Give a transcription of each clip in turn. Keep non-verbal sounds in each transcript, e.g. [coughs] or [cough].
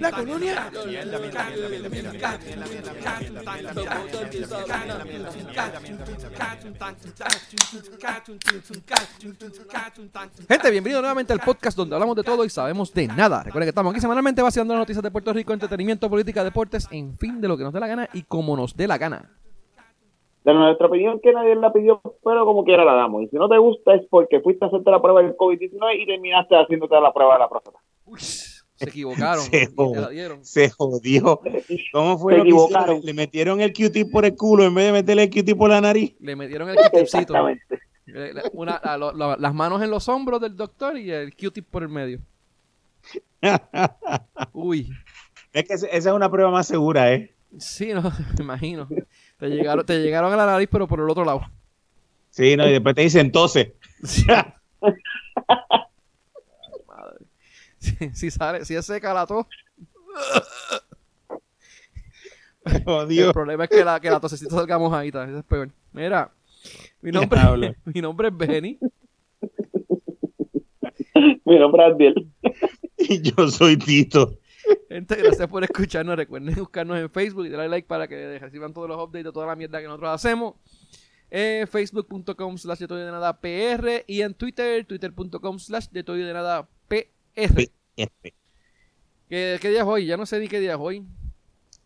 La colonia. Gente, bienvenido nuevamente al podcast donde hablamos de todo y sabemos de nada. Recuerden que estamos aquí semanalmente vaciando las noticias de Puerto Rico, entretenimiento, política, deportes, en fin, de lo que nos dé la gana y como nos dé la gana de nuestra opinión que nadie la pidió, pero como quiera la damos. Y si no te gusta es porque fuiste a hacerte la prueba del COVID-19 y terminaste haciéndote la prueba de la próstata. Uy, se equivocaron. se, jodió. ¿Cómo fue? Se equivocaron. Le metieron el Q-tip por el culo en vez de meterle el Q-tip por la nariz. Le metieron el Q-tipcito. Una, las manos en los hombros del doctor y el Q-tip por el medio. [laughs] Uy. Es que esa es una prueba más segura, ¿eh? Sí, no, [laughs] me imagino. Te llegaron, te llegaron a la nariz, pero por el otro lado. Sí, no, y después te dicen entonces. [laughs] Si, sale, si es seca la tos. Oh, Dios. El problema es que la, que la tosecita salga mojadita. Eso es peor. Mira, mi nombre, [laughs] mi nombre es Benny. mi nombre es Adiel. [laughs] Y yo soy Tito. Gente, gracias por escucharnos. Recuerden buscarnos en Facebook y darle like para que reciban todos los updates de toda la mierda que nosotros hacemos. Eh, Facebook.com slash de todo de nada PR y en Twitter, twitter.com slash de todo de nada PR. ¿Qué, día es hoy? Ya no sé ni qué día es hoy.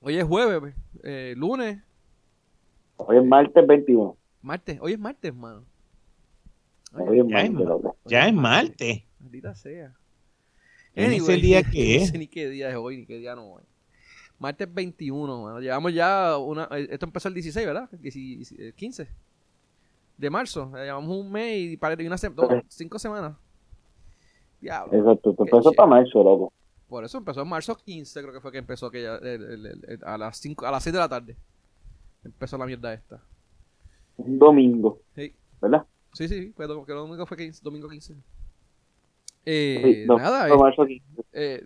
Hoy es jueves, eh, lunes. Hoy es martes 21. Martes, hoy es martes, mano. Hoy, es martes, ya es martes. Maldita sea. Anyway, el día [laughs] que es? No sé ni qué día es hoy, ni qué día no es. Martes 21, llevamos ya una... Eh, esto empezó el 16, ¿verdad? 15 eh, de marzo. Llevamos un mes y, y una semana, cinco semanas. Diablo. Exacto, empezó para marzo, loco. Por eso empezó en marzo 15, creo que fue que empezó que a las 5, a las 6 de la tarde. Empezó la mierda esta. Un domingo. Sí. ¿Verdad? Sí, sí, fue, que el domingo fue 15, domingo 15. Eh, nada, eh, eh,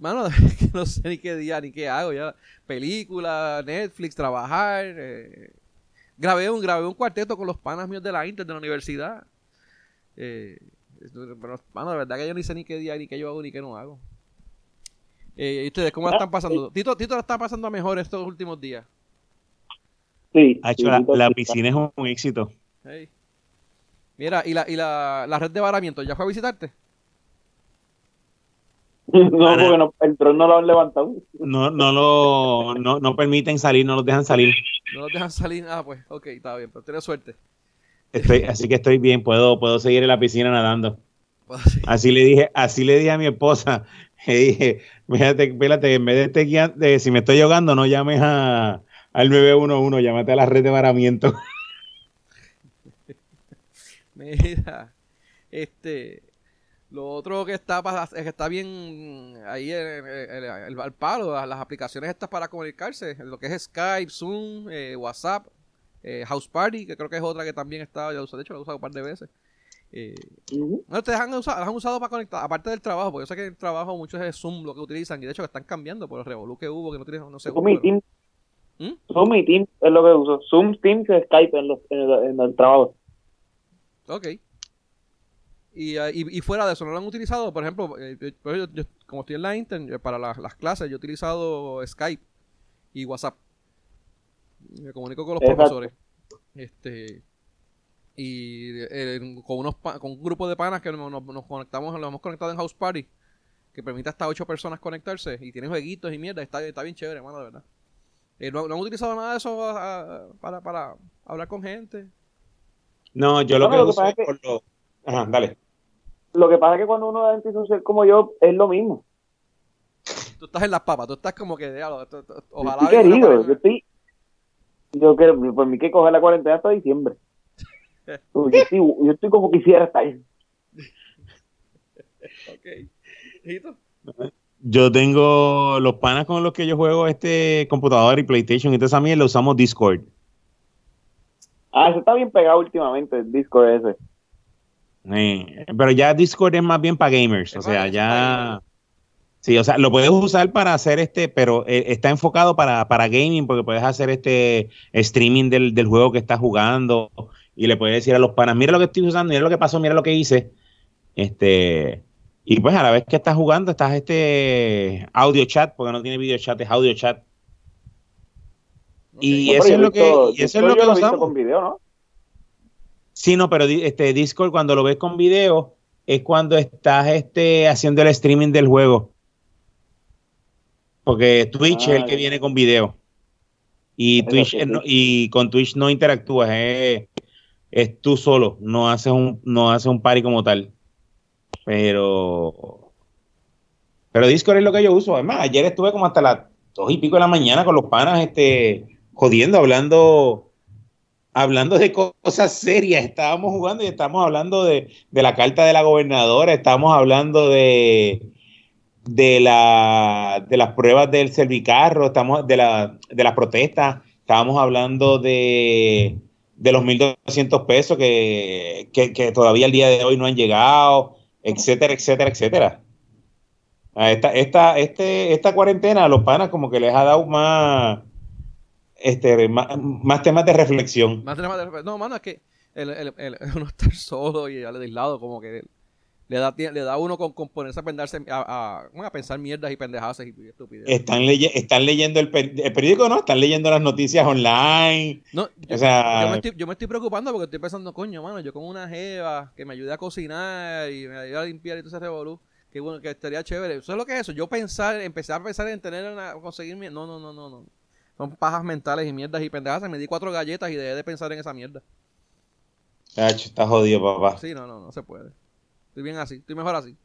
mano, [laughs] no sé ni qué día ni qué hago ya. Película, Netflix, trabajar. Eh, grabé un grabé un cuarteto con los panas míos de la Inter de la universidad. Eh, pero, mano, de verdad que yo ni sé ni qué día ni qué yo hago ni qué no hago. Eh, ¿Y ustedes cómo la están pasando? Tito, Tito la está pasando mejor estos últimos días. Sí. la, piscina es un, éxito. Mira, ¿y la, y la, la red de varamiento ya fue a visitarte? [laughs] No, porque no, el dron no lo han levantado. No, no lo no, no permiten salir, no los dejan salir. No los dejan salir, ah, pues, ok, está bien, pero tienes suerte. Estoy, así que estoy bien, puedo, puedo seguir en la piscina nadando. Así le dije, así le dije a mi esposa, [laughs] le dije, fíjate, espérate, en vez de, este, de si me estoy ahogando, no llames a, al 911, llámate a la red de varamiento. [laughs] Mira, este, lo otro que está que está bien ahí en, el, el, palo, las, aplicaciones estas para comunicarse, lo que es Skype, Zoom, eh, WhatsApp, eh, House Party, que creo que es otra que también está, ya de hecho la he usado un par de veces. Eh, ustedes han usado, las han usado para conectar, aparte del trabajo, porque yo sé que el trabajo muchos es Zoom lo que utilizan, y de hecho que están cambiando por el revolú que hubo, que no tienen, no sé. Zoom y Teams. ¿Mm? Zoom y Teams es lo que uso. Zoom, Teams y Skype en, en el trabajo. Ok. Y, ah, y, y, fuera de eso, ¿no lo han utilizado? Por ejemplo, eh, yo, como estoy en la internet, para las clases, yo he utilizado Skype y WhatsApp. Me comunico con los profesores. Este y eh, con unos con un grupo de panas que nos, nos, conectamos, lo hemos conectado en House Party, que permite hasta ocho personas conectarse y tiene jueguitos y mierda, está, está bien chévere, hermano, de verdad. Eh, ¿no, han utilizado nada de eso ah, para, para hablar con gente? No, yo lo que uso es por lo... Ajá, dale. Lo que pasa es que cuando uno es ser como yo, es lo mismo. Tú estás en las papas, tú estás como que, ojalá... Estoy querido, yo estoy... Yo quiero, por mí que coger la cuarentena hasta diciembre. [laughs] yo, estoy, yo estoy como quisiera estar. ok. Yo tengo los panas con los que yo juego este computador y PlayStation y toda esa mierda, usamos Discord. Ah, eso está bien pegado últimamente, el Discord ese. pero ya Discord es más bien para gamers, o sea, ya... Sí, o sea, lo puedes usar para hacer este, pero eh, está enfocado para, para gaming porque puedes hacer este streaming del, juego que estás jugando y le puedes decir a los panas, mira lo que estoy usando, mira lo que pasó, mira lo que hice. Este, y pues a la vez que estás jugando, estás este audio chat, porque no tiene video chat, es audio chat. Y eso es lo que, y eso es lo que usamos. con video, ¿no? Sí, no, pero este Discord cuando lo ves con video es cuando estás este haciendo el streaming del juego. Porque Twitch es el que ah, viene con video. Y Twitch y con Twitch no interactúas, es, es, tú solo, no haces un no haces un party como tal. Pero pero Discord es lo que yo uso. Además, ayer estuve como hasta las dos y pico de la mañana con los panas este jodiendo, hablando hablando de cosas serias, estábamos jugando y estamos hablando de, la carta de la gobernadora, estamos hablando de, de, la, de las pruebas del servicarro, estamos de, la, de las protestas, estábamos hablando de, de los 1.200 pesos que, que, todavía el día de hoy no han llegado, etcétera, etcétera, etcétera. Esta, esta, este, esta cuarentena a los panas como que les ha dado más este, más, temas de reflexión. Más temas de reflexión. No, mano, es que el, el, el, [laughs] uno estar solo y aislado, como que le da, le da uno con, con ponerse a, pensarse, a, a, pensar mierdas y pendejadas y estupideces. Están, están leyendo el, periódico, ¿no? Están leyendo las noticias online. No, yo, o sea, yo, me estoy, yo me estoy preocupando porque estoy pensando, coño, mano, yo con una jeva que me ayude a cocinar y me ayude a limpiar y todo ese revolú que bueno, que estaría chévere. Eso es lo que es eso. Yo pensar, empezar a pensar en tener una, conseguir no, no, no, no, no. Son pajas mentales y mierdas y pendejas. Me di cuatro galletas y dejé de pensar en esa mierda. está jodido, papá. Sí, no, no, no se puede. Estoy bien así, estoy mejor así.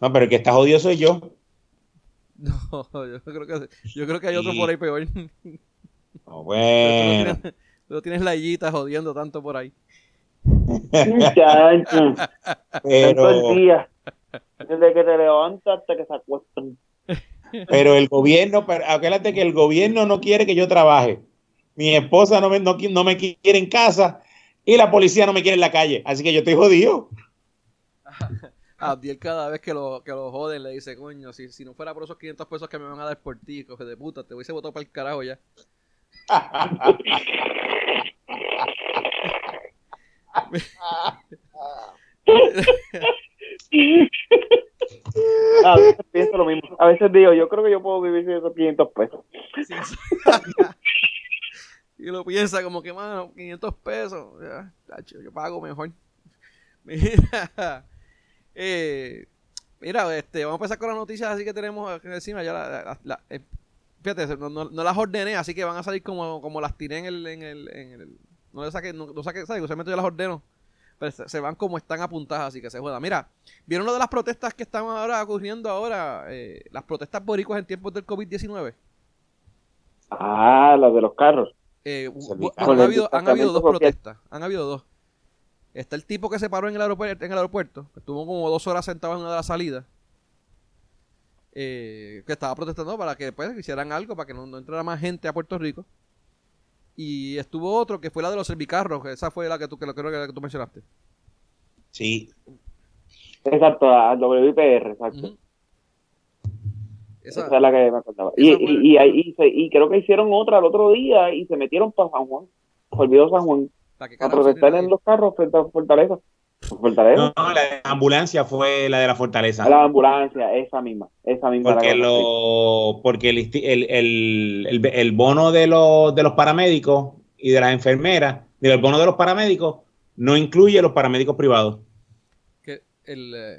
No, pero el que está jodido soy yo. [laughs] No, yo creo que, yo creo que hay otro por ahí peor. [laughs] No, bueno. Tú tienes, la hillita jodiendo tanto por ahí. [laughs] pero... el día. Desde que te levantas hasta que se acuestan. Pero el gobierno, acuérdate que el gobierno no quiere que yo trabaje. Mi esposa no me, no, me quiere en casa y la policía no me quiere en la calle. Así que yo estoy jodido. Abdiel cada vez que lo, que lo joden le dice, coño, si, si no fuera por esos 500 pesos que me van a dar por ti, coge de puta, te hubiese votado para el carajo ya. A veces pienso lo mismo. A veces digo, yo creo que yo puedo vivir sin esos 500 pesos. [laughs] y lo piensa como que, mano, 500 pesos. yo pago mejor. [laughs] Mira, eh, mira, este, vamos a empezar con las noticias así que tenemos encima. Ya eh, fíjate, no, no, las ordené, así que van a salir como, como las tiré en el, en el no le saqué, no, no saqué, ¿sabes? Usualmente yo las ordeno pero se, van como están apuntadas, así que se juega. Mira, ¿vieron lo de las protestas que están ahora ocurriendo ahora? Eh, las protestas boricuas en tiempos del COVID-19. Ah, las de los carros. Eh, han, habido, han habido dos protestas. Han habido dos. Está el tipo que se paró en el aeropuerto, en el aeropuerto estuvo como dos horas sentado en una de las salidas. Eh, que estaba protestando para que después pues, hicieran algo, para que no, no entrara más gente a Puerto Rico. Y estuvo otro que fue la de los servicarros, esa fue la que tú, que, creo que, tú mencionaste. Sí. Exacto, al WIPR, exacto. Esa, es la que me acordaba. Y, y, y, y, creo que hicieron otra el otro día y se metieron para San Juan. Olvidó San Juan. A protestar en los carros frente a Fortaleza. Fortaleza. No, la ambulancia fue la de la Fortaleza. La ambulancia, esa misma. Esa misma porque lo, porque el, el, el, el, bono de los, de los paramédicos y de las enfermeras, el bono de los paramédicos no incluye los paramédicos privados. Que el, eh,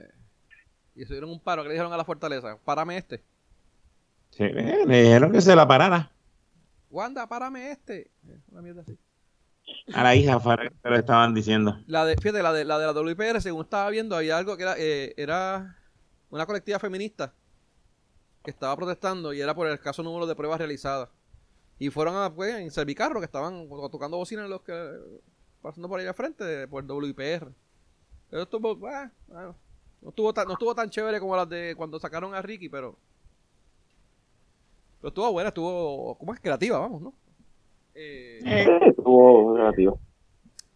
y eso dieron un paro que le dijeron a la Fortaleza, párame este. Sí, le dijeron que se la parara. Wanda, párame este. Una mierda así. A la hija fue lo estaban diciendo. La de, fíjate, la de la, de la WIPR, según estaba viendo, había algo que era, eh, era una colectiva feminista que estaba protestando y era por el escaso número de pruebas realizadas. Y fueron a, pues, en Servicarro, que estaban tocando bocina en los que pasando por ahí al frente por WIPR. Pero estuvo, bueno, no estuvo tan, no estuvo tan chévere como las de cuando sacaron a Ricky, pero pero estuvo buena, estuvo, como es creativa, vamos, ¿no? Eh, eh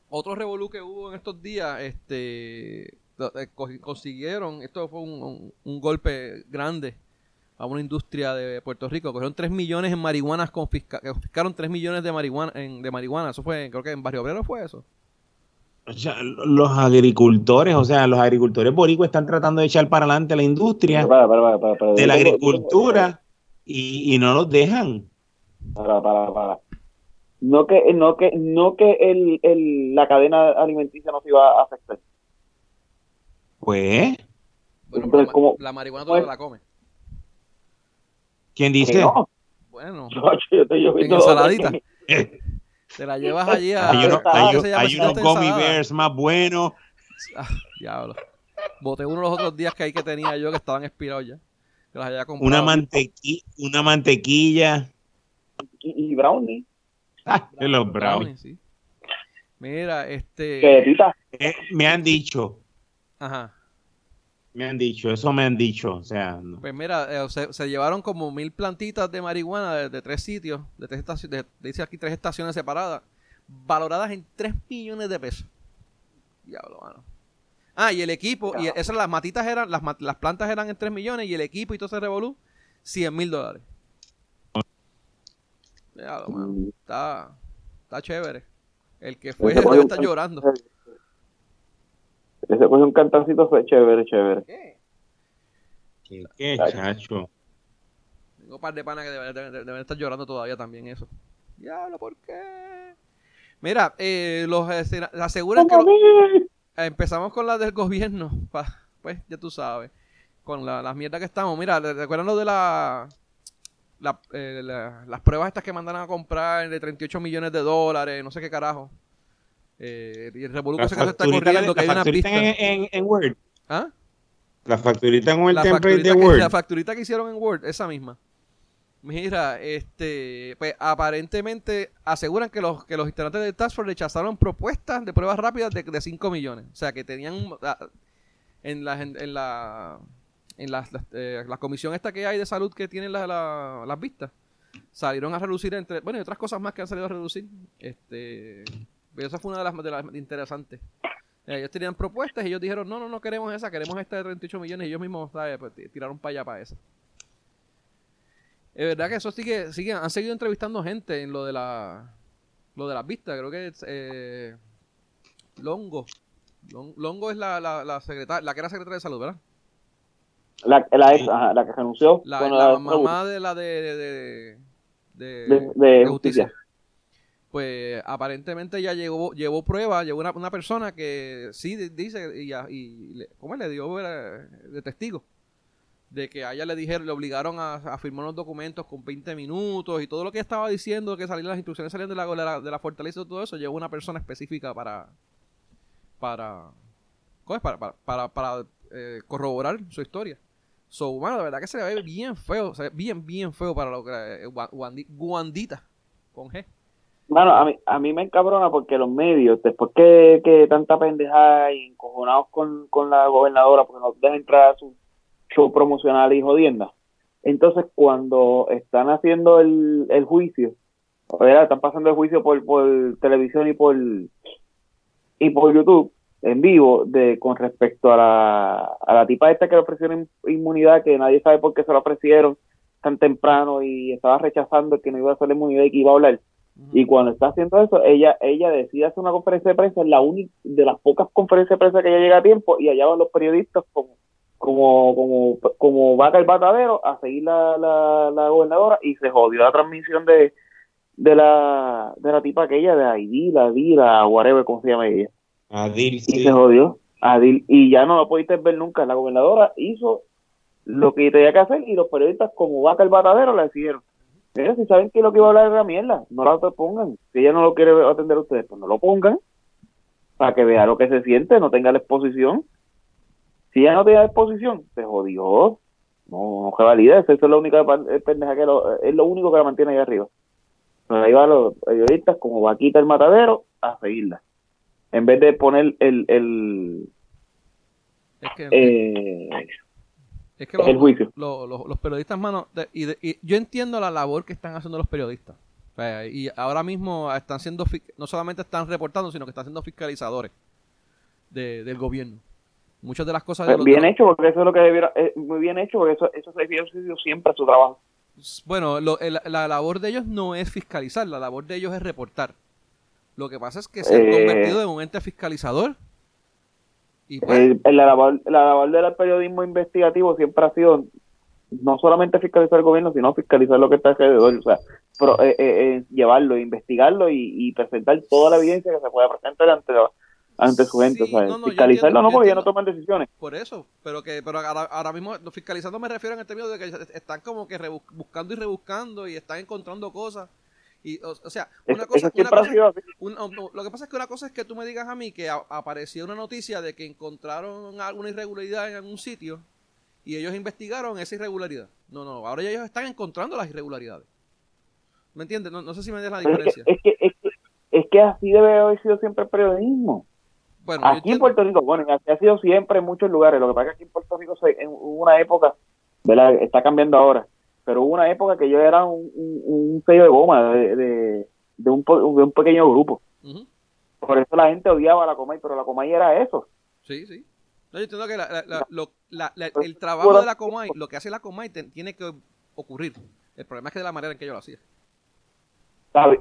Otro revolú que hubo en estos días, este, eh, consiguieron, esto fue un, golpe grande a una industria de Puerto Rico. Cogieron 3 millones en marihuana, confiscaron 3 millones de marihuana, en, de marihuana. Eso fue, creo que en Barrio Obrero fue eso. los agricultores, o sea, los agricultores boricuas están tratando de echar para adelante la industria de la agricultura y, no los dejan. Para, para, para. No que, no que, no que el, el, la cadena alimenticia no se iba a afectar. Pues. Bueno, como, la marihuana tú no la comes. ¿Quién dice? Bueno, [laughs] en ensaladita. [laughs] Te la llevas allí a. Hay, uno, hay, unos gummy bears más buenos. [laughs] Ah, diablo. Boté uno los otros días que ahí que tenía yo que estaban expirados ya. Que los había comprado. Una, mantequi una mantequilla. Y, brownie. [laughs] Ah, los brownies. sí. Mira, este. Eh, me han dicho. Ajá. Me han dicho, eso me han dicho, o sea... Pues mira, eh, se, llevaron como mil plantitas de marihuana de, tres sitios, de tres estaciones, dice aquí tres estaciones separadas, valoradas en 3 millones de pesos. Diablo, mano. Ah, y el equipo, y esas las matitas eran, las, las plantas eran en 3 millones y el equipo y todo ese revolú, 100 mil dólares. Mano. Mm. Está, está chévere. El que fue debe estar llorando. Ese fue un cantancito fue chévere, chévere. ¿Qué? ¿Qué, chacho? Tengo un par de panas que deben, estar llorando todavía también eso. Diablo, ¿por qué? Mira, eh, los eh, aseguran que... empezamos con la del gobierno. pues ya tú sabes. Con la, las mierdas que estamos. Mira, ¿recuerdan lo de la, eh, la, las pruebas estas que mandaron a comprar de 38 millones de dólares? No sé qué carajo. Eh, y el revolución que se está corriendo, que hay una pista. En, en, Word. ¿Ah? La facturita en el template de Word. la facturita que hicieron en Word, esa misma. Mira, este, pues aparentemente aseguran que los que los integrantes del Task Force rechazaron propuestas de pruebas rápidas de, de 5 millones. O sea, que tenían ah, en la en la en la, eh, la, comisión esta que hay de salud que tienen las vistas salieron a reducir entre bueno y otras cosas más que han salido a reducir este esa fue una de las, de las interesantes. Eh, ellos tenían propuestas y ellos dijeron, no, no, no queremos esa, queremos esta de 38 millones y ellos mismos pues, tiraron para allá para esa. Es verdad que eso sigue, sigue, han seguido entrevistando gente en lo de la lo de las vistas, creo que es eh, Longo. Longo es la, la, la, secretaria, la que era secretaria de salud, ¿verdad? La, la, ex, la que renunció. La, la mamá de la de, de, de justicia pues aparentemente ya llevó, llevó prueba, llevó una, una persona que sí dice y, y le, ¿cómo le dio de testigo? De que a ella le dijeron, le obligaron a, firmar unos documentos con 20 minutos y todo lo que estaba diciendo, que salían las instrucciones salían de la, de la, de la fortaleza y todo eso, llevó una persona específica para para ¿cómo es? para, para, para, eh, corroborar su historia. So, bueno, la verdad que se ve bien feo, se ve bien, bien feo para lo que eh, Guandita con G. Bueno, a mí, a mí me encabrona porque los medios, después que, que tanta pendejada y encojonados con, con la gobernadora porque no deja entrar a su show promocional y jodienda, entonces cuando están haciendo el, el juicio, están pasando el juicio por, por televisión y por y por YouTube en vivo de con respecto a la, a la tipa esta que le ofrecieron inmunidad que nadie sabe por qué se lo ofrecieron tan temprano y estaba rechazando que no iba a hacer la inmunidad y que iba a hablar y cuando está haciendo eso, ella ella decide hacer una conferencia de prensa, es la única de las pocas conferencias de prensa que ella llega a tiempo y allá van los periodistas como como como como vaca el batadero a seguir la, la, gobernadora y se jodió la transmisión de de la de la tipa aquella de Adil, Adil, whatever, ¿cómo se llama ella? Adil, Y se jodió. Adil, y ya no lo pudiste ver nunca. La gobernadora hizo lo que tenía que hacer y los periodistas como vaca el batadero la decidieron Mira, si saben que lo que iba a hablar era mierda, no la pongan. Si ella no lo quiere atender a ustedes, pues no lo pongan. Para que vea lo que se siente, no tenga la exposición. Si ella no tiene la exposición, se jodió. No, no se valida. Eso es lo único pendeja que es lo único que la mantiene ahí arriba. Pero ahí van los periodistas como vaquita el matadero a seguirla. En vez de poner el, el es que, eh, es que los, juicio. Los, periodistas, mano, y, yo entiendo la labor que están haciendo los periodistas. y ahora mismo están siendo, no solamente están reportando, sino que están siendo fiscalizadores del gobierno. Muchas de las cosas... De bien hecho, porque eso es lo que debiera, eh, muy bien hecho, porque eso, eso se siempre a su trabajo. Bueno, la labor de ellos no es fiscalizar, la labor de ellos es reportar Lo que pasa es que se han Eh, convertido en un ente fiscalizador. Y pues, El- el- la, labor, la labor del periodismo investigativo siempre ha sido no solamente fiscalizar el gobierno, sino fiscalizar lo que está alrededor, o sea, pro- eh, eh, eh, llevarlo, investigarlo y, y presentar toda la evidencia que se pueda presentar ante, la- ante su gente, Sí, o sea, no, no, yo fiscalizarlo entiendo, no porque ya no toman decisiones. por eso, pero que pero ahora, ahora mismo fiscalizando me refiero en el término de que están como que buscando y rebuscando y están encontrando cosas. Y, o, o sea, una cosa, una un- no, lo que pasa es que una cosa es que tú me digas a mí que a- apareció una noticia de que encontraron alguna irregularidad en algún sitio y ellos investigaron esa irregularidad. No, no, ahora ellos están encontrando las irregularidades. ¿Me entiendes? No, no sé si me des la diferencia. es, que, es, que, es que así debe haber sido siempre el periodismo. Bueno, Aquí en Puerto Rico, bueno, así ha sido siempre en muchos lugares. Lo que pasa es que aquí en Puerto Rico se- en una época, ¿verdad? Está cambiando ahora, pero hubo una época que yo era un, un, un sello de goma de, de, de un, de un pequeño grupo. Por eso la gente odiaba a la Comay, pero la Comay era eso. Sí, sí. No, yo entiendo que la- la- la- lo- la- la- Pero- el trabajo de la Comay, lo que hace la Comay te- tiene que ocurrir. El problema es que de la manera en que yo lo hacía.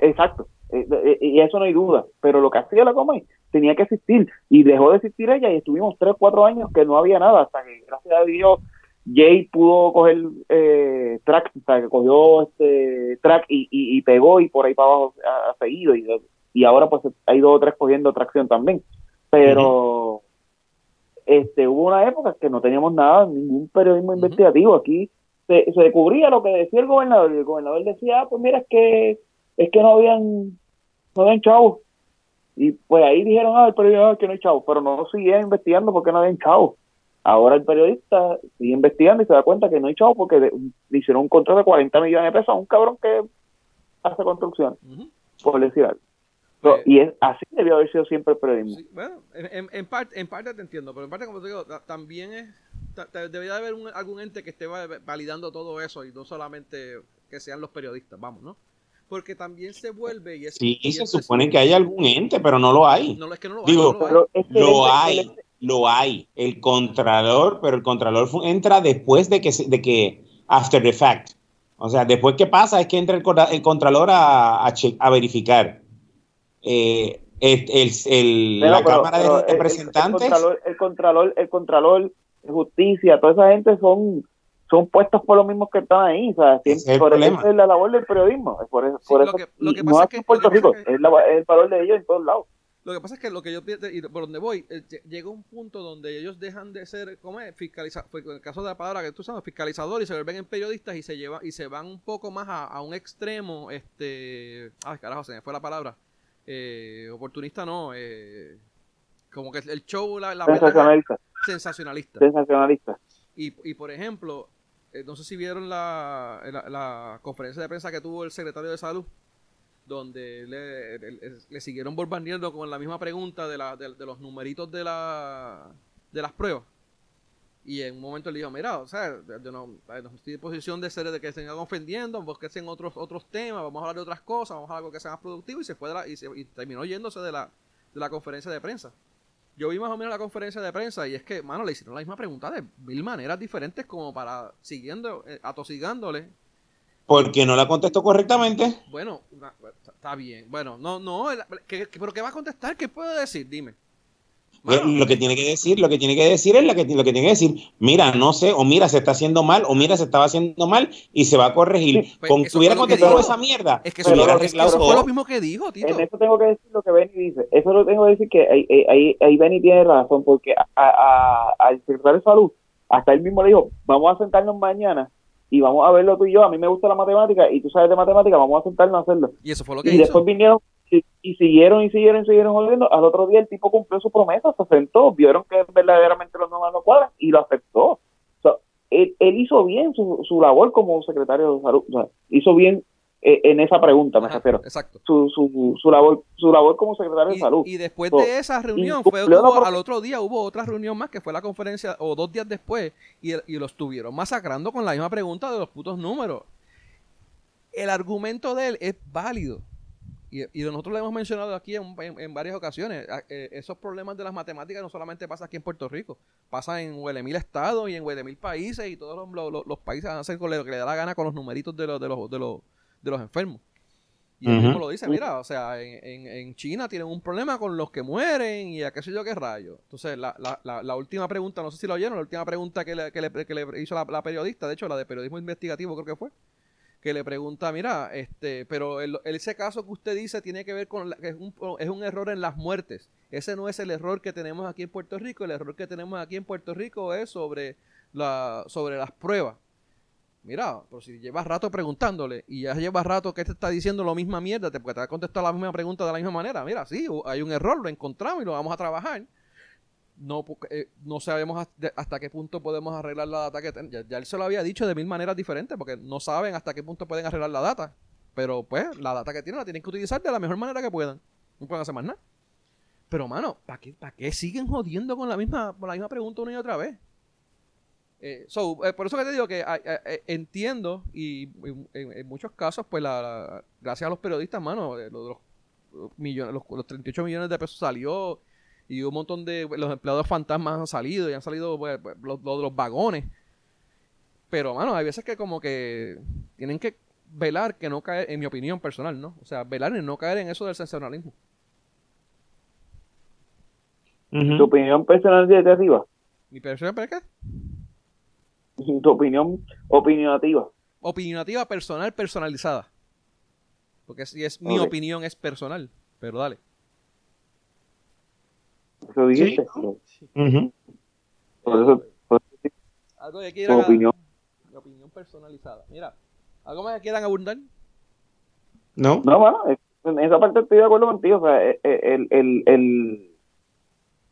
Exacto. Eh, eh, Y eso no hay duda. Pero lo que hacía la Comay tenía que existir. Y dejó de existir ella y estuvimos tres, cuatro años que no había nada. Hasta que, gracias a Dios, Jay pudo coger eh, track, o sea, que cogió este track y, y, y pegó y por ahí para abajo ha, ha seguido. Y, y ahora pues hay dos o tres cogiendo tracción también. Pero este hubo una época que no teníamos nada, ningún periodismo investigativo. Aquí se, se cubría lo que decía el gobernador. Y el gobernador decía, ah, pues mira, es que es que no habían no habían chavos. Y pues ahí dijeron, ah, el periodista que no hay chavos, pero no siguieron investigando porque no habían chavos. Ahora el periodista sigue investigando y se da cuenta que no hay chavos porque de- le hicieron un contrato de 40 millones de pesos a un cabrón que hace construcción, Ujú. por decir algo. So, Eh, y es, así debió haber sido siempre el periodismo. Sí, bueno, en, parte, en parte te entiendo, pero en parte, como te digo, ta- también es. debería haber un- algún ente que esté va- validando todo eso y no solamente que sean los periodistas, vamos, ¿no? Porque también se vuelve y es. Sí, y se supone que hay algún ente, pero no lo hay. No, es que no lo hay, Digo, no lo hay. Pero es que Lo ese- hay, el- lo hay. El contralor, pero el contralor entra después de que, se- de que, after the fact. O sea, después que pasa es que entra el, el contralor a, a, che- a verificar. Eh, el, el- el- Pero- la pero- Cámara pero de el- el- Representantes. El, contralor, el contralor, el contralor de justicia, toda esa gente son son puestos por los mismos que están ahí, o sea, es el por eso problema. es la labor del periodismo, es por eso, Sí, por lo eso que- lo que no pasa es que- en Puerto Rico, es, la- es el valor de ellos en todos lados. Lo que pasa es que lo que yo y por donde voy, eh, lle- llega un punto donde ellos dejan de ser, ¿cómo es? Fiscaliza, fue en el caso de la palabra que tú sabes, fiscalizador y se vuelven en periodistas y se llevan y se van un poco más a, a un extremo, este, ay carajo, se me fue la palabra, eh, oportunista no, eh, como que el show, la, la Sensacionalista, sensacionalista. sensacionalista. Y, y por ejemplo, eh, no sé si vieron la, la, la conferencia de prensa que tuvo el secretario de salud, donde le, le- siguieron bombardeando con la misma pregunta de, la, de, los numeritos de, la, de las pruebas. Y en un momento le dijo, mira, o sea, yo no, no estoy en posición de ser de que se sigan ofendiendo, busquen otros otros temas, vamos a hablar de otras cosas, vamos a hablar algo que sea más productivo y se fue de la- y, se- y terminó yéndose de la, de la conferencia de prensa. Yo vi más o menos la conferencia de prensa y es que, mano, le hicieron la misma pregunta de mil maneras diferentes como para siguiendo, eh, atosigándole. Porque no la contestó correctamente. Bueno, está bien. Bueno, no, no, el- ¿qué- qué- pero ¿qué va a contestar? ¿Qué puede decir? Dime. Lo- Lo que tiene que decir, lo que tiene que decir es lo que, lo que tiene que decir, mira, no sé, o mira, se está haciendo mal, o mira, se estaba haciendo mal y se va a corregir. Pues, Con que hubiera lo contestado esa mierda, es que se eso, hubiera es que eso fue lo mismo que dijo, Tito. En eso tengo que decir lo que Benny dice. Eso lo tengo que decir que ahí, ahí- ahí, ahí Benny tiene razón, porque a- a- al secretario de salud, hasta él mismo le dijo, vamos a sentarnos mañana y vamos a verlo tú y yo. A mí me gusta la matemática y tú sabes de matemática, vamos a sentarnos a hacerlo. Y eso fue lo que Y hizo. después vinieron y, y siguieron y siguieron y siguieron jodiendo. Al otro día el tipo cumplió su promesa, se sentó, vieron que verdaderamente los números no cuadran y lo aceptó. O sea, él, él hizo bien su, su labor como secretario de salud, o sea, hizo bien eh, en esa pregunta, me Ajá, refiero. Exacto. Su, su, su labor su labor como secretario de salud. y después So, de esa reunión, fue, hubo- al otro día hubo otra reunión más que fue la conferencia, o dos días después, y, y los estuvieron masacrando con la misma pregunta de los putos números. El argumento de él es válido. Y, y nosotros lo hemos mencionado aquí en, en- en varias ocasiones. Eh, esos problemas de las matemáticas no solamente pasa aquí en Puerto Rico, pasa en mil estados y en mil países y todos los, los- los países van a hacer con lo que le da la gana con los numeritos de los, de los, de los, de los enfermos. Y él mismo lo dice, mira, o sea, en, en, China tienen un problema con los que mueren y a qué sé yo qué rayo. Entonces, la, la, la, última pregunta, no sé si lo oyeron, la última pregunta que le, que le, que le hizo la, periodista, de hecho, la de periodismo investigativo creo que fue, que le pregunta, mira, este, pero el, ese caso que usted dice tiene que ver con, que es, un, es un error en las muertes. Ese no es el error que tenemos aquí en Puerto Rico, el error que tenemos aquí en Puerto Rico es sobre, la, sobre las pruebas mira, pero si llevas rato preguntándole y ya llevas rato que te está diciendo la misma mierda, te, porque te ha contestado la misma pregunta de la misma manera, mira, sí, hay un error, lo encontramos y lo vamos a trabajar. No, eh, no sabemos hasta, qué punto podemos arreglar la data que tenemos. Ya, él se lo había dicho de mil maneras diferentes, porque no saben hasta qué punto pueden arreglar la data. Pero pues, la data que tienen la tienen que utilizar de la mejor manera que puedan. No pueden hacer más nada. Pero, mano, ¿para qué, para qué siguen jodiendo con la misma, con la misma pregunta una y otra vez? Eh, eh, por eso que te digo que eh, entiendo y en, muchos casos, pues la, gracias a los periodistas, mano, los, millones, los, 38 millones de pesos salió y un montón de los empleados fantasmas han salido y han salido pues, pues, los, los, vagones. Pero, mano, hay veces que como que tienen que velar que no caer, en mi opinión personal, ¿no? O sea, velar en no caer en eso del sensacionalismo. ¿Tu opinión personal de arriba? ¿Mi personal para qué? Tu opinión opinionativa. Opinionativa personal, personalizada. Porque si es mi opinión, es personal. Pero dale. Eso dijiste. Por eso, algo que quieran. Opinión. Mi opinión personalizada. Mira, ¿algo más que quieran abundar? No. No, bueno, en esa parte estoy de acuerdo contigo. O sea, e, e, el, el, el,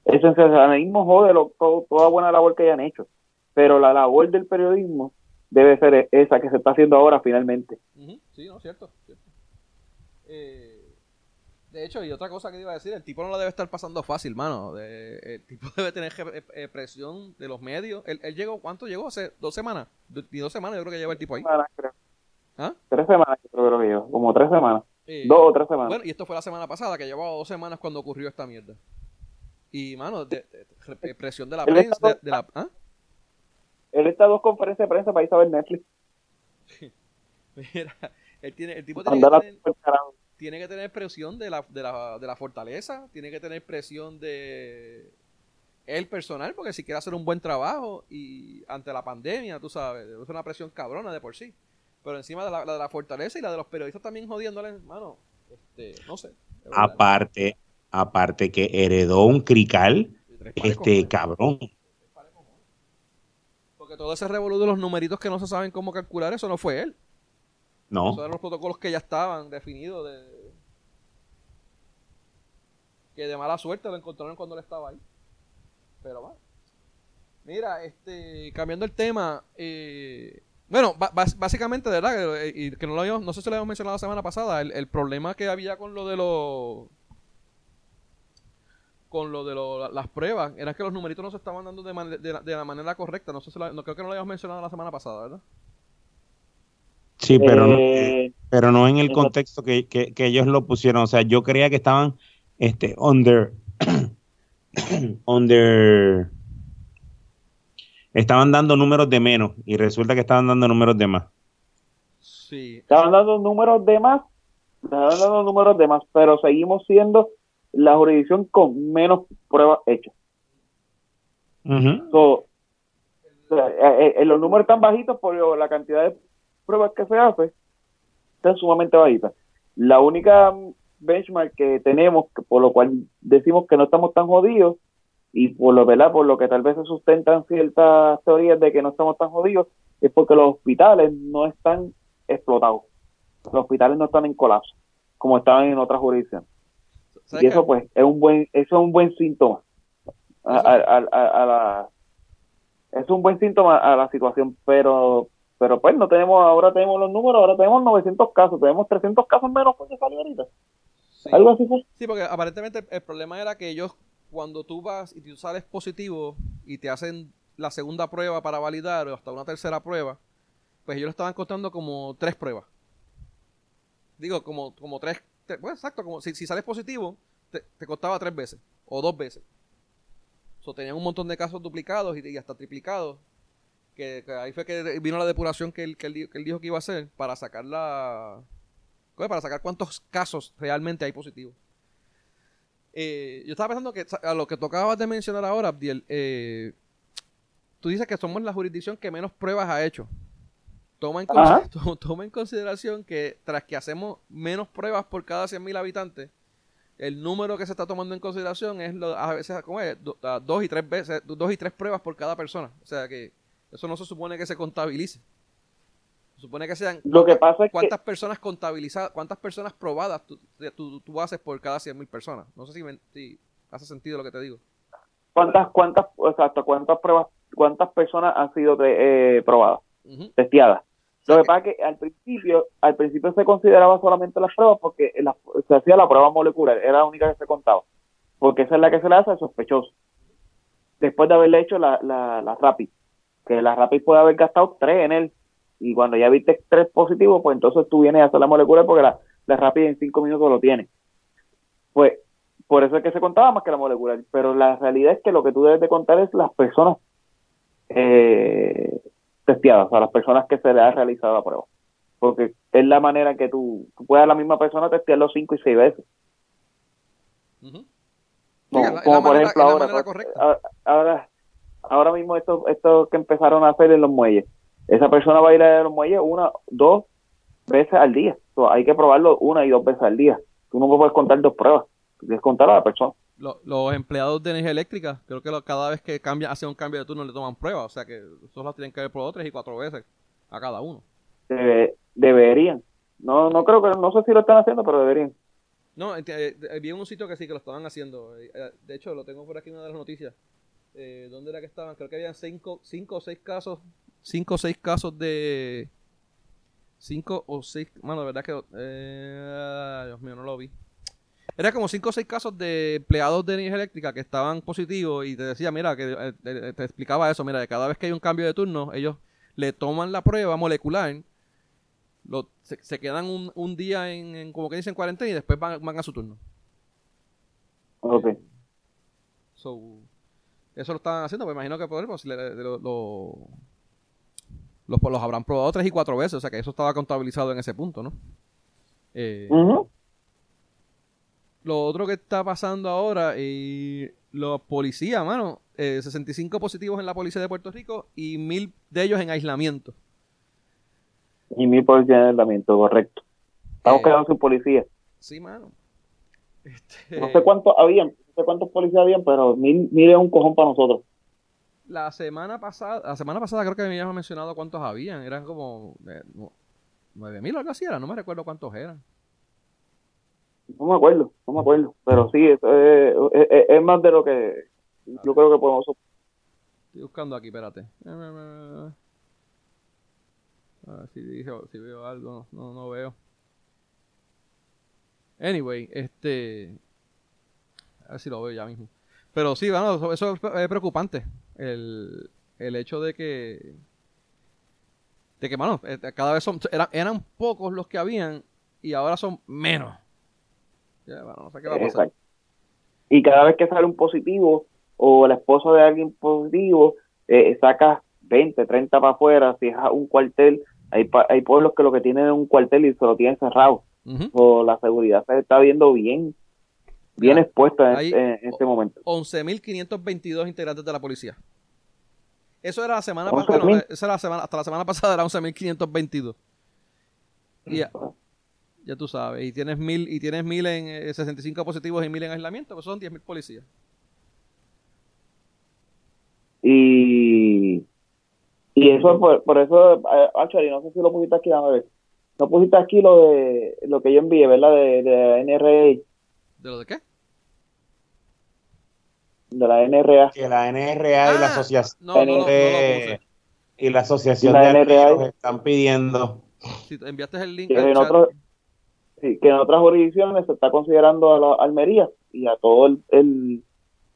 el sensacionalismo jode lo, toda buena labor que hayan hecho pero la labor del periodismo debe ser esa que se está haciendo ahora finalmente. Sí, no, cierto. Eh, de hecho, y otra cosa que iba a decir, el tipo no la debe estar pasando fácil, mano. el tipo [laughs] debe tener eh, eh, presión de los medios. Él, llegó, ¿cuánto llegó? ¿Hace dos semanas? Y dos semanas yo creo que lleva el tipo ahí. ¿Ah? Tres semanas yo creo que lleva, como tres semanas. dos o tres semanas. Bueno, y esto fue la semana pasada, que llevaba dos semanas cuando ocurrió esta mierda. Y, mano, de, presión de la prensa, de, la... ¿ah? Él está a dos conferencias de prensa para ir a ver Netflix. [laughs] Mira, él tiene, el tipo tiene que, tener, tiene que, tener, presión de la, de, la, de la fortaleza, tiene que tener presión de él personal, porque si quiere hacer un buen trabajo y ante la pandemia, tú sabes, es una presión cabrona de por sí. Pero encima de la, de la fortaleza y la de los periodistas también jodiéndole, hermano, este, no sé. Aparte, aparte que heredó un crical, este cabrón todo ese revolú de los numeritos que no se saben cómo calcular, eso no fue él. No. Esos eran los protocolos que ya estaban definidos de... Que de mala suerte lo encontraron cuando él estaba ahí. Pero va. Mira, este, cambiando el tema, eh, bueno, básicamente, de verdad, eh, y que no, lo no sé si lo habíamos mencionado la semana pasada, el, el problema que había con lo de los con lo de las pruebas era que los numeritos no se estaban dando de, de, la, manera correcta. No sé si no creo que no lo habíamos mencionado la semana pasada, ¿verdad? Sí, pero, no, eh, pero no en el contexto que, que, ellos lo pusieron. O sea, yo creía que estaban este, under, [coughs] under, estaban dando números de menos y resulta que estaban dando números de más. Sí. Estaban dando números de más, estaban dando números de más, pero seguimos siendo la jurisdicción con menos pruebas hechas. Eh, eh, eh, los números están bajitos por la cantidad de pruebas que se hace, están sumamente bajitas. La única benchmark que tenemos, por lo cual decimos que no estamos tan jodidos, y por lo, ¿verdad? por lo que tal vez se sustentan ciertas teorías de que no estamos tan jodidos, es porque los hospitales no están explotados. Los hospitales no están en colapso, como estaban en otras jurisdicciones. Y eso pues es un buen, eso es un buen síntoma a, la es un buen síntoma a la situación, pero pero pues no tenemos, ahora tenemos los números, ahora tenemos 900 casos, tenemos 300 casos menos porque salió ahorita. Algo así fue. Sí, porque aparentemente el problema era que ellos, cuando tú vas y tú sales positivo y te hacen la segunda prueba para validar o hasta una tercera prueba, pues ellos estaban contando como tres pruebas. Digo, como, como tres pues, exacto, como si, sales positivo, te, costaba tres veces o dos veces. So, tenían un montón de casos duplicados y, hasta triplicados. Que, ahí fue que vino la depuración que él, que, él, dijo que iba a hacer para sacar la, para sacar cuántos casos realmente hay positivos. Eh, yo estaba pensando que a lo que tocabas de mencionar ahora, Abdiel, eh, tú dices que somos la jurisdicción que menos pruebas ha hecho. Toma en, [laughs] toma en consideración que tras que hacemos menos pruebas por cada 100.000 habitantes, el número que se está tomando en consideración es a veces ¿cómo es? dos y tres veces dos y tres pruebas por cada persona. O sea que eso no se supone que se contabilice. Se supone que sean lo que pasa es cuántas personas contabilizadas cuántas personas probadas tú, tú, haces por cada 100.000 personas. No sé si, hace sentido lo que te digo. Cuántas cuántas exacto cuántas pruebas cuántas personas han sido eh, probadas testeadas lo que pasa es que al principio, al principio se consideraba solamente las pruebas porque se hacía la prueba molecular, era la única que se contaba, porque esa es la que se le hace al sospechoso. Después de haberle hecho la, la, la RAPID, que la RAPID puede haber gastado tres en él, y cuando ya viste tres positivos, pues entonces tú vienes a hacer la molecular porque la, la RAPID en cinco minutos lo tiene. Pues por eso es que se contaba más que la molecular, pero la realidad es que lo que tú debes de contar es las personas eh, testeadas, a las personas que se le ha realizado la prueba. Porque es la manera que tú, tú puedes a la misma persona testearlo cinco y seis veces. como, por ejemplo ahora, ahora, ahora mismo esto, esto que empezaron a hacer en los muelles. Esa persona va a ir a los muelles una, dos veces al día. hay que probarlo una y dos veces al día. Tú no puedes contar dos pruebas, tienes que contar a la persona los empleados de energía eléctrica, creo que cada vez que cambia, hace un cambio de turno le toman pruebas, o sea que esos los tienen que ver por tres y cuatro veces a cada uno. deberían. No, no creo que, no sé si lo están haciendo, pero deberían. No, eh, eh, vi en un sitio que sí, que lo estaban haciendo. Eh, de hecho, lo tengo por aquí en una de las noticias. ¿Dónde era que estaban? Creo que habían cinco, cinco o seis casos, cinco o seis casos de... Cinco o seis... Bueno, la verdad que... Dios mío, no lo vi. Era como cinco o seis casos de empleados de energía eléctrica que estaban positivos y te decía, mira, que eh, te, explicaba eso, mira, que cada vez que hay un cambio de turno, ellos le toman la prueba molecular, lo, se, quedan un, un día en, como que dicen, cuarentena y después van, a su turno. Ok. So, eso lo están haciendo, pues imagino que lo, lo, los, los habrán probado tres y cuatro veces, o sea que eso estaba contabilizado en ese punto, ¿no? Eh, lo otro que está pasando ahora, y los policías, mano, 65 eh, positivos en la policía de Puerto Rico y mil de ellos en aislamiento. Y mil policías en aislamiento, correcto. Estamos eh, quedando sin policías. Sí, mano. Este, no sé cuántos habían, no sé cuántos policías habían, pero mil, mil es un cojón para nosotros. La semana pasada, la semana pasada creo que me habían mencionado cuántos habían, eran como eh, nueve mil o algo así era, no me recuerdo cuántos eran. No me acuerdo, no me acuerdo, pero sí, es, es, más de lo que yo creo que podemos... Estoy buscando aquí, espérate. A ver si, si veo algo, no, no veo. Anyway, este... A ver si lo veo ya mismo. Pero sí, bueno, eso es preocupante. El, el hecho de que... De que, bueno, eh, cada vez son, eran, eran pocos los que habían y ahora son menos. Y cada vez que sale un positivo o el esposo de alguien positivo, eh, sacas 20, 30 para afuera, si es un cuartel, hay, hay pueblos que lo que tienen es un cuartel y se lo tienen cerrado. O la seguridad se está viendo bien, bien expuesta en, este momento. 11.522 integrantes de la policía. Eso era la semana pasada, hasta la semana pasada era 11.522. Y, ya tú sabes, y tienes mil, y tienes mil en 65 eh, positivos y mil en aislamiento, pues son 10.000 policías. Y, y eso, por, por eso, actually, no sé si lo pusiste aquí, a ver. No pusiste aquí lo de lo que yo envié, ¿verdad? De, de NRA. ¿De lo de qué? De la NRA. Que la NRA y la ah, asociación. No, no, y la asociación de NRA están pidiendo. Si enviaste el link. en otro, Sí, que en otras jurisdicciones se está considerando a la Almería y a todo el, el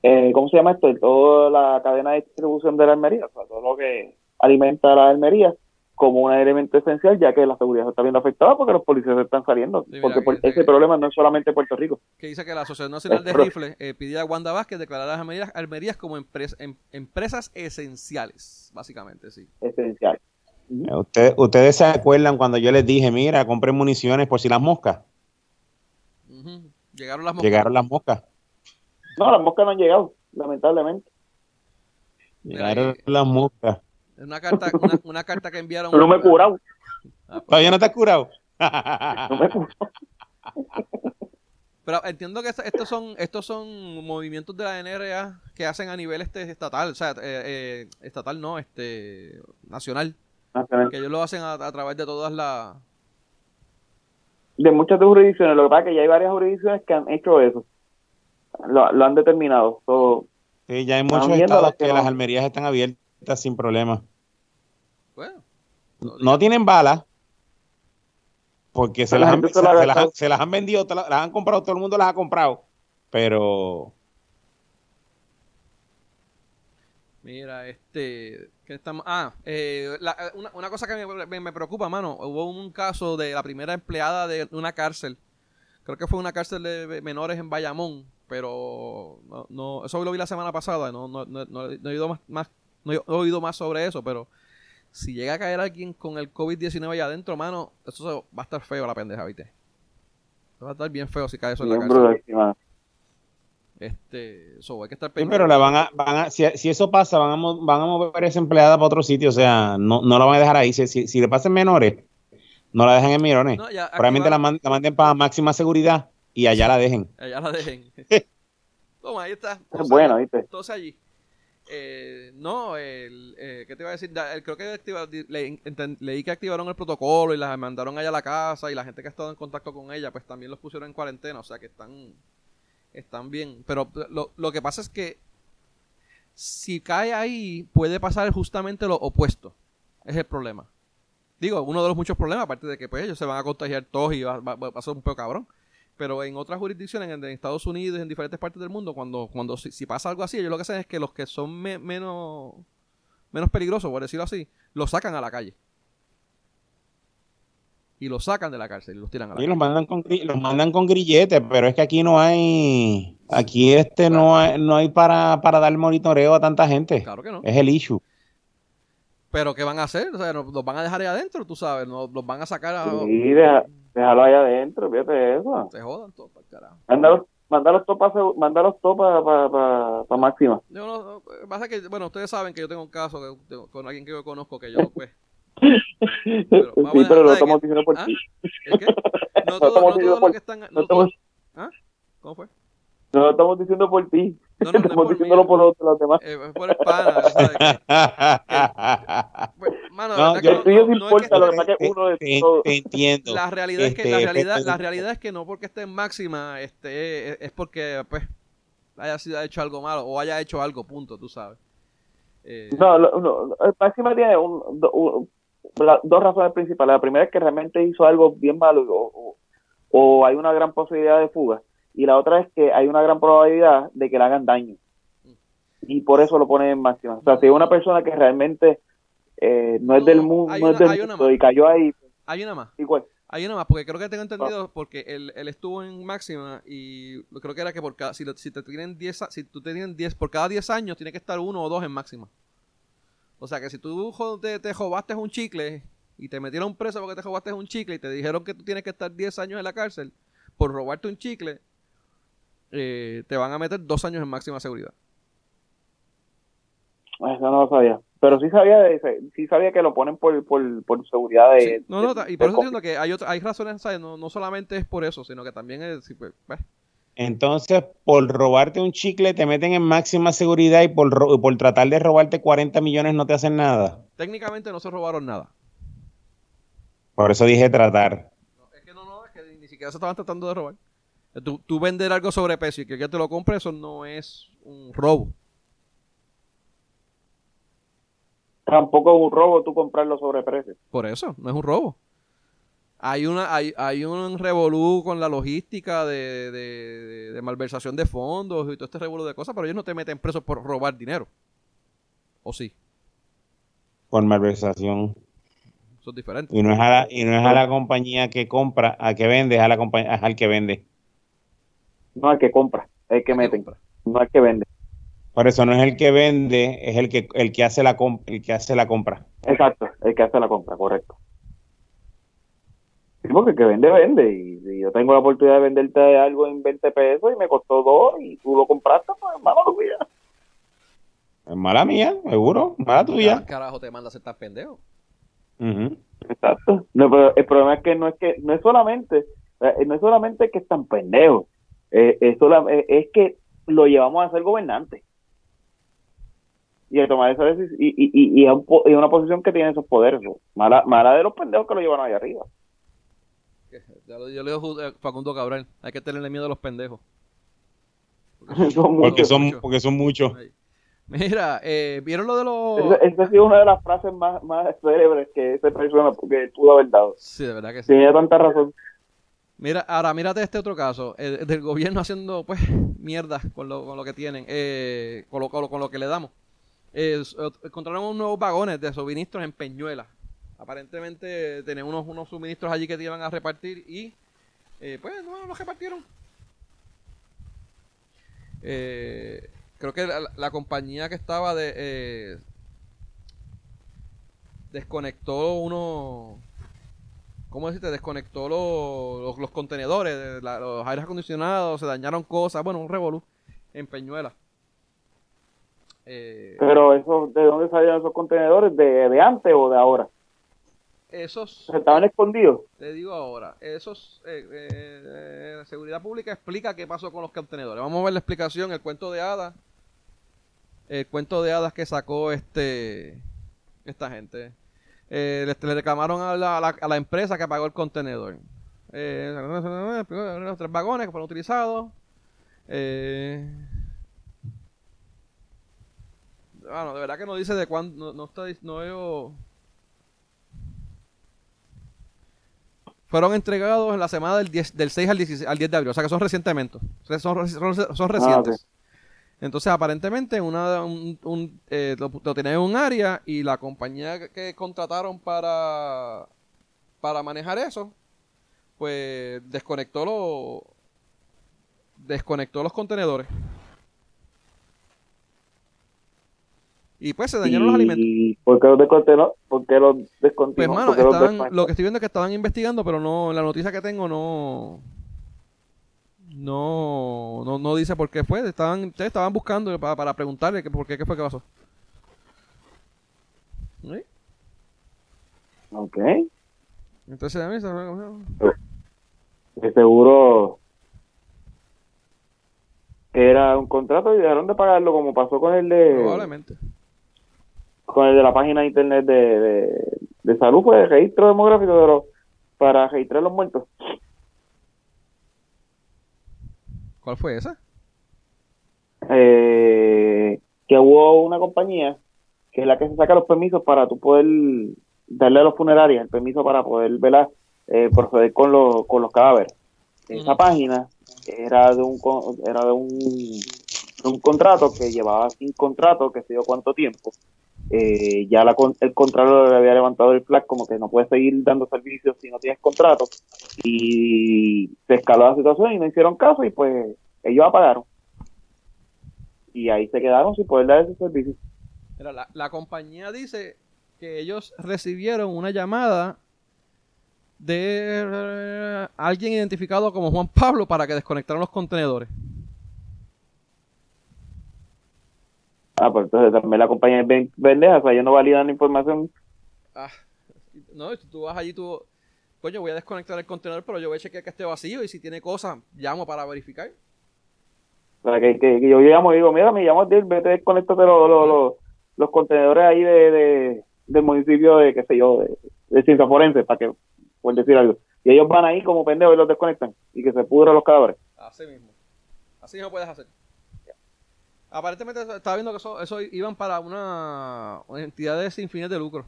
eh, ¿cómo se llama esto? Toda la cadena de distribución de la Almería, o sea, todo lo que alimenta a la Almería como un elemento esencial, ya que la seguridad se está viendo afectada porque los policías están saliendo. porque ese problema no es solamente Puerto Rico. Que dice que la Asociación Nacional de Rifles eh, pidió a Wanda Vázquez declarar a las Almerías, Almerías como em, empresas esenciales, básicamente, sí. Esenciales. Ustedes, ustedes se acuerdan cuando yo les dije, mira, compren municiones por si las moscas. Llegaron las moscas. Llegaron las moscas. No, las moscas no han llegado, lamentablemente. Llegaron las moscas. Una carta, una, carta que enviaron. Pero [laughs] no me he curado. Ah, pues. ¿Todavía no te has curado? no me he curado. Pero entiendo que estos son estos son movimientos de la NRA que hacen a nivel este estatal, o sea, eh, eh, estatal no, este nacional. Que ellos lo hacen a, través de todas las de muchas jurisdicciones. Lo que pasa es que ya hay varias jurisdicciones que han hecho eso. Lo, han determinado. sí, ya hay muchos estados que, las almerías están abiertas sin problema. Bueno. No tienen balas, porque se, las han, se, las han, vendido, las han comprado, todo el mundo las ha comprado, pero... Mira, este, que estamos, ah, eh, una, cosa que me, preocupa, mano, hubo un caso de la primera empleada de una cárcel, creo que fue una cárcel de menores en Bayamón, pero no, no eso lo vi la semana pasada, no, no, no, no he oído más, más, no he oído más sobre eso, pero si llega a caer alguien con el COVID-19 allá adentro, mano, eso va a estar feo la pendeja, ¿viste? va a estar bien feo si cae eso en la cárcel. Este, eso hay que estar sí, pero la van a, van a si, eso pasa, van a, van a mover esa empleada para otro sitio, o sea, no, no la van a dejar ahí. Si, si, le pasan menores, no la dejan en mirones. Probablemente la, manden para máxima seguridad y allá la dejen. [laughs] Allá la dejen. [laughs] Toma, ahí está. bueno, ¿viste? Entonces allí. Eh, no, el, eh, ¿qué te iba a decir? creo que leí que activaron el protocolo y las mandaron allá a la casa y la gente que ha estado en contacto con ella, pues también los pusieron en cuarentena, o sea que están, están bien. Pero lo, lo que pasa es que si cae ahí, puede pasar justamente lo opuesto. Es el problema. Digo, uno de los muchos problemas, aparte de que pues ellos se van a contagiar todos y va, va, a ser un poco cabrón. Pero en otras jurisdicciones, en, Estados Unidos, en diferentes partes del mundo, cuando, cuando si, pasa algo así, ellos lo que hacen es que los que son menos, menos peligrosos, por decirlo así, los sacan a la calle. Y los sacan de la cárcel y los tiran a la calle. Los mandan, con, los mandan con grilletes, pero es que aquí no hay. Aquí este no hay, no hay para, para dar monitoreo a tanta gente. Claro que no. Es el issue. Pero ¿qué van a hacer? O sea, los van a dejar ahí adentro, tú sabes, los van a sacar a... Sí, déjalo ahí adentro, fíjate eso. Se jodan todos para carajo. Mándalos todos para para pa, pa, máxima. Yo no, pasa que, bueno, ustedes saben que yo tengo un caso con alguien que yo conozco que yo, pues... Pero, sí, pero lo estamos diciendo por ¿Ah? ti. ¿El qué? [laughs] No, todo, no todos los que están... No todos, ¿Ah? ¿Cómo fue? No lo estamos diciendo por ti. No, no, [laughs] estamos diciéndolo por los, los demás. Eh, por el pana. Mano, no, yo, que, no, no importa, lo que que uno de todos. entiendo. La realidad, es que, la, este, realidad, la realidad es que no porque esté en máxima este, es porque pues haya sido hecho algo malo o haya hecho algo, punto, tú sabes. Eh, no, no, máxima tiene un, un, dos razones principales. La primera es que realmente hizo algo bien malo o, o, o hay una gran posibilidad de fuga y la otra es que hay una gran probabilidad de que le hagan daño. Y por eso lo ponen en máxima. O sea, si es una persona que realmente eh, no es del mundo, no es del mundo y cayó ahí. Hay una más. Igual. Hay una más, porque creo que tengo entendido, porque él, él, estuvo en máxima y creo que era que por cada, si, si te tienen 10, si tú te tienen 10, por cada 10 años tiene que estar uno o dos en máxima. O sea que si tú te, te jobaste un chicle y te metieron preso porque te jobaste un chicle y te dijeron que tú tienes que estar 10 años en la cárcel por robarte un chicle, eh, te van a meter dos años en máxima seguridad. Eso no lo sabía. Pero sí sabía, sí sabía que lo ponen por, por, por seguridad de... no, no, y por eso entiendo que hay, hay razones, No, no solamente es por eso, sino que también es... Pues, pues. Entonces, por robarte un chicle te meten en máxima seguridad y por, por tratar de robarte 40 millones no te hacen nada. Técnicamente no se robaron nada. Por eso dije tratar. es que no, no, es que ni siquiera se estaban tratando de robar. Tú, vender algo sobrepeso y que alguien te lo compre, eso no es un robo. Tampoco es un robo tú comprarlo sobreprecio. Por eso, no es un robo. Hay una hay, hay un revolú con la logística de, de, malversación de fondos y todo este revolú de cosas, pero ellos no te meten preso por robar dinero. ¿O sí? Por malversación. Eso es diferente. Y no es a la, y no es a la compañía que compra, a que vende, es a la compañía, al que vende. No al que compra, el que mete, no al que vende. Por eso no es el que vende, es el que el que hace la el que hace la compra. Exacto, el que hace la compra, correcto. Sí, porque el que vende, vende. Y si yo tengo la oportunidad de venderte algo en 20 pesos y me costó dos y tú lo compraste, pues mala [laughs] tuya. Es mala mía, seguro, mala tuya. ¿Qué carajo te manda a ser tan pendejo? Exacto. No, pero el problema es que no es que no es solamente no es solamente que están pendejos, eh, es, es que lo llevamos a ser gobernante y a tomar esa decisión y, y, y, es, una posición que tiene esos poderes. Mala, mala de los pendejos que lo llevan ahí arriba. Yo le digo a Facundo Cabral, hay que tenerle miedo a los pendejos. Porque [laughs] son, porque son, muchos. Mira, eh, ¿vieron lo de los...? Esa ha sido una de las frases más, más célebres que ese persona porque pudo haber dado. Sí, de verdad que sí. Tiene tanta razón. Mira, ahora mírate este otro caso, el, del gobierno haciendo pues mierda con lo, con lo que tienen, eh, con, lo, con, lo, que le damos. Eh, encontraron unos nuevos vagones de suministros en Peñuela. Aparentemente tenían unos, unos suministros allí que te iban a repartir y eh, pues no los repartieron. Eh, creo que la, compañía que estaba de eh, desconectó uno ¿cómo decirte? Desconectó los, los, contenedores, los aires acondicionados, se dañaron cosas, bueno, un revolú en Peñuela. Eh, Pero eso, ¿de dónde salieron esos contenedores? ¿De, de antes o de ahora? Esos... ¿Estaban escondidos? Te digo ahora, esos... Eh, eh, Seguridad Pública explica qué pasó con los contenedores. Vamos a ver la explicación, el cuento de hadas. El cuento de hadas que sacó este esta gente eh, le, reclamaron a la, a, la, empresa que pagó el contenedor. Eh, los tres vagones que fueron utilizados. Eh, bueno, de verdad que no dice de cuándo. No, está. No veo. Fueron entregados en la semana del, 10, del 6 al, 16, al 10 de abril. O sea que son recientemente. Son, son, son ah, recientes. Entonces, aparentemente, una, un, eh, lo, tenían en un área y la compañía que contrataron para, para manejar eso, pues desconectó, lo, desconectó los contenedores. Y pues se dañaron los alimentos. ¿Y por qué los desconectó? ¿Por qué los Pues, mano, lo que estoy viendo es que estaban investigando, pero no, la noticia que tengo no no, no, no dice por qué fue. Estaban, ustedes estaban buscando para, para preguntarle que, por qué, qué fue que pasó. ¿Sí? Ok. Entonces, a mí de seguro era un contrato y dejaron de pagarlo como pasó con el de probablemente con el de la página de internet de, de, de salud fue pues, de registro demográfico pero para registrar los muertos ¿Cuál fue esa? Eh, que hubo una compañía que es la que se saca los permisos para tú poder darle a los funerarios el permiso para poder velar, eh, proceder con, los con los cadáveres. Esa página era de un era de un, un contrato que llevaba sin contrato, que se dio cuánto tiempo. Eh, ya la, el contrato le había levantado el flag como que no puede seguir dando servicios si no tienes contrato y se escaló la situación y no hicieron caso y pues ellos apagaron y ahí se quedaron sin poder dar ese servicio. la, la compañía dice que ellos recibieron una llamada de eh, alguien identificado como Juan Pablo para que desconectaran los contenedores. Ah, pues entonces también la compañía es pendeja, o sea, ellos no validan la información. Ah, no, tú vas allí, tú, coño, voy a desconectar el contenedor, pero yo voy a chequear que esté vacío y si tiene cosas, llamo para verificar. O sea, que, que, yo llamo y digo, mira, me llamo a vete desconectate los, los, los, contenedores ahí de, de, del municipio de, qué sé yo, de, de ciencia forense, para que, pueden decir algo. Y ellos van ahí como pendejos y los desconectan y que se pudran los cadáveres. Así mismo. Así no puedes hacer. Aparentemente estaba viendo que eso, eso iban para una, entidad de sin fines de lucro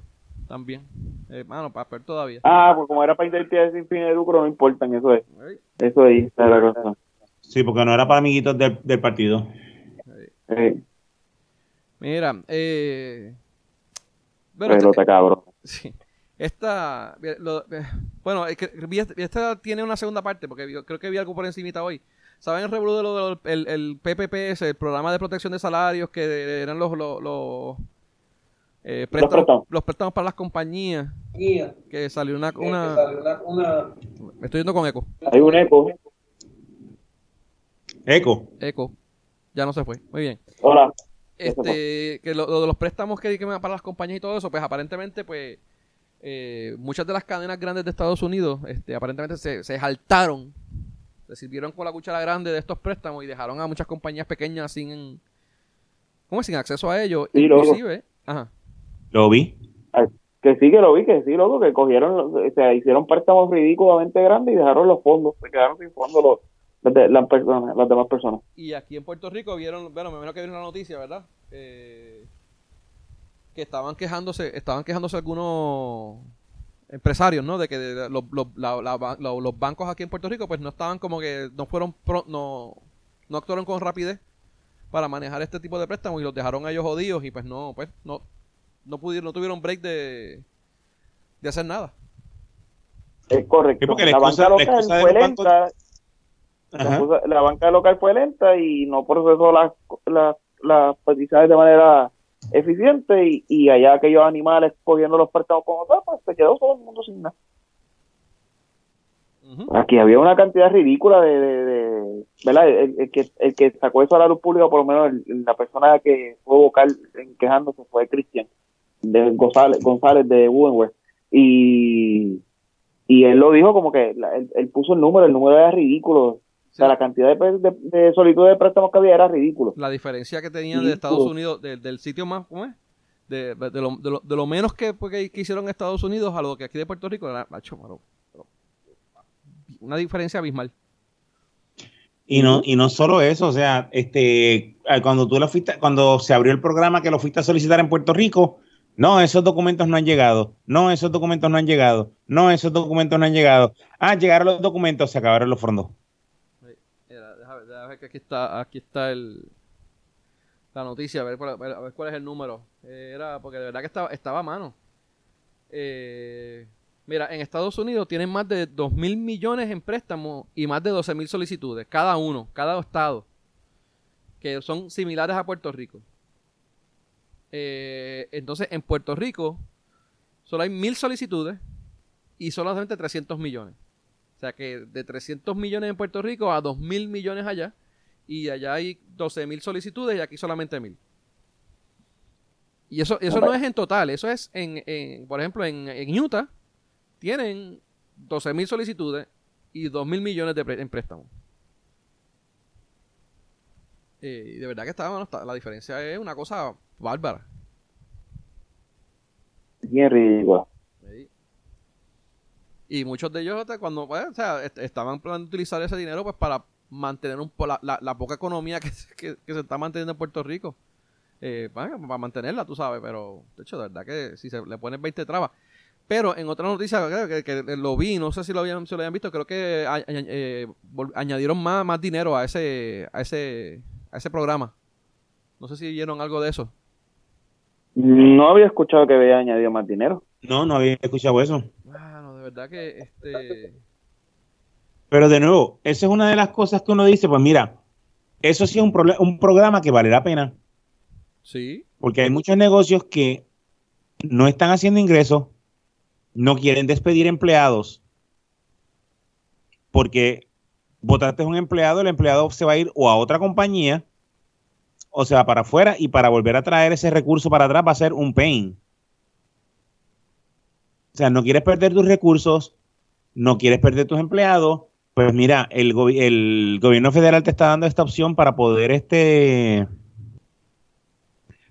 también. Eh, mano, para ver todavía. Ah, pues como era para entidades sin fines de lucro, no importan, eso es. Eso es, la cosa. Sí, porque no era para amiguitos del, del partido. Mira, eh. Bueno, Pero este, cabrón. [laughs] Sí. Esta, lo, eh, bueno, es que esta tiene una segunda parte, porque creo que vi algo por encimita hoy. ¿Saben el revuelo de el, el, PPPS, el Programa de Protección de Salarios, que eran los, los, eh, préstamos, los, préstamos, para las compañías? Que salió una... una, Me estoy yendo con eco. Hay un eco. Eco. Eco. Ya no se fue. Muy bien. Hola. Este, que lo, de los préstamos que, que para las compañías y todo eso, pues aparentemente, pues eh, muchas de las cadenas grandes de Estados Unidos, este, aparentemente se, se saltaron, se sirvieron con la cuchara grande de estos préstamos y dejaron a muchas compañías pequeñas sin, ¿cómo sin acceso a ellos. inclusive, ajá. Lo vi. Que sí, que lo vi, que sí, loco, que cogieron, o sea, hicieron préstamos ridículamente grandes y dejaron los fondos, se quedaron sin fondos los, las, personas, las demás personas. Y aquí en Puerto Rico vieron, bueno, me imagino que vieron la noticia, ¿verdad? Eh, que estaban quejándose, estaban quejándose algunos empresarios, ¿no? De que los, los, bancos aquí en Puerto Rico, pues no estaban como que no fueron, no, no actuaron con rapidez para manejar este tipo de préstamos y los dejaron a ellos jodidos y pues no, pues no, no pudieron, no tuvieron break de, de hacer nada. Es correcto. la, banca local fue lenta, la, banca local fue lenta y no procesó las, las, las peticiones de manera eficiente y, y allá aquellos animales cogiendo los préstamos como tal, pues se quedó todo el mundo sin nada. Aquí había una cantidad ridícula de, de, ¿verdad? El, que, el que sacó eso a la luz pública, por lo menos la persona que fue vocal en quejándose fue Cristian de González, González de Woodward. Y, y él lo dijo como que él, puso el número, el número era ridículo. O sea, la cantidad de, de, de, solicitud de préstamos que había era ridículo. La diferencia que tenían de Estados Unidos, del sitio más, ¿cómo es? De, de, lo, de, lo, de lo menos que, pues, que, hicieron en Estados Unidos a lo que aquí de Puerto Rico era macho, una diferencia abismal. Y no, y no solo eso, o sea, este, cuando tú lo fuiste, cuando se abrió el programa que lo fuiste a solicitar en Puerto Rico, no, esos documentos no han llegado. No, esos documentos no han llegado. No, esos documentos no han llegado. Ah, llegaron los documentos, se acabaron los fondos que aquí está, aquí está el, la noticia, a ver, cuál es el número. Era porque de verdad que estaba, estaba a mano. Eh, mira, en Estados Unidos tienen más de 2 mil millones en préstamos y más de 12 mil solicitudes, cada uno, cada estado, que son similares a Puerto Rico. Eh, entonces, en Puerto Rico solo hay mil solicitudes y solamente 300 millones. O sea que de 300 millones en Puerto Rico a 2 mil millones allá y allá hay 12 mil solicitudes y aquí solamente mil. Y eso, eso no es en total, eso es en, por ejemplo, en, Utah tienen 12 mil solicitudes y 2 mil millones de en préstamos. Eh, y de verdad que está, la diferencia es una cosa bárbara. Bien ridículo. Y muchos de ellos, cuando pues, o sea, estaban planeando utilizar ese dinero pues para mantener un, la, la, poca economía que, se está manteniendo en Puerto Rico. Eh, para, mantenerla, tú sabes, pero de hecho, de verdad que si se le ponen 20 trabas. Pero en otra noticia que, que, lo vi, no sé si lo habían, si lo habían visto, creo que eh, añadieron más, más dinero a ese, a ese, a ese programa. No sé si vieron algo de eso. No había escuchado que había añadido más dinero. No, no había escuchado eso. Ah, no, de verdad que este pero de nuevo, esa es una de las cosas que uno dice, pues mira, eso sí es un, un programa que vale la pena. Sí. Porque hay muchos negocios que no están haciendo ingresos, no quieren despedir empleados, porque votaste a un empleado, el empleado se va a ir o a otra compañía o se va para afuera y para volver a traer ese recurso para atrás va a ser un pain. O sea, no quieres perder tus recursos, no quieres perder tus empleados, pues mira, el, el gobierno federal te está dando esta opción para poder este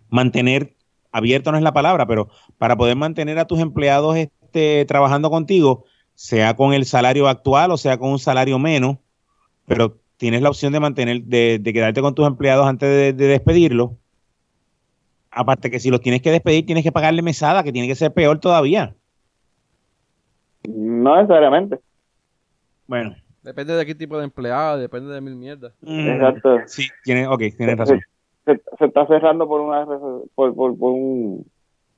mantener, abierto no es la palabra, pero para poder mantener a tus empleados este, trabajando contigo, sea con el salario actual o sea con un salario menos, pero tienes la opción de mantener, de, quedarte con tus empleados antes de, de despedirlos. Aparte que si los tienes que despedir, tienes que pagarle mesada, que tiene que ser peor todavía. No necesariamente. Bueno, Depende de qué tipo de empleado, depende de mil mierdas. Mm. Exacto. Sí, tiene, ok, tienes razón. Se, está cerrando por, una, por, por, un,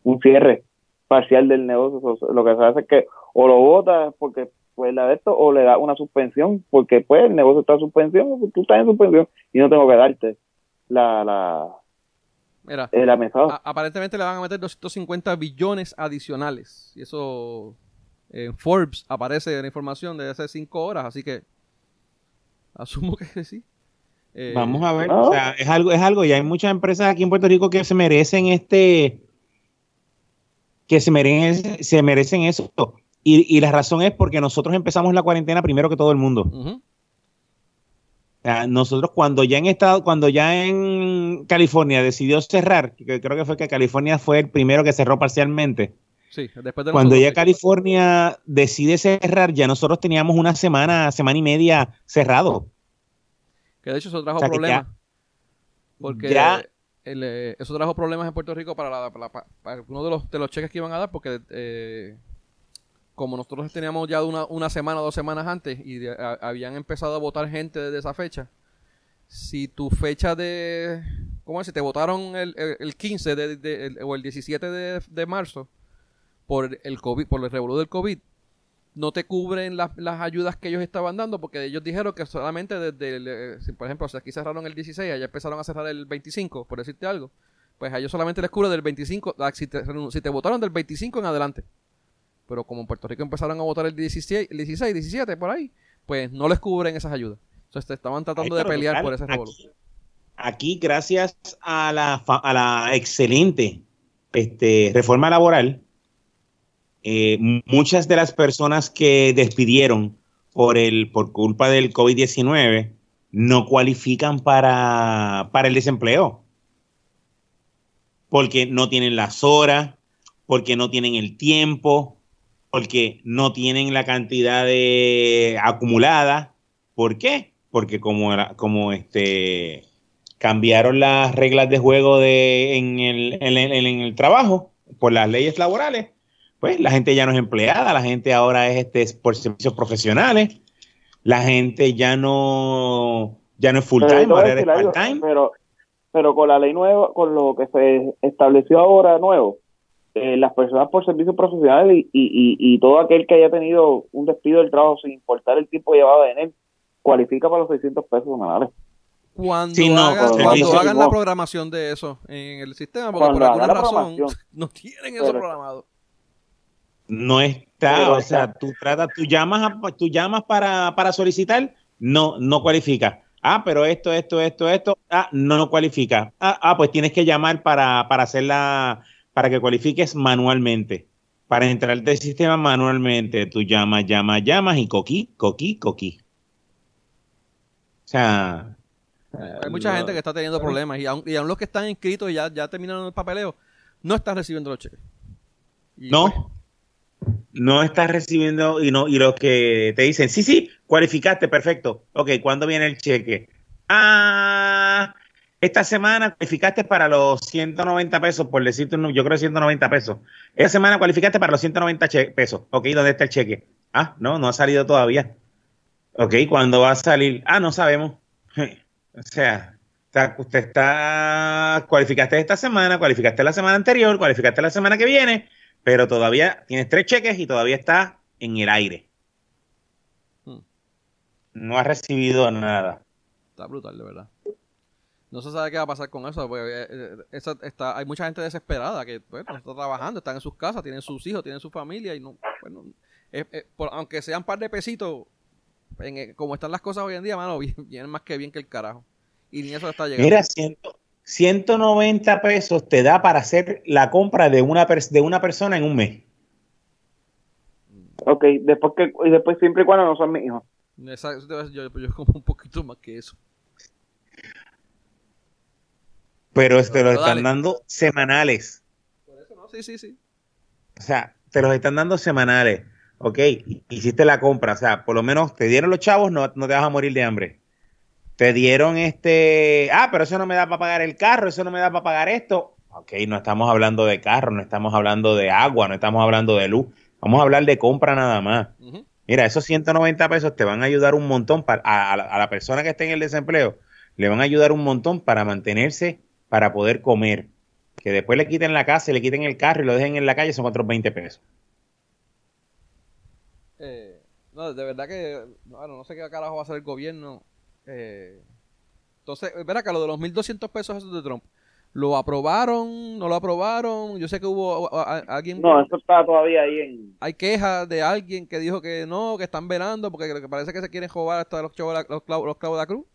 un, cierre parcial del negocio. Lo que se hace es que o lo votas porque pues la de esto, o le da una suspensión, porque pues el negocio está en suspensión, tú estás en suspensión y no tengo que darte la, la, Mira, eh, la mesada. aparentemente le van a meter 250 billones adicionales. Y eso en Forbes aparece la información de hace cinco horas, así que asumo que [laughs] sí. Eh, Vamos a ver, o sea, es algo, es algo, y hay muchas empresas aquí en Puerto Rico que se merecen este, que se merecen, se merecen eso. Y, y la razón es porque nosotros empezamos la cuarentena primero que todo el mundo. nosotros cuando ya en estado, cuando ya en California decidió cerrar, que creo que fue que California fue el primero que cerró parcialmente. Sí, después de cuando ya California decide cerrar, ya nosotros teníamos una semana, semana y media cerrado. Que de hecho eso trajo problemas. porque ya, eh, eso trajo problemas en Puerto Rico para, uno de los, de los cheques que iban a dar, porque eh, como nosotros teníamos ya una, una semana dos semanas antes y habían empezado a votar gente desde esa fecha, si tu fecha de... ¿Cómo es? Si te votaron el, el, 15 de, o el 17 de, de, marzo por el COVID, por el revolú del COVID, no te cubren las, ayudas que ellos estaban dando porque ellos dijeron que solamente desde, eh, por ejemplo, si aquí cerraron el 16, allá empezaron a cerrar el 25, por decirte algo, pues a ellos solamente les cubre del 25, ah, si te, si te votaron del 25 en adelante. Pero como en Puerto Rico empezaron a votar el 16, 16 17, por ahí, pues no les cubren esas ayudas. Entonces estaban tratando de pelear por esa revolución. Aquí, gracias a la, a la excelente este, reforma laboral, eh, muchas de las personas que despidieron por, el, por culpa del COVID-19 no cualifican para, para el desempleo. Porque no tienen las horas, porque no tienen el tiempo, porque no tienen la cantidad de acumulada. ¿Por qué? Porque como, como este, cambiaron las reglas de juego de, en, el, en el trabajo por las leyes laborales, pues la gente ya no es empleada, la gente ahora es este por servicios profesionales, la gente ya no ya no es full time, ahora es part time. Pero, pero con la ley nueva, con lo que se estableció ahora nuevo, eh, las personas por servicios profesionales y, y, y, todo aquel que haya tenido un despido del trabajo sin importar el tiempo llevado en él, cualifica para los 600 pesos semanales. Cuando, cuando hagan la programación de eso en el sistema, porque por alguna razón [laughs] no tienen eso programado. No está, o sea, tú tratas, tú llamas, tú llamas para, para solicitar, no, no cualifica. Ah, pero esto, esto, esto, esto, ah, no, no cualifica. Ah, ah, pues tienes que llamar para, para hacerla, para que cualifiques manualmente. Para entrar del sistema manualmente, tú llamas, llamas, llamas y coquí, coquí, coquí. O sea, hay mucha gente que está teniendo problemas y aún, y aún los que están inscritos y ya, ya terminaron el papeleo, no están recibiendo los cheques. no. Pues, no estás recibiendo y no y los que te dicen, sí, sí, cualificaste, perfecto. Ok, ¿cuándo viene el cheque? Ah, esta semana cualificaste para los 190 pesos, por decirte, yo creo 190 pesos. Esta semana cualificaste para los 190 pesos. Ok, ¿dónde está el cheque? Ah, no, no ha salido todavía. Ok, ¿cuándo va a salir? Ah, no sabemos. [laughs] O sea, usted está, cualificaste esta semana, cualificaste la semana anterior, cualificaste la semana que viene pero todavía tienes tres cheques y todavía está en el aire. Hmm. No ha recibido nada. Está brutal, de verdad. No se sabe qué va a pasar con eso. Porque eh, eh, está, hay mucha gente desesperada que está trabajando, están en sus casas, tienen sus hijos, tienen su familia y no, bueno, aunque sean par de pesitos, en, como están las cosas hoy en día, mano, [laughs] vienen más que bien que el carajo. Y ni eso está llegando. Mira, siento, 190 pesos te da para hacer la compra de una, de una persona en un mes. Ok, después que, y después siempre y cuando no son mis hijos. Exacto, yo, yo como un poquito más que eso. Pero te lo están dando semanales. Por eso no, sí, sí, sí. O sea, te los están dando semanales. Ok, hiciste la compra. O sea, por lo menos te dieron los chavos, no, no te vas a morir de hambre te dieron este, ah, pero eso no me da para pagar el carro, eso no me da para pagar esto. Ok, no estamos hablando de carro, no estamos hablando de agua, no estamos hablando de luz, vamos a hablar de compra nada más. Mira, esos 190 pesos te van a ayudar un montón para, a, la persona que esté en el desempleo, le van a ayudar un montón para mantenerse, para poder comer. Que después le quiten la casa y le quiten el carro y lo dejen en la calle son otros 20 pesos. Eh, No, de verdad que, bueno, no sé qué carajo va a hacer el gobierno. Eh, entonces, verá que lo de los 1.200 pesos esos de Trump, ¿lo aprobaron? ¿No lo aprobaron? Yo sé que hubo alguien... No, eso está todavía ahí en... Hay quejas de alguien que dijo que no, que están velando porque parece que se quieren jugar hasta los, chavos, los, clavos, los clavos de la cruz.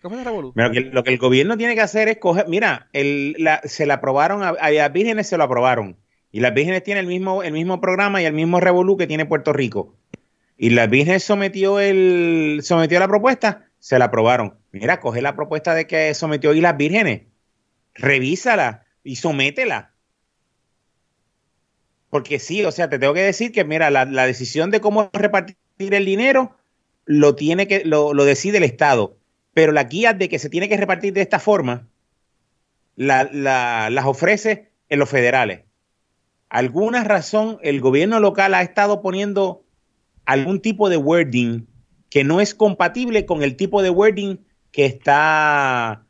¿Qué fue Mira, lo que el gobierno tiene que hacer es coger... Mira, el, la, se la aprobaron, a, a las vírgenes se lo aprobaron. Y las vírgenes tienen el mismo, el mismo programa y el mismo revolú que tiene Puerto Rico. Y las vírgenes sometió, el, sometió la propuesta, se la aprobaron. Mira, coge la propuesta de que sometió y las vírgenes, revísala y sométela. Porque sí, o sea, te tengo que decir que, mira, la, decisión de cómo repartir el dinero lo tiene que, lo, lo, decide el Estado. Pero la guía de que se tiene que repartir de esta forma, la, las ofrece en los federales alguna razón el gobierno local ha estado poniendo algún tipo de wording que no es compatible con el tipo de wording que está,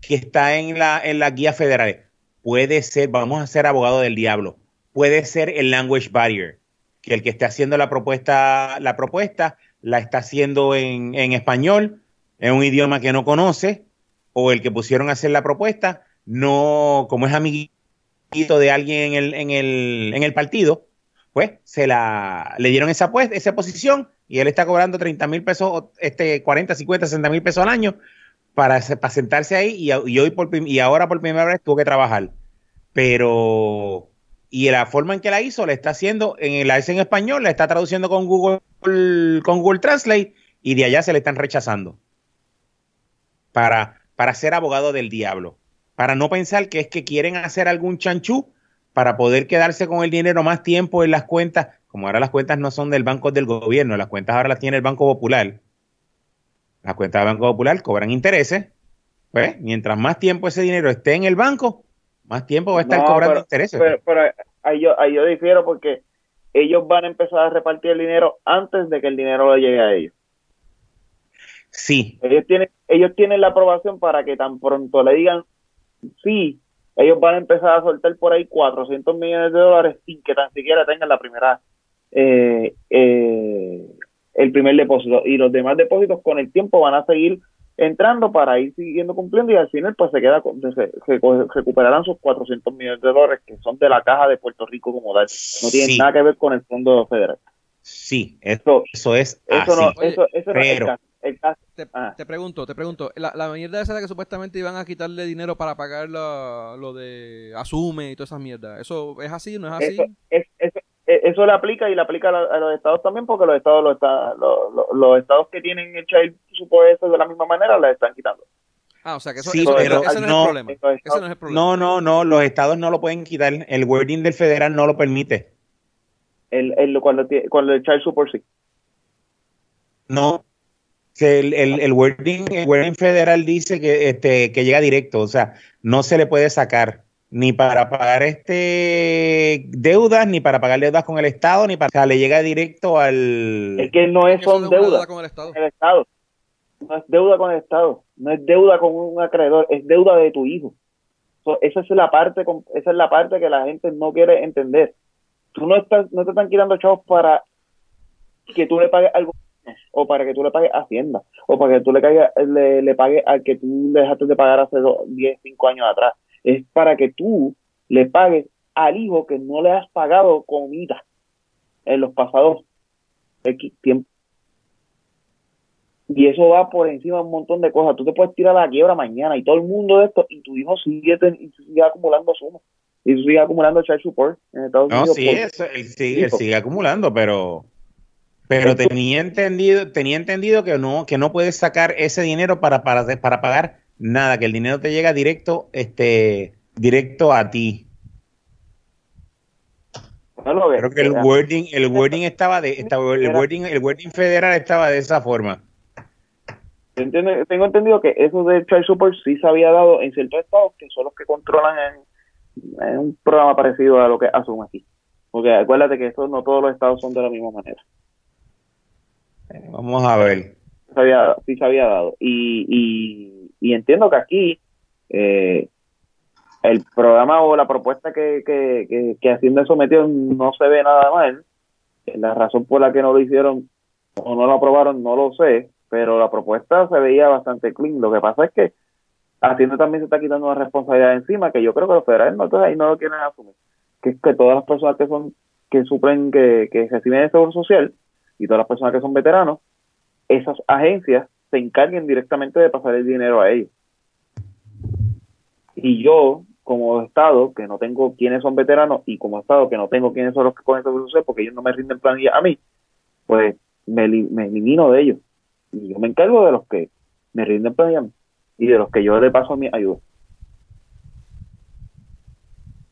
que está en, la, en la guía federal. Puede ser, vamos a ser abogado del diablo, puede ser el language barrier, que el que esté haciendo la propuesta, la propuesta la está haciendo en, en español, en un idioma que no conoce, o el que pusieron a hacer la propuesta, no, como es amiguito de alguien en el, en el, en el partido, pues se la le dieron esa, pues, esa posición y él está cobrando 30 mil pesos, este, 40, 50, 60 mil pesos al año para, sentarse ahí y, hoy por, y ahora por primera vez tuvo que trabajar. Pero, y la forma en que la hizo, la está haciendo, en la en español, la está traduciendo con Google, con Google Translate y de allá se le están rechazando para, para ser abogado del diablo para no pensar que es que quieren hacer algún chanchú para poder quedarse con el dinero más tiempo en las cuentas, como ahora las cuentas no son del banco del gobierno, las cuentas ahora las tiene el Banco Popular. Las cuentas del Banco Popular cobran intereses, pues mientras más tiempo ese dinero esté en el banco, más tiempo va a estar cobrando intereses. Pero, ahí, yo, ahí yo difiero porque ellos van a empezar a repartir el dinero antes de que el dinero le llegue a ellos. Sí. Ellos tienen, ellos tienen la aprobación para que tan pronto le digan sí, ellos van a empezar a soltar por ahí 400 millones de dólares sin que tan siquiera tengan la primera, eh, eh, el primer depósito. Y los demás depósitos con el tiempo van a seguir entrando para ir siguiendo cumpliendo y al final pues se queda se, recuperarán sus 400 millones de dólares que son de la caja de Puerto Rico como tal no tienen nada que ver con el fondo federal sí eso, eso es eso no eso, eso pero, Ah. Te, pregunto, te pregunto, la, la mierda esa de que supuestamente iban a quitarle dinero para pagar lo de Asume y todas esas mierdas, ¿eso es así, no es así? Eso, eso, le aplica y le aplica a, los estados también porque los estados los, está, los, estados que tienen el child support de la misma manera le están quitando. Ah, o sea que eso, no, es el problema. no, no, no, los estados no lo pueden quitar. El wording del federal no lo permite. El, el, cuando, cuando el child support sí. No, el, el, el, wording, el wording federal dice que, este, que llega directo, o sea, no se le puede sacar ni para pagar este deudas, ni para pagar deudas con el Estado, ni para, o sea, le llega directo al... Es que no es son deudas con el Estado. el Estado. No es deuda con el Estado, no es deuda con un acreedor, es deuda de tu hijo. esa es la parte, esa es la parte que la gente no quiere entender. Tú no estás, no te están quitando chavos para que tú le pagues algo o para que tú le pagues a Hacienda, o para que tú le, caiga, le, le pagues al que tú dejaste de pagar hace 10, 5 años atrás. Es para que tú le pagues al hijo que no le has pagado comida en los pasados X tiempo. Y eso va por encima de un montón de cosas. Tú te puedes tirar a la quiebra mañana y todo el mundo de esto, y tu hijo sigue, sigue acumulando sumas. Y sigue acumulando child support en Estados Unidos. No, sí, sigue, sigue acumulando, pero pero tenía entendido, tenía entendido que no, que no puedes sacar ese dinero para, para, para pagar nada, que el dinero te llega directo, este, directo a ti. Creo que el wording, el wording estaba de, estaba, el wording, el wording federal estaba de esa forma. tengo entendido que eso de Child Support sí se había dado en ciertos estados que son los que controlan en, un programa parecido a lo que asume aquí. Porque acuérdate que eso no todos los estados son de la misma manera. Vamos a ver. sí se había dado. Y, y, entiendo que aquí eh, el programa o la propuesta que, que, que, Hacienda sometió no se ve nada mal. La razón por la que no lo hicieron o no lo aprobaron, no lo sé, pero la propuesta se veía bastante clean. Lo que pasa es que Hacienda también se está quitando una responsabilidad encima que yo creo que los federales no, ahí no lo quieren asumir. Que es que todas las personas que son que suplen, que, que reciben el seguro social y todas las personas que son veteranos, esas agencias se encarguen directamente de pasar el dinero a ellos. Y yo, como Estado, que no tengo quiénes son veteranos, y como Estado, que no tengo quiénes son los que cogen social, porque ellos no me rinden planilla a mí, pues me, me elimino de ellos. Y yo me encargo de los que me rinden planilla a mí y de los que yo le paso mi ayuda.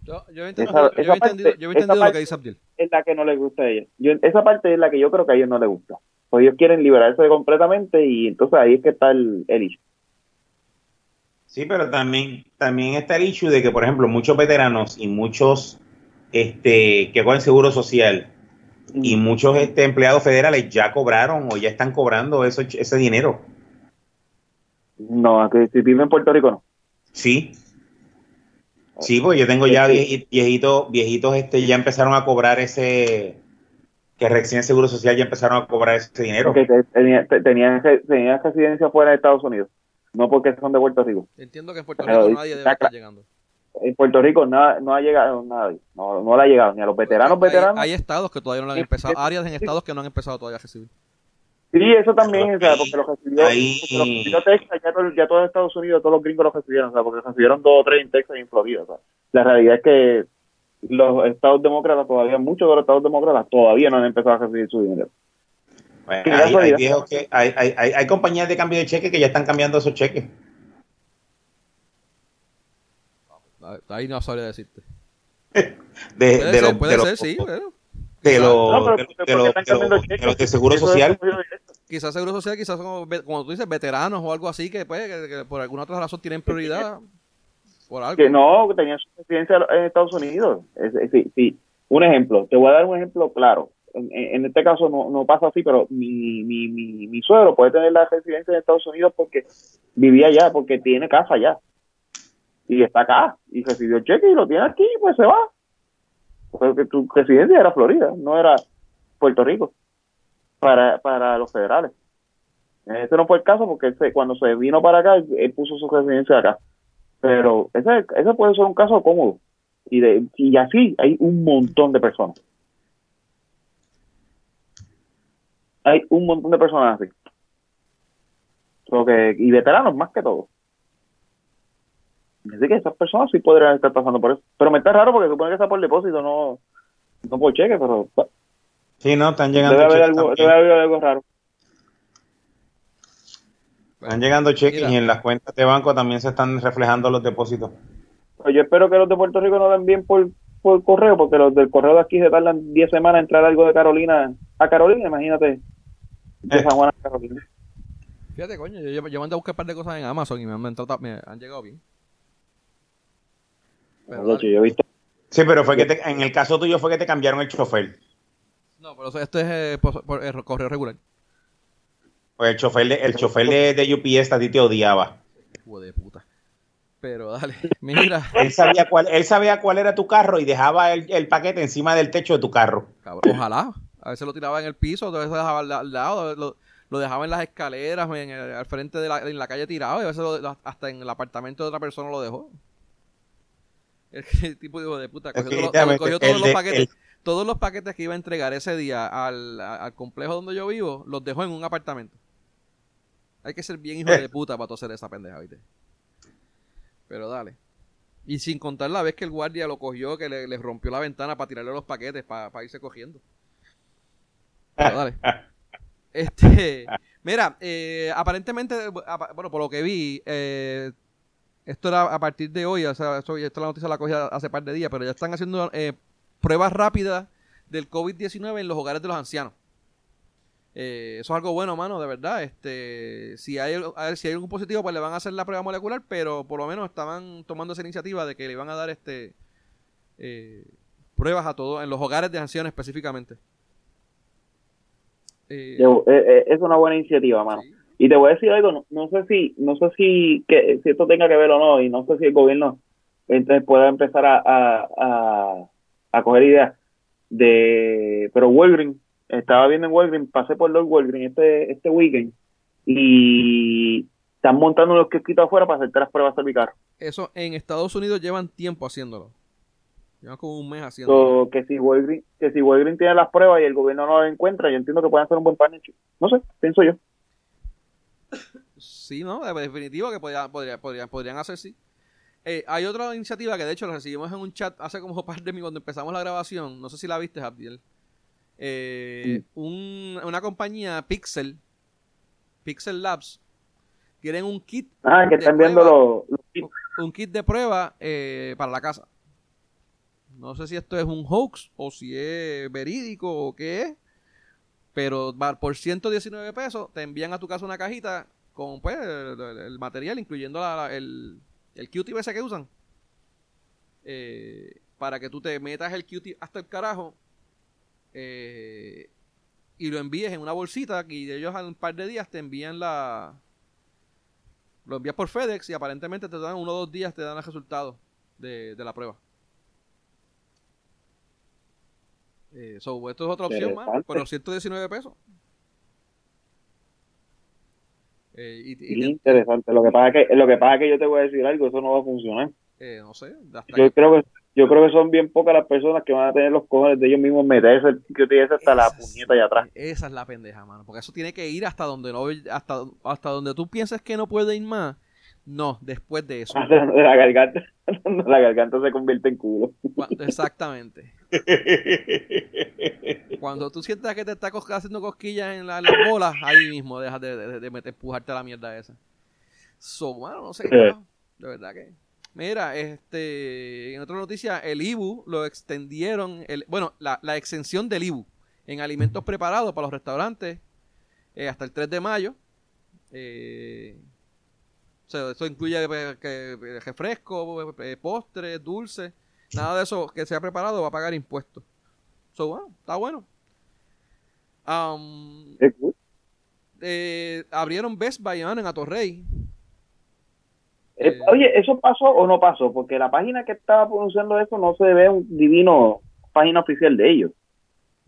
Yo, yo he entendido, yo he entendido, yo he entendido lo que dice Abdel. Es la que no le gusta a ella. Yo, esa parte es la que yo creo que a ellos no les gusta. Pues ellos quieren liberarse completamente y entonces ahí es que está el, el issue. Sí, pero también, también está el issue de que, por ejemplo, muchos veteranos y muchos este, que cogen seguro social y mm. muchos este, empleados federales ya cobraron o ya están cobrando eso, ese dinero. No, que si vive en Puerto Rico no. Sí. Sí, pues yo tengo ya viejitos, viejitos este, ya empezaron a cobrar ese, que recién Seguro Social ya empezaron a cobrar ese dinero. Que tenían, tenían, residencia fuera de Estados Unidos, no porque son de Puerto Rico. Entiendo que en Puerto Rico nadie debe estar llegando. En Puerto Rico nada, no ha llegado nadie, no, no le ha llegado ni a los veteranos veteranos. Hay estados que todavía no han empezado, áreas en estados que no han empezado todavía a recibir. Sí, eso también, o sea, porque lo recibió, Texas, ya todo, ya todo Estados Unidos, todos los gringos lo recibieron, o sea, porque recibieron dos o tres en Texas y en Florida, o sea. La realidad es que los estados demócratas todavía, muchos de los estados demócratas todavía no han empezado a recibir su dinero. hay, que, hay, hay, hay, compañías de cambio de cheque que ya están cambiando esos cheques. Ahí no sabría decirte. [laughs] de, puede de ser, puede ser, sí, de los de, seguro social. Quizás seguro social, quizás como, tú dices, veteranos o algo así que, pues, que, por alguna otra razón tienen prioridad. Por algo. Que no, tenían su residencia en Estados Unidos. Sí, sí. Un ejemplo, te voy a dar un ejemplo claro. En, este caso no, no pasa así, pero mi, mi, mi, mi suegro puede tener la residencia en Estados Unidos porque vivía allá, porque tiene casa allá. Y está acá, y recibió el cheque y lo tiene aquí, pues se va porque tu residencia era Florida, no era Puerto Rico, para, para los federales. Ese no fue el caso porque cuando se vino para acá, él puso su residencia acá. Pero ese, ese puede ser un caso cómodo. Y, de, y así hay un montón de personas. Hay un montón de personas así. que, y veteranos más que todo. Así que esas personas sí podrían estar pasando por eso. Pero me está raro porque supone que está por depósito, no, no por cheque, pero... Sí, no, están llegando debe haber algo, debe haber algo raro. Están llegando cheques y en las cuentas de banco también se están reflejando los depósitos. Pues yo espero que los de Puerto Rico no lo envíen por, por correo, porque los del correo de aquí se tardan 10 semanas en entrar algo de Carolina a Carolina, imagínate. De eh. San Juan a Carolina. Fíjate, coño, yo, yo, mandé a buscar un par de cosas en Amazon y me han, me han llegado bien. Sí, pero fue que en el caso tuyo fue que te cambiaron el chofer. No, pero esto es eh, por, eh, correo regular. Pues el chofer de, el chofer de, UPS a ti te odiaba. Hijo de puta. Pero dale, [laughs] mira. él, sabía cuál, él sabía cuál era tu carro y dejaba el, paquete encima del techo de tu carro. ojalá. A veces lo tiraba en el piso, a veces lo dejaba al, lado, lo, dejaba en las escaleras, al frente de la, en la calle tirado, y a veces hasta en el apartamento de otra persona lo dejó. El [laughs] tipo de puta cogió, todos, los paquetes. Todos los paquetes que iba a entregar ese día al, al, complejo donde yo vivo, los dejó en un apartamento. Hay que ser bien hijo de puta para hacer esa pendeja, ¿viste? Pero dale. Y sin contar la vez que el guardia lo cogió, que le, rompió la ventana para tirarle los paquetes, para, irse cogiendo. Pero dale. [laughs] Este, mira, eh, aparentemente, bueno, por lo que vi, eh, esto era a partir de hoy, o sea, esto, la noticia la cogí hace par de días, pero ya están haciendo eh, pruebas rápidas del COVID-19 en los hogares de los ancianos. Eh, eso es algo bueno, mano, de verdad. Este, si hay, si hay algún positivo, pues le van a hacer la prueba molecular, pero por lo menos estaban tomando esa iniciativa de que le van a dar este eh, pruebas a todos, en los hogares de ancianos específicamente. es una buena iniciativa, mano. Y te voy a decir algo, no, sé si, no sé si, que, si esto tenga que ver o no, y no sé si el gobierno entonces pueda empezar a, a, a, coger ideas de, pero Walgreens estaba viendo en Walgreens, pasé por los Walgreens este, este weekend y están montando unos quito afuera para hacerte las pruebas cervicales. Eso en Estados Unidos llevan tiempo haciéndolo. Llevan como un mes haciéndolo. que si Walgreens, que si Walgreens tiene las pruebas y el gobierno no las encuentra, yo entiendo que pueden hacer un buen partnership. No sé, pienso yo. Sí, no, de definitivo que podría, podría, podrían hacer sí. Eh, hay otra iniciativa que de hecho la recibimos en un chat hace como un par de minutos cuando empezamos la grabación. No sé si la viste, Abdiel. Eh, una compañía Pixel, Pixel Labs, tienen un kit. Ah, que están viendo los, Un kit de prueba eh, para la casa. No sé si esto es un hoax o si es verídico o qué es. Pero por 119 pesos te envían a tu casa una cajita con pues, el, material, incluyendo el, el QT ese que usan. Eh, para que tú te metas el QT hasta el carajo eh, y lo envíes en una bolsita y ellos un par de días te envían la lo envías por FedEx y aparentemente te dan uno o dos días te dan el resultado de, de la prueba. Eh, esto es otra opción más por los 119 pesos. Eh, interesante. Lo que pasa que lo que pasa es que yo te voy a decir algo eso no va a funcionar. Eh, no sé yo creo que yo creo que son bien pocas las personas que van a tener los cojones de ellos mismos meterse que utilice hasta la puñeta allá atrás. Esa es la pendeja, mano. Porque eso tiene que ir hasta donde no hasta, hasta donde tú piensas que no puede ir más. No, después de eso. Hasta donde la garganta, [laughs] la garganta se convierte en culo. [laughs] exactamente. Cuando tú sientas que te está haciendo cosquillas en, las bolas, ahí mismo dejas de, de, meter, empujarte la mierda esa. So, bueno, no sé. Eh. de verdad que. Mira, este, en otra noticia, el IBU lo extendieron, el, bueno, la, la exención del IBU en alimentos preparados para los restaurantes eh, hasta el 3 de mayo. Eh, o sea, eso incluye eh, que, refresco, postres, dulces, nada de eso que sea preparado va a pagar impuestos. So, bueno, está bueno. Um, abrieron Best Buy en Atorrey eh, oye, ¿eso pasó o no pasó? Porque la página que estaba pronunciando eso no se ve un divino página oficial de ellos.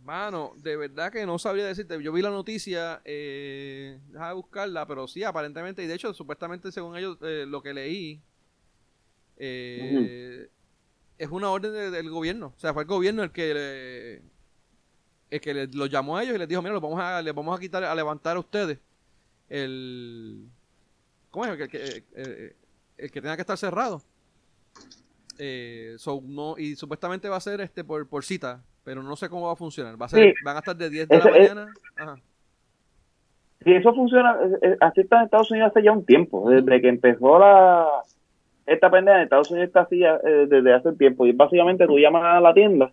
Mano, de verdad que no sabría decirte. Yo vi la noticia, eh, de buscarla, pero sí, aparentemente, y de hecho, supuestamente, según ellos, eh, lo que leí, eh, es una orden del gobierno. O sea, fue el gobierno el que el que los llamó a ellos y les dijo, mira, los vamos a, les vamos a quitar, a levantar a ustedes el... ¿Cómo es? El, que, el que tenga que estar cerrado. Eh, no, y supuestamente va a ser este por, por cita, pero no sé cómo va a funcionar. Va a ser, Van a estar de 10 de la mañana. Ajá. Sí, eso funciona. Así está en Estados Unidos hace ya un tiempo. Desde que empezó la esta pendeja en Estados Unidos está así eh, desde hace tiempo. Y básicamente tú llamas a la tienda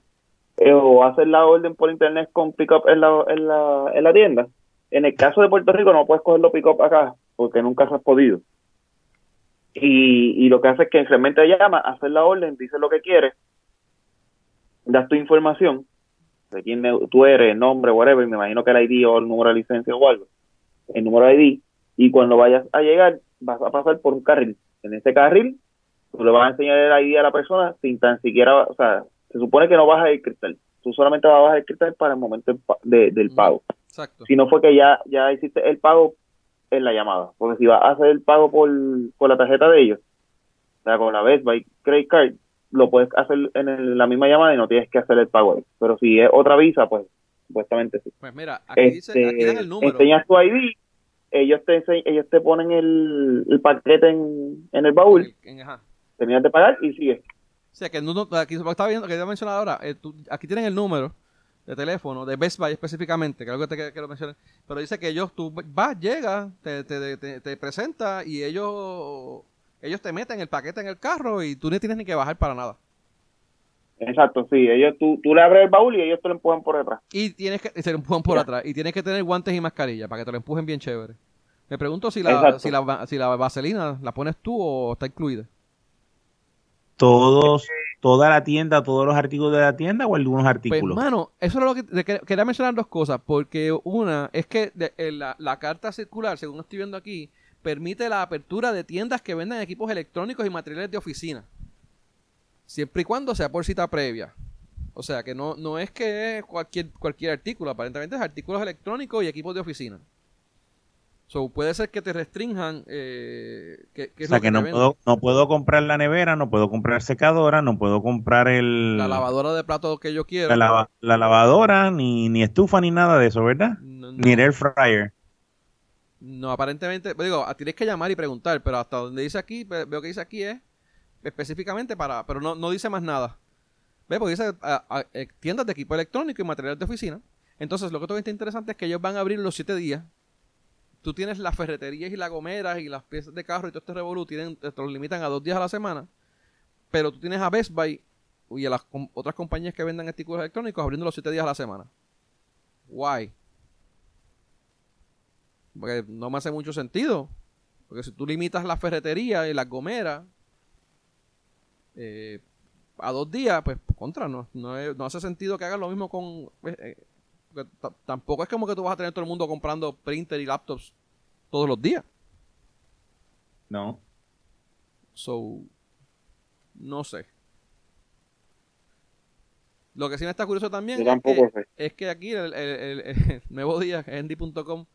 eh, o haces la orden por internet con pick-up en la, en, la, en la tienda. En el caso de Puerto Rico no puedes cogerlo pick-up acá porque nunca has podido. Y, lo que hace es que realmente llama, hace la orden, dice lo que quiere, das tu información de quién tú eres, nombre, whatever, me imagino que el ID o el número de licencia o algo, el número de ID, y cuando vayas a llegar vas a pasar por un carril. En ese carril tú le vas a enseñar el ID a la persona sin tan siquiera, o sea, se supone que no bajas el cristal, tú solamente vas a bajar el cristal para el momento del pago. Exacto. Si no fue que ya, ya hiciste el pago en la llamada. Porque si vas a hacer el pago por, la tarjeta de ellos, o sea, con la Best Buy Credit Card, lo puedes hacer en la misma llamada y no tienes que hacer el pago ahí. Pero si es otra visa, pues supuestamente sí. Pues mira, aquí, dice, aquí dan el número. Enseñas tu ID, ellos te, ellos te ponen el, el paquete en, en el baúl, tenías de pagar y sigue. O sea, que no, aquí está viendo, que he mencionado ahora, eh, aquí tienen el número de teléfono, de Best Buy específicamente, creo que te quiero mencionar, pero dice que ellos, tú vas, llegas, te, te, te, te presentas y ellos ellos te meten el paquete en el carro y tú no tienes ni que bajar para nada. Exacto, sí, ellos tú, tú le abres el baúl y ellos te lo empujan por detrás. Y tienes que se lo empujan por atrás y tienes que tener guantes y mascarilla para que te lo empujen bien chévere. Me pregunto si la, si la, si la vaselina la pones tú o está incluida. Todos toda la tienda, todos los artículos de la tienda o algunos pues, artículos? Pues, mano, eso es lo que quería mencionar dos cosas, porque una es que la, carta circular, según estoy viendo aquí, permite la apertura de tiendas que venden equipos electrónicos y materiales de oficina, siempre y cuando sea por cita previa. O sea que no, no es que es cualquier, cualquier artículo, aparentemente es artículos electrónicos y equipos de oficina. So, puede ser que te restrinjan. Eh, que, o sea, que, no, puedo, no puedo comprar la nevera, no puedo comprar secadora, no puedo comprar el. La lavadora de platos que yo quiero. La, lavadora, ni, ni estufa, ni nada de eso, ¿verdad? Ni el air fryer. No, aparentemente. Digo, tienes que llamar y preguntar, pero hasta donde dice aquí, veo que dice aquí es específicamente para. Pero no, no dice más nada. ¿Ves? Porque dice eh, tiendas de equipo electrónico y materiales de oficina. Entonces, lo que también está interesante es que ellos van a abrir los 7 días tú tienes las ferreterías y las gomeras y las piezas de carro y todo este revolú, te los limitan a dos días a la semana, pero tú tienes a Best Buy y a las otras compañías que venden artículos electrónicos abriendo los siete días a la semana. Why? Porque no me hace mucho sentido. Porque si tú limitas la ferretería y las gomeras eh, a dos días, pues contra, no, no, hace sentido que hagan lo mismo con... Pues, eh, tampoco es como que tú vas a tener todo el mundo comprando printer y laptops todos los días. No. So, no sé. Lo que sí me está curioso también es, que, aquí el, el, [laughs] nuevo día, endy.com,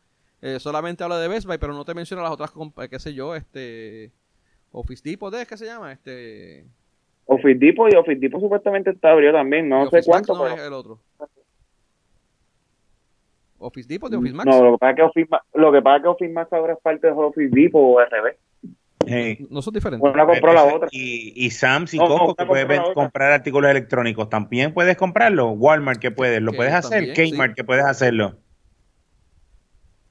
eh, solamente habla de Best Buy, pero no te menciona las otras, qué sé yo, este Office Depot, ¿es que se llama? Este Office Depot y Office Depot supuestamente está abrió también, no sé cuánto. No es el otro. Office Depot de Office Max. No, lo que pasa es que Office, lo que, pasa es que Office Max ahora es parte de Office Depot o RB. No son diferentes. Una compró la otra. Y, y Sam's y Costco que puedes comprar artículos electrónicos, ¿también puedes comprarlo? Walmart que puedes, ¿lo puedes hacer? Kmart que puedes hacerlo.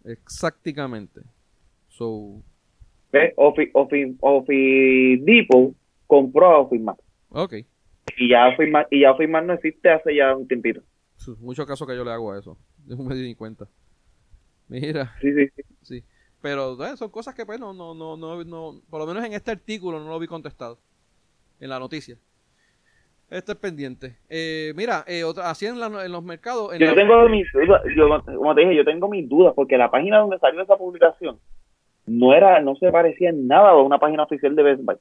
Exactamente. So... Office, Office, Office Depot compró a Office Max. Ok. Y ya Office Max, y ya Office Max no existe hace ya un tiempito. Mucho caso que yo le hago a eso. [laughs] No me di cuenta. Mira. Sí, sí, sí. Pero eh, son cosas que, pues, no, no, no, no, por lo menos en este artículo no lo vi contestado. En la noticia. Esto es pendiente. Eh, mira, eh, otra, así en, los mercados. yo tengo mis dudas, como te dije, yo tengo mis dudas porque la página donde salió esa publicación no era, no se parecía en nada a una página oficial de Best Buy.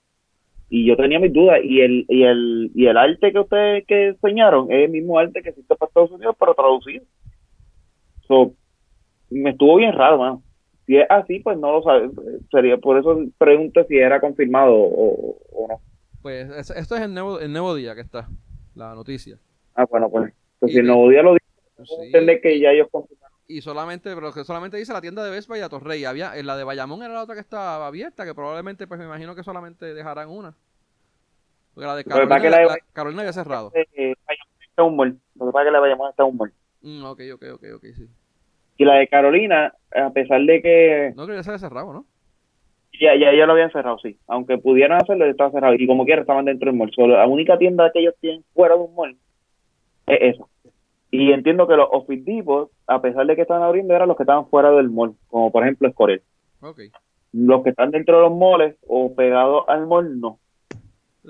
Y yo tenía mis dudas y el, y el, y el arte que ustedes que enseñaron es el mismo arte que existe para Estados Unidos, pero traducido me estuvo bien raro, mano. Si es así, pues no lo sabe. Sería por eso pregunto si era confirmado o, no. Pues esto es el nuevo, el nuevo día que está, la noticia. Ah, bueno, pues, pues si el nuevo día lo dice, entender que ya ellos confirmaron. Y solamente, pero que solamente dice la tienda de Vespa y a Torrey. Había, en la de Bayamón era la otra que estaba abierta, que probablemente, pues me imagino que solamente dejarán una. Porque la de Carolina, Carolina había cerrado. Eh, está un mall. Lo que pasa es que la de Bayamón está un mall. Mm, ok, ok, ok, ok, sí. Y la de Carolina, a pesar de que... No, que ya se había cerrado, ¿no? Ya, ya, ya lo habían cerrado, sí. Aunque pudieran hacerlo, estaba cerrado. Y como quiera, estaban dentro del mall. Solo la única tienda que ellos tienen fuera de un mall es esa. Y entiendo que los Office Depot, a pesar de que estaban abriendo, eran los que estaban fuera del mall. Como por ejemplo Escorel. Okay. Los que están dentro de los malls o pegados al mall, no.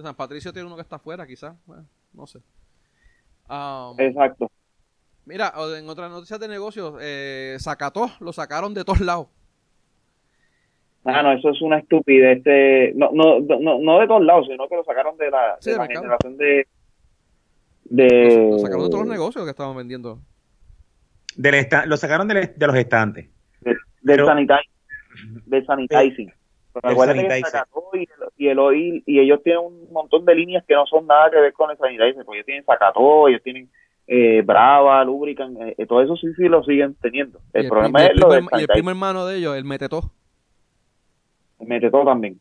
San Patricio tiene uno que está fuera, quizás. no sé. Um, Exacto. Mira, en otras noticias de negocios, eh, Sacató lo sacaron de todos lados. Ah, no, eso es una estupidez. Este, no, no, no, no de todos lados, sino que lo sacaron de la, generación de. de... Lo, sacaron de todos los negocios que estaban vendiendo. Del lo sacaron de, los estantes. del, Pero, sanitizing. Del sanitizing. y, el, oil, y ellos tienen un montón de líneas que no son nada que ver con el sanitizer, porque ellos tienen Sacató, ellos tienen eh, Brava, Lubricant, eh, todo eso sí, sí lo siguen teniendo. El, problema es lo del Y el primo hermano de ellos, el Metetó. El Metetó también.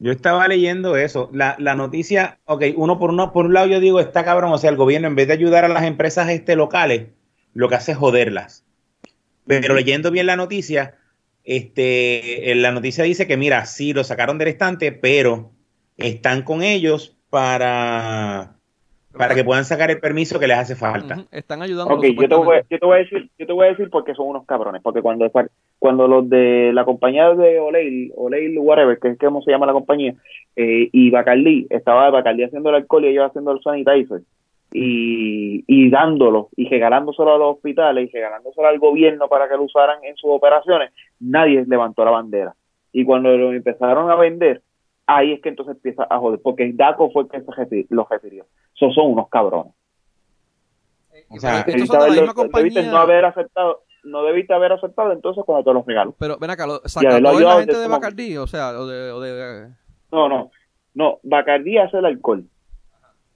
Yo estaba leyendo eso. La, la noticia, ok, uno por uno, por un lado yo digo, está cabrón, o sea, el gobierno en vez de ayudar a las empresas este locales, lo que hace es joderlas. Pero leyendo bien la noticia, este, la noticia dice que mira, sí, lo sacaron del estante, pero están con ellos para para que puedan sacar el permiso que les hace falta. Están ayudando. Ok, yo te, voy, yo te, voy, a decir, yo te voy a decir porque son unos cabrones, porque cuando cuando los de la compañía de Oleil, Oleil whatever, que es como se llama la compañía, eh, y Bacardi, estaba Bacardi haciendo el alcohol y ellos haciendo el sanitizer, y, y dándolo, y regalándoselo a los hospitales, y regalándoselo al gobierno para que lo usaran en sus operaciones, nadie levantó la bandera. Y cuando lo empezaron a vender, ahí es que entonces empieza a joder, porque DACO fue el que se lo refirió. Esos son unos cabrones. O sea, Estos Debiste son de la haberlo- misma compañía. debiste no haber aceptado, no debiste haber aceptado entonces cuando te los regalo. Pero ven acá, lo, la gente de Bacardí, o sea, o de, o de- No, no, no, Bacardí hace el alcohol.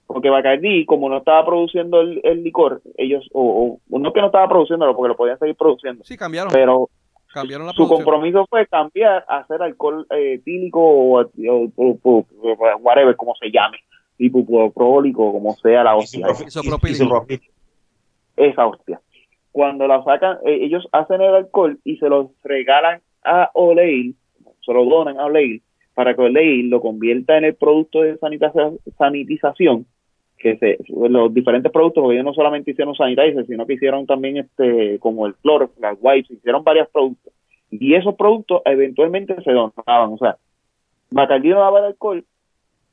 Porque Bacardí, como no estaba produciendo el, el licor, ellos, o, o no que no estaba produciéndolo, porque lo podían seguir produciendo, Sí, cambiaron, pero cambiaron la su producción. compromiso fue cambiar a hacer alcohol eh, etílico o, o- o- whatever, como se llame, tipo prólico, como sea la hostia, esa hostia. Cuando la sacan, eh, ellos hacen el alcohol y se lo regalan a Oleil, se lo donan a Oleil, para que Oleil lo convierta en el producto de sanitiza- sanitización, que se, los diferentes productos, porque ellos no solamente hicieron sanitizer, sino que hicieron también este como el cloro, las wipes, hicieron varios productos. Y esos productos eventualmente se donaban, o sea, Bacardi donaba el alcohol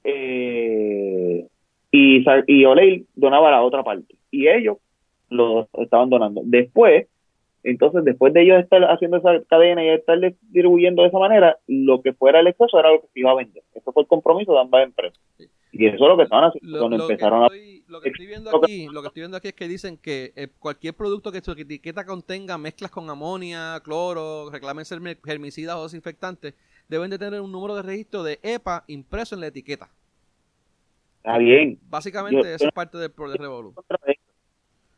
eh, y, y Oleil donaba la otra parte. Y ellos lo estaban donando. Después, entonces, después de ellos estar haciendo esa cadena y estar distribuyendo de esa manera, lo que fuera el exceso era lo que se iba a vender. Eso fue el compromiso de ambas empresas. Y eso es lo que estaban haciendo Lo, cuando empezaron a... estoy, lo que estoy viendo aquí, lo que estoy viendo aquí es que dicen que eh, cualquier producto que su etiqueta contenga mezclas con amonia, cloro, reclamen germicidas o desinfectantes, deben de tener un número de registro de EPA impreso en la etiqueta. Está bien. Básicamente Yo- eso es parte del, del Revolu.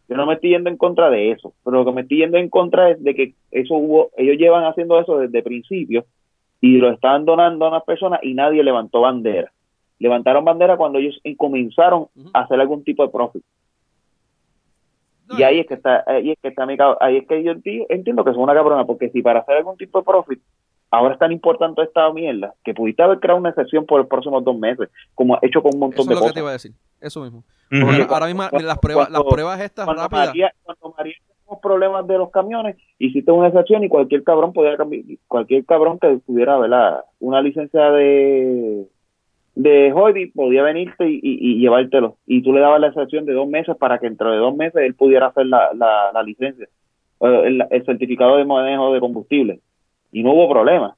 Yo no me estoy yendo en contra de eso, pero lo que me estoy yendo en contra es de que eso hubo, ellos llevan haciendo eso desde principio y lo estaban donando a unas personas y nadie levantó bandera. Levantaron bandera cuando ellos comenzaron Ujú. a hacer algún tipo de profit. No, Y ahí es que está, ahí es que está mi ahí es que yo enti- entiendo que es una cabrona, porque si para hacer algún tipo de profit, ahora es tan importante esta mierda, que pudiste haber creado una excepción por los próximos dos meses, como ha hecho con un montón Eso de es lo que cosas. te iba a decir. Eso mismo. Ujú. Porque Ujú. ahora mismo Cuando- las pruebas, las cuando- pruebas estas cuando rápidas. María, cuando María tuvo problemas de los camiones, hiciste una excepción y cualquier cabrón podía cualquier cabrón que tuviera ¿verdad? una licencia de de hobby podía venirte y, y- y llevártelo. Y tú le dabas la excepción de dos meses para que dentro de dos meses él pudiera hacer la, la, la licencia el, el certificado de manejo de combustible. Y no hubo problema.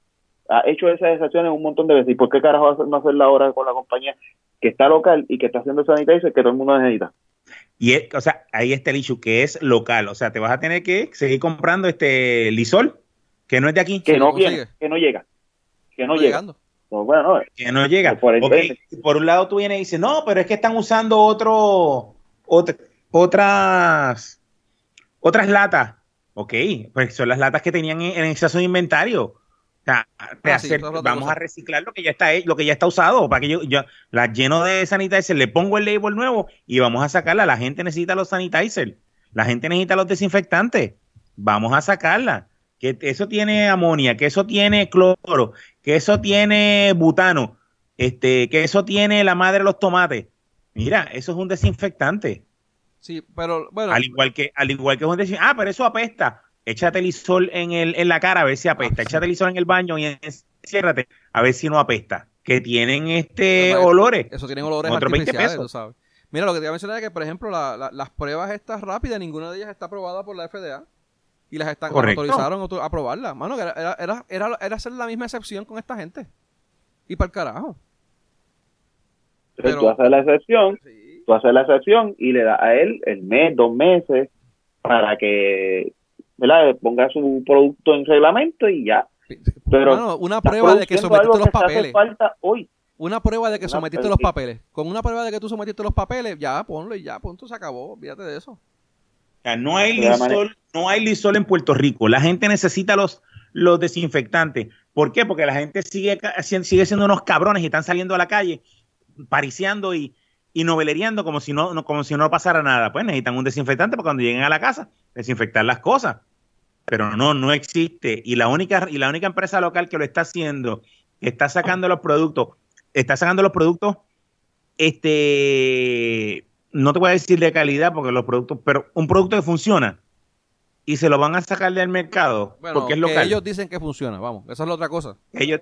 Ha hecho esas excepciones un montón de veces. Y por qué carajo hacer- no hacerla ahora con la compañía que está local y que está haciendo sanitizer que todo el mundo necesita Y es, o sea, ahí está el issue que es local. O sea, te vas a tener que seguir comprando este lisol, que no es de aquí, que no viene, que no llega, que no llega. llegando. Bueno, no, que no llega. Por un lado tú vienes y dices, no, pero es que están usando otro, ot- otras, otras latas. Ok, pues son las latas que tenían en, en exceso de inventario. O sea, Ah, hacer- vamos a reciclar lo que ya está lo que ya está usado para que yo, yo las lleno de sanitizer, le pongo el label nuevo y vamos a sacarla. La gente necesita los sanitizer, la gente necesita los desinfectantes. Vamos a sacarla. Que eso tiene amonia, que eso tiene cloro, que eso tiene butano, este, que eso tiene la madre de los tomates. Mira, eso es un desinfectante. Sí, pero bueno. Al igual que, al igual que es un desinfectante. Ah, pero eso apesta. Échate el isol en, el, en la cara a ver si apesta. Ah. Échate el isol en el baño y enciérrate a ver si no apesta. Que tienen este Pero, olores. Eso tienen olores Otros 20 artificiales, pesos. tú sabes. Mira, lo que te iba a mencionar es que, por ejemplo, la- la- las pruebas estas rápidas, ninguna de ellas está aprobada por la FDA. Y las están Correcto. autorizaron a auto- a aprobarlas. Mano, que era, era, era, era, hacer la misma excepción con esta gente. Y para el carajo. Entonces Pero- tú haces la excepción, Sí. tú haces la excepción y le das a él el mes, dos meses, para que ¿verdad? ponga su producto en reglamento y ya. Pero Mano, una prueba de que sometiste los que papeles. falta hoy. Una prueba de que Una sometiste los papeles. Con una prueba de que tú sometiste los papeles, ya, ponlo y ya, punto, se acabó. Olvídate de eso. Sea, no hay lisol, no hay lisol en Puerto Rico. La gente necesita los, los desinfectantes. ¿Por qué? Porque la gente sigue, sigue siendo unos cabrones y están saliendo a la calle, pariciando y, y noveleriando como si no, no- como si no pasara nada. Pues necesitan un desinfectante para cuando lleguen a la casa, desinfectar las cosas. Pero no, no existe. Y la única, y la única empresa local que lo está haciendo, que está sacando los productos, está sacando los productos, este, no te voy a decir de calidad porque los productos, pero un producto que funciona y se lo van a sacar del mercado Bueno, porque es que local. ellos dicen que funciona, vamos. Esa es la otra cosa. Ellos-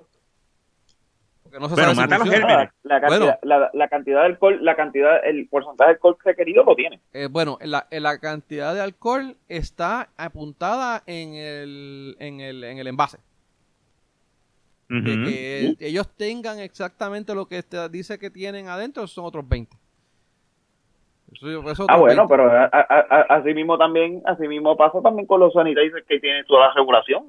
Porque no se Bueno, si mata los gérmenes. La, la cantidad, Bueno. la, la cantidad de alcohol, la cantidad, el porcentaje de alcohol requerido lo tiene. Eh, bueno, la, la cantidad de alcohol está apuntada en el, en el, en el envase. De que ellos tengan exactamente lo que dice que tienen adentro son otros 20. Ah, bueno, pero así mismo también, así mismo pasa también con los sanitarios que tienen toda la regulación.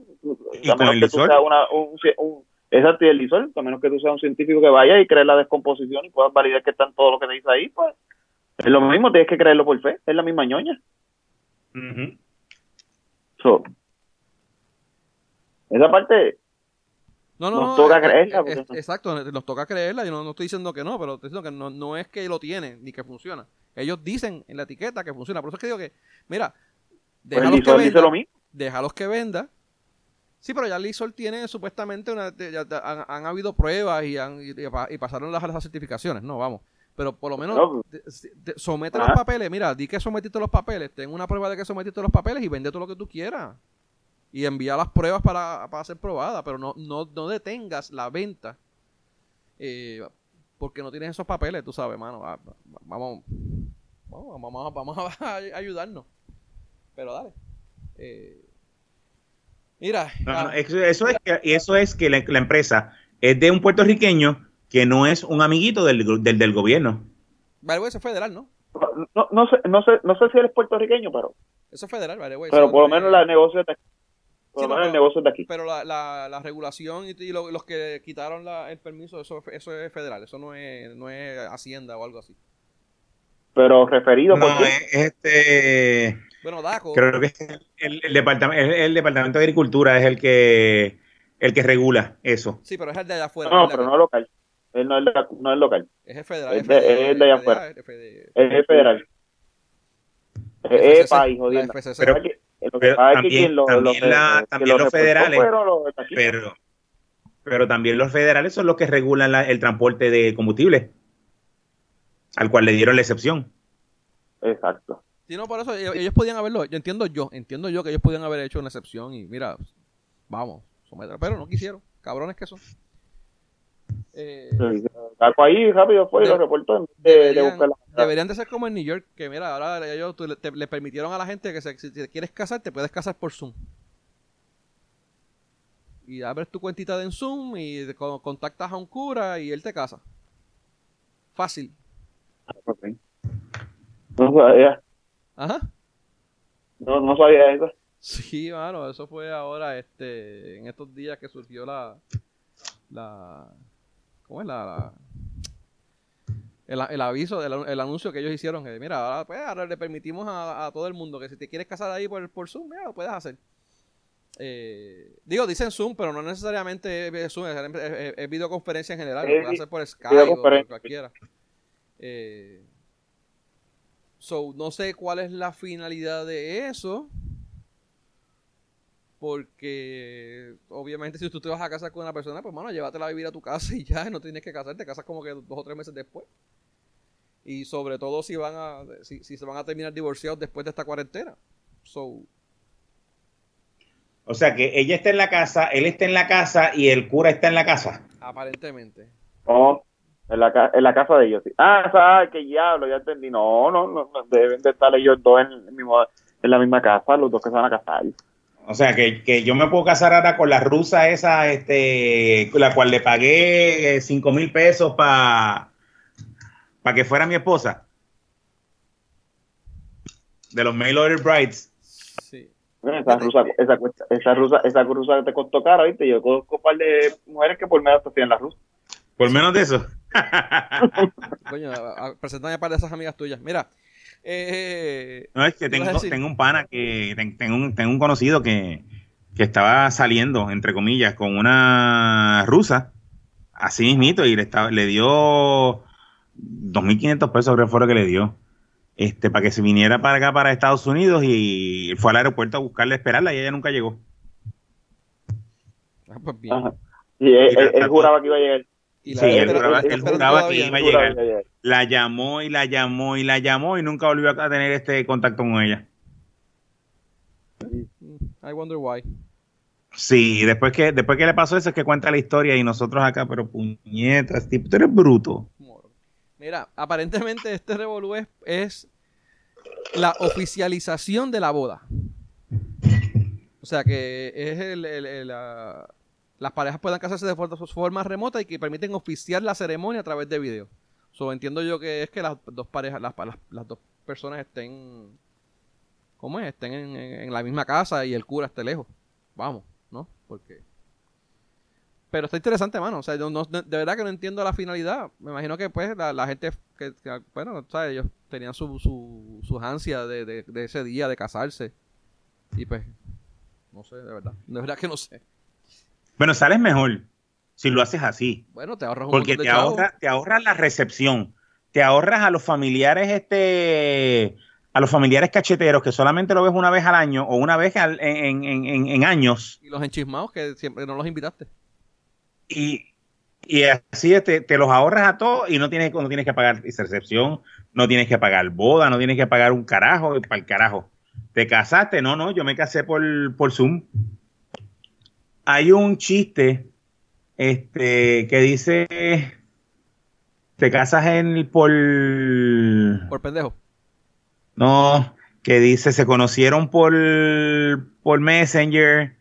¿Y a menos que tú seas una, un, un, exacto, y el lisol, a menos que tú seas un científico que vaya y cree la descomposición y puedas validar que están todo lo que te dice ahí, pues es lo mismo, tienes que creerlo por fe, es la misma ñoña. esa parte no, no, nos toca creerla. exacto, nos toca creerla. Yo no, estoy diciendo que no, pero estoy diciendo que no, no es que lo tiene ni que funciona. Ellos dicen en la etiqueta que funciona. Por eso es que digo que, mira, pues déjalos que venda. Lo mismo. Déjalos que venda. Sí, pero ya Lizol tiene supuestamente una, ya, han, habido pruebas y, han, y, pasaron las, las certificaciones. No, vamos. Pero por lo menos somete los papeles. Mira, di que sometiste los papeles. Ten una prueba de que sometiste los papeles y vende todo lo que tú quieras y envía las pruebas para, ser probadas, pero no, no, no detengas la venta eh, porque no tienes esos papeles, tú sabes, mano. Vamos, vamos, vamos, a [laughs] ayudarnos. Pero dale. Eh, mira. Ah, eso, es que, eso es que la, empresa es de un puertorriqueño que no es un amiguito del, del, gobierno. Vale, eso es federal, ¿no? No, no, sé, no, sé, no sé si eres puertorriqueño, pero... Eso es federal, vale, Pero por lo menos la negocio el negocio de aquí. Pero la, la, regulación y, los que quitaron el permiso, eso, eso es federal, eso no es, no es Hacienda o algo así. Pero referido no, es este bueno, DACO. Creo que el, el, departamento, el, departamento de agricultura es el que el que regula eso. Sí, pero es el de allá afuera. No, pero no es local. Él no es, no es local. Es el federal. Es, de, el de allá afuera. Es el federal. Es país, jodiendo. Pero, pero también, los federales, pero, pero también los federales son los que regulan el transporte de combustible, al cual le dieron la excepción. Exacto. Sí, no, por eso ellos podían haberlo, yo entiendo yo, entiendo yo que ellos podían haber hecho una excepción y mira, vamos, pero no quisieron, cabrones que son. Eh, ahí rápido fue y lo reportó deberían, de ser como en New York, que mira, ahora ellos le, permitieron a la gente que si te quieres casar, te puedes casar por Zoom. Y abres tu cuentita de Zoom y contactas a un cura y él te casa. Fácil. No sabía. Ajá. No, no sabía eso. Sí, mano, eso fue ahora, este, en estos días que surgió la, la, ¿cómo es la, el, aviso, el, el, anuncio que ellos hicieron, que mira, ahora, pues, ahora le permitimos a, todo el mundo que si te quieres casar ahí por, por Zoom, mira, lo puedes hacer. Eh, digo, dicen Zoom, pero no necesariamente es Zoom, es, videoconferencia en general, lo puedes hacer por Skype o por cualquiera. Eh, so, no sé cuál es la finalidad de eso. Porque obviamente si tú te vas a casar con una persona, pues mano, llévatela a vivir a tu casa [laughs] y ya, no tienes que casarte, te casas como que dos o tres meses después. Y sobre todo si van a, si, se van a terminar divorciados después de esta cuarentena. So, o sea que ella está en la casa, él está en la casa y el cura está en la casa. Aparentemente. Oh, en la, en la casa de ellos. Sí. Ah, ah, que diablo, ya entendí. No, no, no, deben de estar ellos dos en, en la misma casa, los dos que se van a casar. O sea, que, yo me puedo casar ahora con la rusa esa, este, la cual le pagué 5 eh, mil pesos para para que fuera mi esposa. De los mail order brides. Sí. esa, rusa, esa, esa, rusa, esa rusa te costó caro, ¿viste? Yo conozco un par de mujeres que por menos te la rusa. Por menos de eso. [laughs] Coño, preséntame para esas amigas tuyas. Mira, eh, no, es que tengo, tengo un pana que tengo un, tengo un conocido que, estaba saliendo, entre comillas, con una rusa, así mismito, y le, estaba, le dio 2.500 pesos, creo que fue lo que le dio, este, para que se viniera para acá, para Estados Unidos, y fue al aeropuerto a buscarle, esperarla, y ella nunca llegó. Ah, pues y él, juraba que iba a llegar. Sí, él, juraba, que iba a llegar la llamó y la llamó y la llamó y nunca volvió a tener este contacto con ella. I wonder why. Sí, después que, después que le pasó eso es que cuenta la historia y nosotros acá, pero puñetas, tipo, tú eres bruto. Mira, aparentemente este revolú es, la oficialización de la boda. O sea que es el, las parejas puedan casarse de forma remota y que permiten oficiar la ceremonia a través de video. So, entiendo yo que es que las dos parejas, las, las, dos personas estén, ¿cómo es? Estén en, la misma casa y el cura esté lejos. Vamos, ¿no? Porque... Pero está interesante, mano. O sea, yo no, de verdad que no entiendo la finalidad. Me imagino que, pues, la, gente, que, bueno, ¿sabes? Ellos tenían su, su, sus ansias de, de, ese día, de casarse. Y pues, no sé, de verdad. De verdad que no sé. Bueno, sales mejor si lo haces así. Bueno, te ahorras un Porque te, ahorras, te ahorras la recepción. Te ahorras a los familiares, este a los familiares cacheteros que solamente lo ves una vez al año o una vez en, en, en, años. Y los enchismados que siempre no los invitaste. Y, y así te, te, los ahorras a todos y no tienes, no tienes que pagar recepción, no tienes que pagar boda, no tienes que pagar un carajo, para el carajo. ¿Te casaste? No, no, yo me casé por, por Zoom. Hay un chiste este que dice te casas en por por pendejo. No, que dice se conocieron por por Messenger.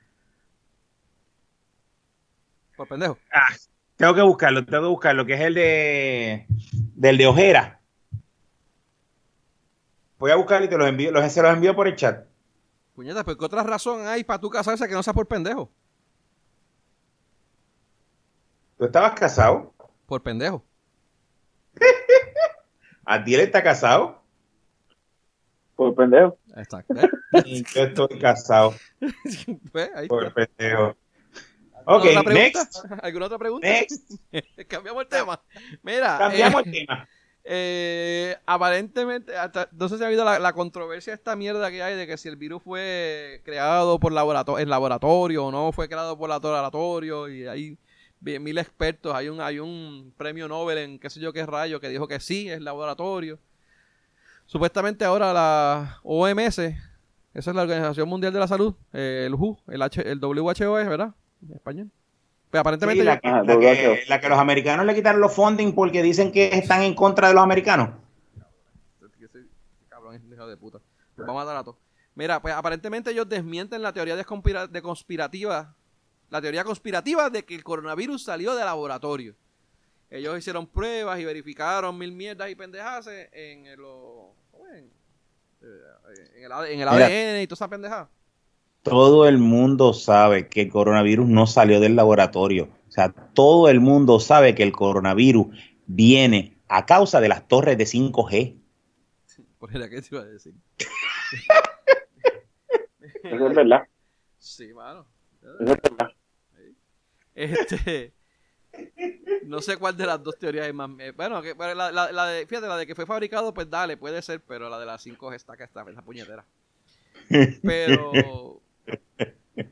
Por pendejo. Ah, tengo que buscarlo, tengo que buscarlo, que es el de del de Ojera. Voy a buscar y te los envío, los, se los envío por el chat. Puñeta, pero ¿qué otra razón hay para tú casarse que no sea por pendejo? ¿Tú estabas casado? Por pendejo. ¿A ti él está casado? Por pendejo. Exacto. Yo estoy casado. [laughs] Pues, por pendejo. Ok, next. ¿Alguna otra pregunta? Next. [laughs] Cambiamos el tema. Mira. Cambiamos el eh, tema. [laughs] Eh, aparentemente, no sé si ha habido la, controversia esta mierda que hay de que si el virus fue creado por laboratorio, en laboratorio o no fue creado por laboratorio y hay mil expertos, hay un, hay un premio Nobel en qué sé yo qué rayo que dijo que sí, es laboratorio. Supuestamente ahora la OMS, esa es la Organización Mundial de la Salud, eh, el WHO, el, H, el WHO es, ¿verdad? En español. Pues aparentemente. la, que, los americanos le quitaron los funding porque dicen que están en contra de los americanos. Cabrón, hijo de puta. vamos a dar a todos. Mira, pues aparentemente ellos desmienten la teoría de, de conspirativa. La teoría conspirativa de que el coronavirus salió de laboratorio. Ellos hicieron pruebas y verificaron mil mierdas y pendejas en el, en el, en el ADN y toda esa pendejada todo el mundo sabe que el coronavirus no salió del laboratorio. O sea, todo el mundo sabe que el coronavirus viene a causa de las torres de 5G. Por el que te iba a decir. Eso es verdad. Sí, mano. Eso es verdad. Este, no sé cuál de las dos teorías es más. Eh, bueno, la, la, de, fíjate, la de que fue fabricado, pues dale, puede ser, pero la de las 5G está que está, esa puñetera. Pero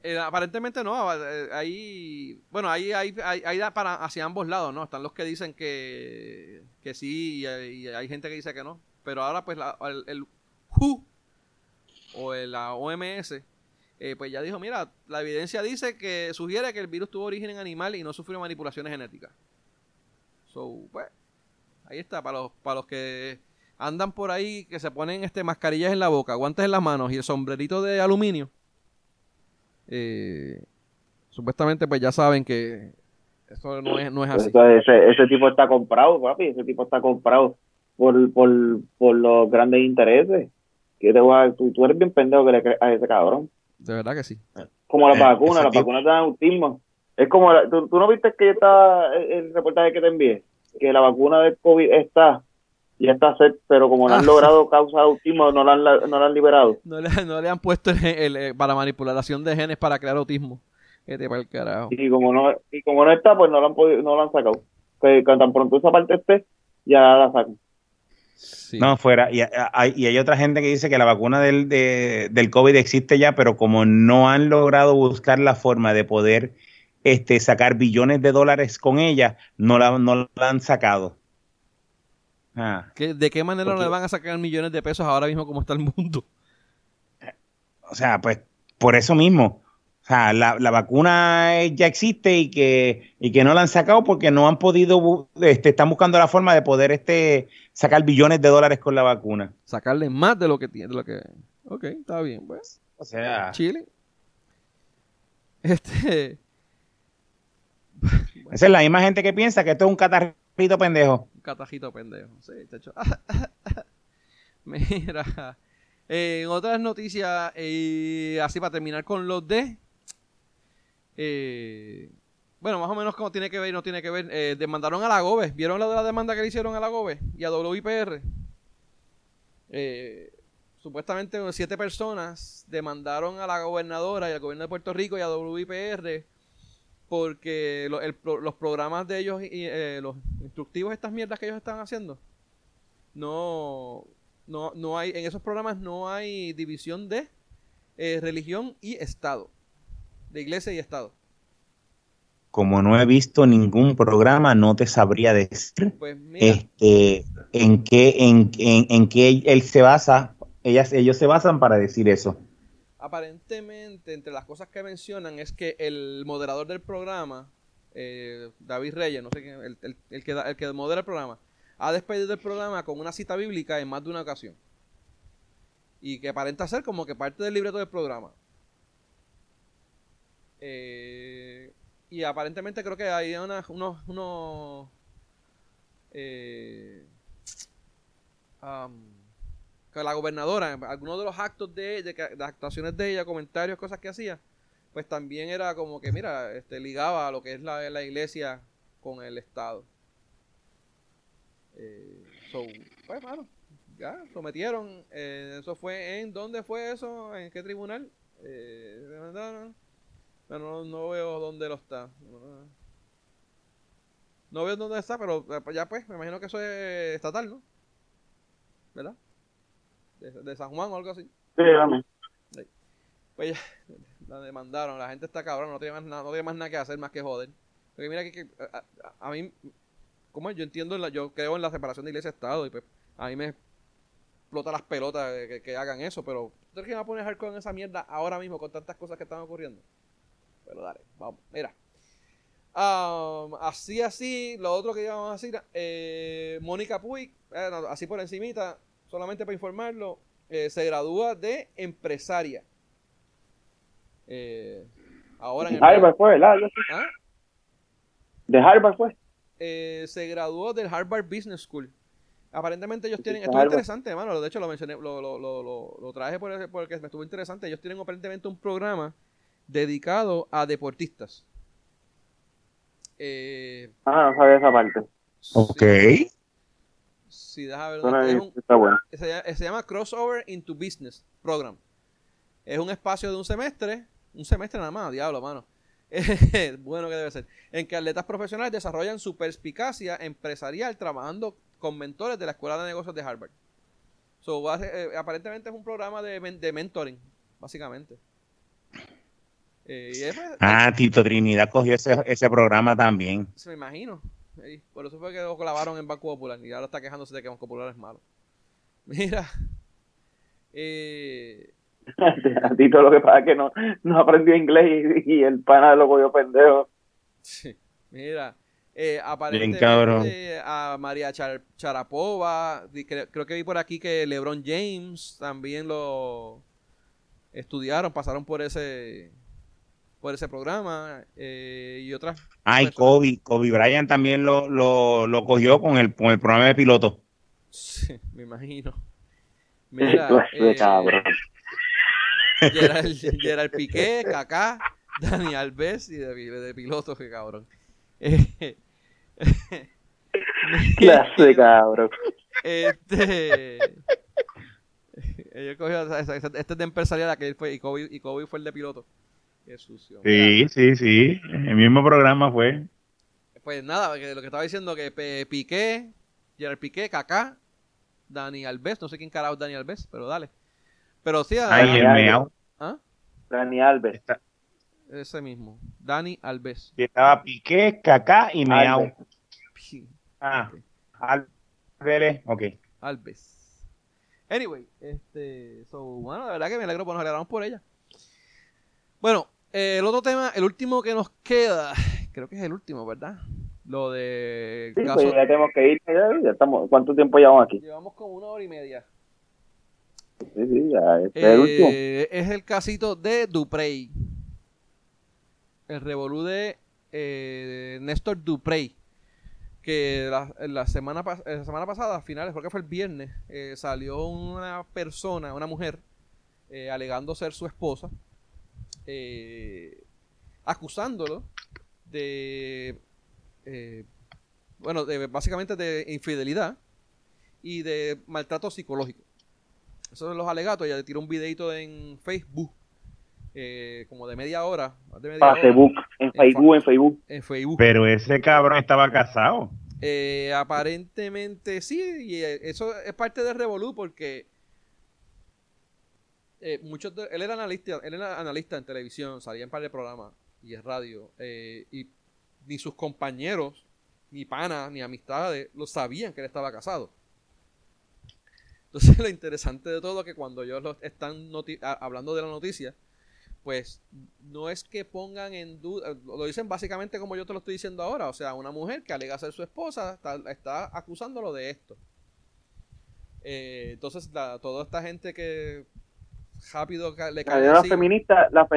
eh, aparentemente no, eh, ahí, bueno, ahí hay, para hacia ambos lados, ¿no? Están los que dicen que, que sí y hay, gente que dice que no. Pero ahora pues el, el WHO o la OMS eh, pues ya dijo, mira, la evidencia dice que sugiere que el virus tuvo origen en animal y no sufrió manipulaciones genéticas. So, pues, ahí está, para los, para los que andan por ahí que se ponen este mascarillas en la boca, guantes en las manos y el sombrerito de aluminio eh, supuestamente pues ya saben que eso no es, no es así. ese, tipo está comprado, papi, ese tipo está comprado por, por, por los grandes intereses. Que tú, tú, eres bien pendejo que le crees a ese cabrón. De verdad que sí. Como la eh, vacuna, la vacuna te dan autismo. Es como, ¿tú, ¿tú, no viste que está el reportaje que te envié? Que la vacuna del COVID está ya está set, pero como no han ah. logrado causar autismo, no la han, no la han liberado. No le, no le han puesto el, eh, para manipulación de genes para crear autismo. Este para el carajo. Y como no, y como no está, pues no lo han podido, no lo han sacado. Cuando tan pronto esa parte esté, ya la sacan. No, fuera. Y hay, y hay otra gente que dice que la vacuna del, de, del COVID existe ya, pero como no han logrado buscar la forma de poder este, sacar billones de dólares con ella, no la, no la han sacado. Ah. ¿De qué manera le van a sacar millones de pesos ahora mismo como está el mundo? O sea, pues por eso mismo. O sea, la, vacuna ya existe y que, y que no la han sacado porque no han podido, este, están buscando la forma de poder este, sacar billones de dólares con la vacuna. Sacarle más de lo que tiene, de lo que... Ok, está bien, pues. O sea... Chile. Este... [laughs] Esa es la misma gente que piensa que esto es un catarrito pendejo catajito pendejo. Sí, [laughs] Mira, eh, en otras noticias, eh, así para terminar con los de... Eh, bueno, más o menos como tiene que ver y no tiene que ver. Eh, demandaron a la GOBE. ¿Vieron la la demanda que le hicieron a la GOBE y a WIPR? Eh, supuestamente siete personas demandaron a la gobernadora y al gobierno de Puerto Rico y a WIPR porque los programas de ellos y eh, los instructivos, estas mierdas que ellos están haciendo, no, no, no hay, en esos programas no hay división de eh, religión y Estado, de iglesia y Estado. Como no he visto ningún programa, no te sabría decir pues este, en qué en, en, en qué él se basa ellas, ellos se basan para decir eso. Aparentemente, entre las cosas que mencionan es que el moderador del programa, eh, David Reyes, no sé quién, el, el, que, el que modera el programa, ha despedido el programa con una cita bíblica en más de una ocasión. Y que aparenta ser como que parte del libreto del programa. Eh, y aparentemente creo que hay unos, unos eh, la gobernadora, algunos de los actos de, de, actuaciones de ella, comentarios, cosas que hacía, pues también era como que, mira, este, ligaba a lo que es la, la iglesia con el Estado. Eh, pues, mano, ya, sometieron. Eh, eso fue en, ¿dónde fue eso? ¿En qué tribunal? Eh, no, no veo dónde lo está. No veo dónde está, pero eh, ya pues, me imagino que eso es estatal, ¿no? ¿Verdad? de, San Juan o algo así. Sí, dame. Pues ya, la demandaron, la gente está cabrón, no tiene más nada, no tiene más nada que hacer más que joder. Porque mira que, a, mí, como yo entiendo, yo creo en la separación de iglesia y Estado, y pues a mí me explota las pelotas que, hagan eso, pero ¿tú que va a poner hardcore en esa mierda ahora mismo con tantas cosas que están ocurriendo? Pero dale, vamos, mira. Um, así, así, lo otro que íbamos a decir, eh, Mónica Puig, eh, así por encimita, solamente para informarlo, eh, se gradúa de empresaria. Eh, ahora en Harvard fue, ¿verdad? ¿Ah? De Harvard fue. Eh, se graduó del Harvard Business School. Aparentemente ellos tienen, esto es interesante, hermano, de hecho lo mencioné, lo, lo, lo, lo traje porque me estuvo interesante, ellos tienen aparentemente un programa dedicado a deportistas. Eh, ah, no sabía esa parte. Ok. Sí, deja ver. está bueno. se, llama, Crossover into Business Program. Es un espacio de un semestre, un semestre nada más, diablo, mano. [laughs] bueno que debe ser. En que atletas profesionales desarrollan su perspicacia empresarial trabajando con mentores de la Escuela de Negocios de Harvard. So, eh, aparentemente es un programa de, de mentoring, básicamente. Eh, ah, Tito Trinidad cogió ese, ese programa también. Se me imagino por eso fue que lo clavaron en Banco Popular y ahora está quejándose de que Banco Popular es malo. [laughs] Mira. Eh... [laughs] a ti todo lo que pasa es que no, no aprendió inglés y, el pana lo cogió pendejo. Mira. Eh, aparentemente a María Charapova, creo, que vi por aquí que LeBron James también lo estudiaron, pasaron por ese por ese programa eh, y otras. Ay, Kobe, Kobe Bryant también lo, lo, lo cogió con el, con el programa de piloto. Sí, me imagino. Mira, eh, Gerald, [laughs] Gerald, Piqué, Kaká, Dani Alves y de, de piloto, que cabrón. [laughs] Clase, cabrón. Este. Ella cogió, este es de empresarial que fue, y Kobe, y Kobe fue el de piloto. Qué sucio. Sí, sí, sí. El mismo programa fue. Pues nada, lo que estaba diciendo que Piqué, Gerard Piqué, Kaká, Dani Alves, no sé quién carajo es Dani Alves, pero dale. Pero sí, Ay, el meao. ¿Ah? Dani Alves. Ese mismo, Dani Alves. Y estaba Piqué, Kaká y Meao. Ah, Alves, ok. Alves. Anyway, este, so, bueno, la verdad que me alegro, pues nos alegramos por ella. Bueno, el otro tema, el último que nos queda, creo que es el último, ¿verdad? Lo de... Sí, pues ya tenemos que ir, ya, estamos, ¿cuánto tiempo llevamos aquí? Llevamos como una hora y media. Sí, sí, ya, este es el último. Eh, es el casito de Duprey. El revolú de eh, Néstor Duprey. que la, semana, la semana pasada, a finales, creo que fue el viernes, eh, salió una persona, una mujer, alegando ser su esposa, eh, acusándolo de, bueno, de, básicamente de infidelidad y de maltrato psicológico. Esos son los alegatos. Ella le tiró un videito en Facebook, como de media hora. Ah, Facebook, en Facebook, en Facebook. En Facebook. Pero ese cabrón estaba casado. Eh, aparentemente sí, y eh, eso es parte de Revolú porque eh, muchos él era analista, él era analista en televisión, salía en par de programas y en radio, y ni sus compañeros, ni panas, ni amistades lo sabían que él estaba casado. Entonces [laughs] lo interesante de todo es que cuando ellos están hablando de la noticia, pues no es que pongan en duda, lo dicen básicamente como yo te lo estoy diciendo ahora, o sea, una mujer que alega ser su esposa está, acusándolo de esto. Eh, entonces, toda esta gente que rápido le cae la feminista, la,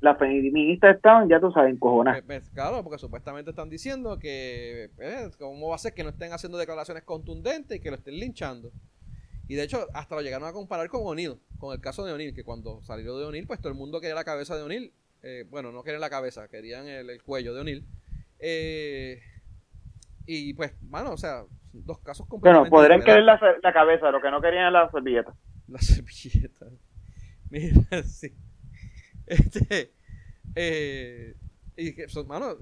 la feminista estaban, ya tú sabes, encojonadas. Pues, pues, claro, porque supuestamente están diciendo que, eh, ¿cómo va a ser que no estén haciendo declaraciones contundentes y que lo estén linchando? Y de hecho, hasta lo llegaron a comparar con O'Neill, con el caso de O'Neill, que cuando salió de O'Neill, pues todo el mundo quería la cabeza de O'Neill. Eh, bueno, no querían la cabeza, querían el, cuello de O'Neill. Eh, y pues, bueno, o sea, dos casos completamente Bueno, podrían querer la, la, cabeza, lo que no querían la servilleta. La [laughs] servilleta. [laughs] Mira, sí. Este, eh, y que son, mano,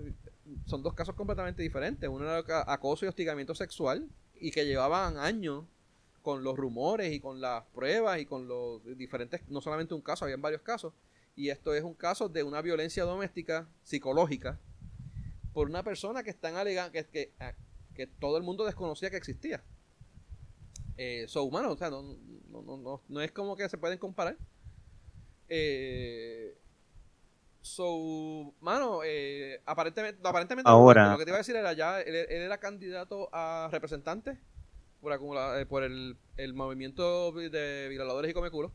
son dos casos completamente diferentes. Uno era acoso y hostigamiento sexual y que llevaban años con los rumores y con las pruebas y con los diferentes, no solamente un caso, habían varios casos. Y esto es un caso de una violencia doméstica psicológica por una persona que están alegando que, que, ah, que todo el mundo desconocía que existía. Eh, so, humano, o sea, no, no, no, no, es como que se pueden comparar. Eh, so, mano, eh, aparentemente, aparentemente Ahora, lo que te iba a decir era ya, él era candidato a representante por, eh, por el, el, movimiento de violadores y comeculos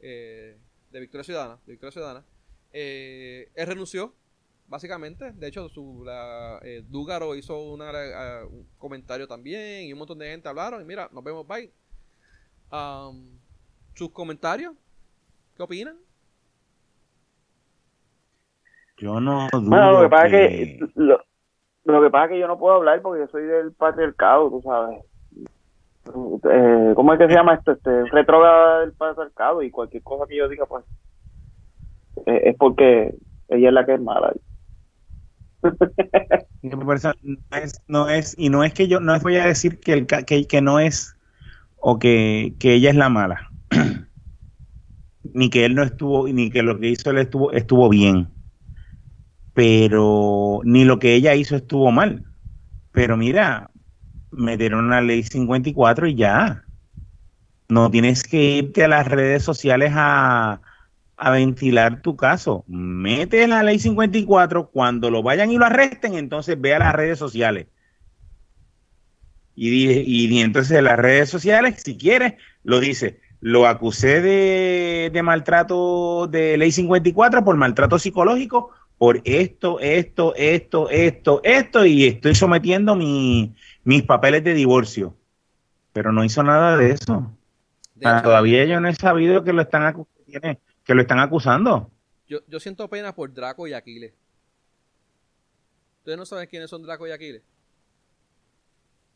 eh, de Victoria Ciudadana. De Victoria Ciudadana. Eh, él renunció, básicamente. De hecho, su, la, Dúgaro hizo una, un comentario también y un montón de gente hablaron. Y mira, nos vemos, bye. Um, ¿Sus comentarios? ¿Qué opinan? Yo no. Dudo lo que pasa que... es que lo, lo, que pasa es que yo no puedo hablar porque yo soy del patriarcado, tú sabes eh, ¿cómo es que se llama esto? Este, retrógrada del patriarcado y cualquier cosa que yo diga, pues, eh, es porque ella es la que es mala. [laughs] no es, no es, y no es que yo, no voy a decir que, el, que, que no es, o que, que ella es la mala, [clears throat] ni que él no estuvo, ni que lo que hizo él estuvo, estuvo bien, pero ni lo que ella hizo estuvo mal. Pero mira, metieron una ley 54 y ya. No tienes que irte a las redes sociales a, a ventilar tu caso. Mete la ley 54, cuando lo vayan y lo arresten, entonces ve a las redes sociales. Y, y, entonces en las redes sociales, si quieres, lo dice. Lo acusé de, de maltrato de ley 54 por maltrato psicológico, por esto, esto, esto, esto, esto, y estoy sometiendo mi, mis papeles de divorcio. Pero no hizo nada de eso. Todavía yo no he sabido que lo están, que lo están acusando. Yo, yo siento pena por Draco y Aquiles. ¿Ustedes no saben quiénes son Draco y Aquiles?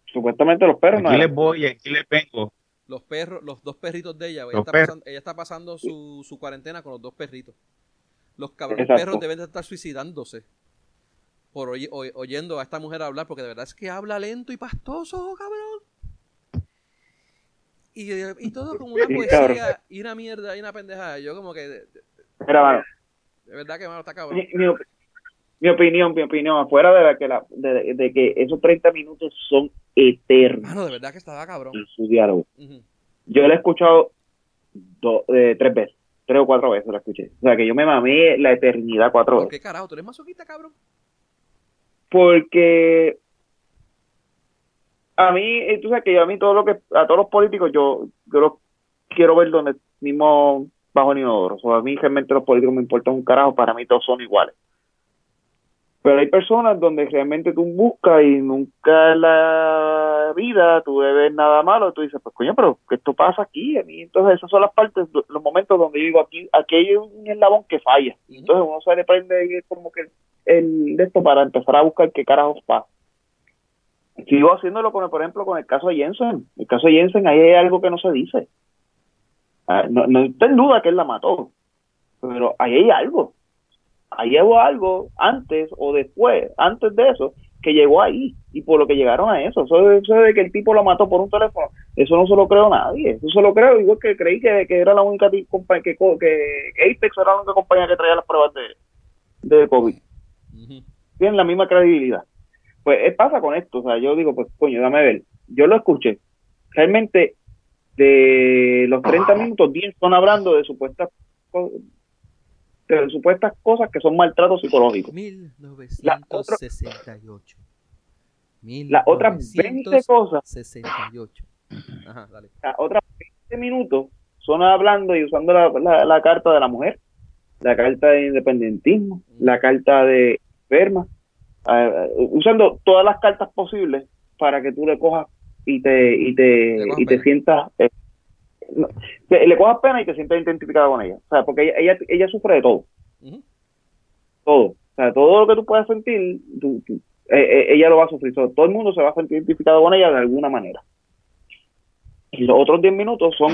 Supuestamente los perros. Aquí les voy, aquí les vengo. Los perros, los dos perritos de ella. Ella está, pasando, ella está, pasando, su, su cuarentena con los dos perritos. Los cabrones perros deben de estar suicidándose por oyendo a esta mujer hablar, porque de verdad es que habla lento y pastoso, cabrón. Y, y todo como una poesía y una mierda y una pendejada. Yo como que... De, verdad que está cabrón. Mi, opinión, mi opinión, afuera de, que la, de, que esos 30 minutos son eternos. Mano, de verdad que estaba cabrón. En su diálogo. Yo lo he escuchado eh, tres veces, tres o cuatro veces lo escuché. O sea, que yo me mamé la eternidad cuatro veces. ¿Por qué carajo? ¿Tú eres masoquista, cabrón? porque a mí, eh, tú sabes que a mí todo lo que, a todos los políticos yo, yo los quiero ver donde mismo bajo ni inodoro. O sea, a mí realmente los políticos me importan un carajo, para mí todos son iguales. Pero hay personas donde realmente tú buscas y nunca en la vida tú ves nada malo. Tú dices, pues coño, pero que esto pasa aquí. A mí, entonces, esas son las partes, los momentos donde digo, aquí aquí hay un eslabón que falla. Entonces, uno se le prende como que el de esto para empezar a buscar qué carajos pasa. Sigo haciéndolo, con, por ejemplo, con el caso de Jensen. El caso de Jensen, ahí hay algo que no se dice. Ah, no, no está en duda que él la mató, pero ahí hay algo ahí hubo algo antes o después, antes de eso, que llegó ahí y por lo que llegaron a eso. Eso, de que el tipo lo mató por un teléfono, eso no se lo creo nadie. Eso se lo creo igual que creí que, era la única compañía, que, que Apex era la única compañía que traía las pruebas de, de COVID. Tienen la misma credibilidad. Pues eh, pasa con esto, o sea, yo digo, pues coño, dame ver. Yo lo escuché. Realmente, de los 30 minutos, 10 están hablando de supuestas de supuestas cosas que son maltratos psicológicos. 1968. Las otras 20 cosas. 68. Las otras 20 minutos son hablando y usando la, carta de la mujer, la carta de independentismo, mm. la carta de enferma, usando todas las cartas posibles para que tú le cojas y te y te, y te sientas eh, le cojas pena y te sientas identificada con ella. O sea, porque ella, ella, sufre de todo. Todo. O sea, todo lo que tú puedas sentir, eh, eh, ella lo va a sufrir. todo el mundo se va a sentir identificado con ella de alguna manera. Y los otros 10 minutos son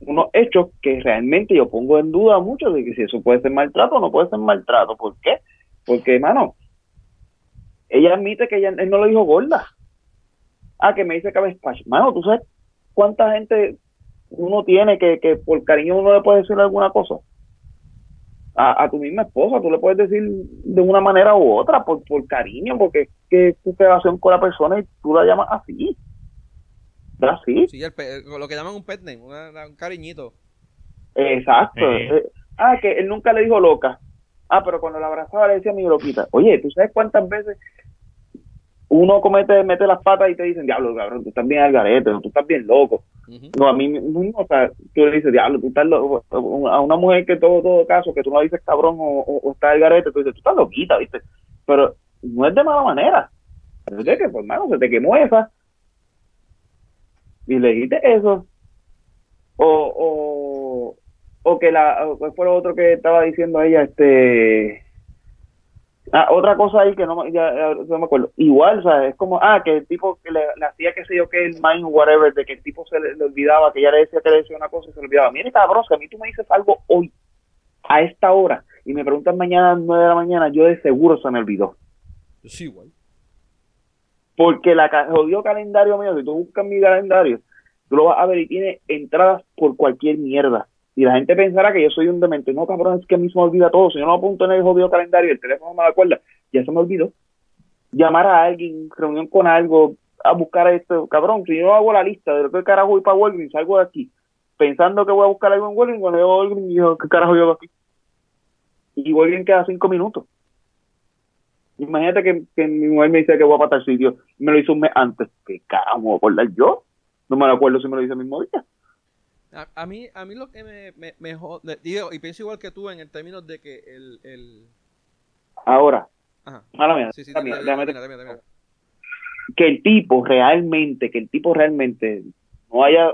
unos hechos que realmente yo pongo en duda mucho de que si eso puede ser maltrato o no puede ser maltrato. ¿Por qué? Porque, hermano, ella admite que ella, él no le dijo gorda. Ah, que me dice cabezpacho. Mano, ¿tú sabes cuánta gente uno tiene que, que por cariño uno le puede decir alguna cosa. A, a, tu misma esposa, tú le puedes decir de una manera u otra, por, por cariño, porque es que tu relación con la persona y tú la llamas así. Así. Sí, lo que llaman un pet name, un cariñito. Exacto. Eh, ah, que él nunca le dijo loca. Ah, pero cuando la abrazaba le decía mi loquita. Oye, ¿tú sabes cuántas veces uno comete, mete las patas y te dicen, diablo, cabrón, tú estás bien al garete, tú estás bien loco. No, a mí mismo, o sea, tú le dices, diablo, tú estás loco. A una mujer que todo, todo caso, que tú no dices cabrón o, o, está al garete, tú dices, tú estás loquita, ¿viste? Pero no es de mala manera. Es de que, pues, hermano, se te quemó esa. Y le dijiste eso. O, o, o que la, o fue lo otro que estaba diciendo ella, este Ah, otra cosa ahí que no, ya, no me acuerdo. Igual, o sea, es como, ah, que el tipo que le, hacía, qué sé yo, que el mind, whatever, de que el tipo se le, olvidaba, que ya le decía que le decía una cosa y se le olvidaba. Mire, cabrón, si a mí tú me dices algo hoy, a esta hora, y me preguntas mañana a las 9 de la mañana, yo de seguro se me olvidó. Sí, igual. Porque la jodido calendario mío, si tú buscas mi calendario, tú lo vas a ver y tiene entradas por cualquier mierda y la gente pensará que yo soy un demente. No, cabrón, es que a me olvida todo. Si yo no lo apunto en el jodido calendario el teléfono no me acuerda, ya se me olvidó. Llamar a alguien, reunión con algo, a buscar esto. Cabrón, si yo hago la lista de lo que carajo voy para Walgreens, salgo de aquí, pensando que voy a buscar algo en Walgreens, cuando yo a Walgreens, digo, ¿qué carajo yo hago aquí? Y Walgreens queda cinco minutos. Imagínate que, que, mi mujer me dice que voy a pasar sitio. Me lo hizo un mes antes. ¿Qué carajo me voy a acordar yo? No me acuerdo si me lo hice el mismo día. A, mí, a mí lo que me, me, me digo, y pienso igual que tú en el término de que el... el... Ahora, que el tipo realmente, que el tipo realmente no haya,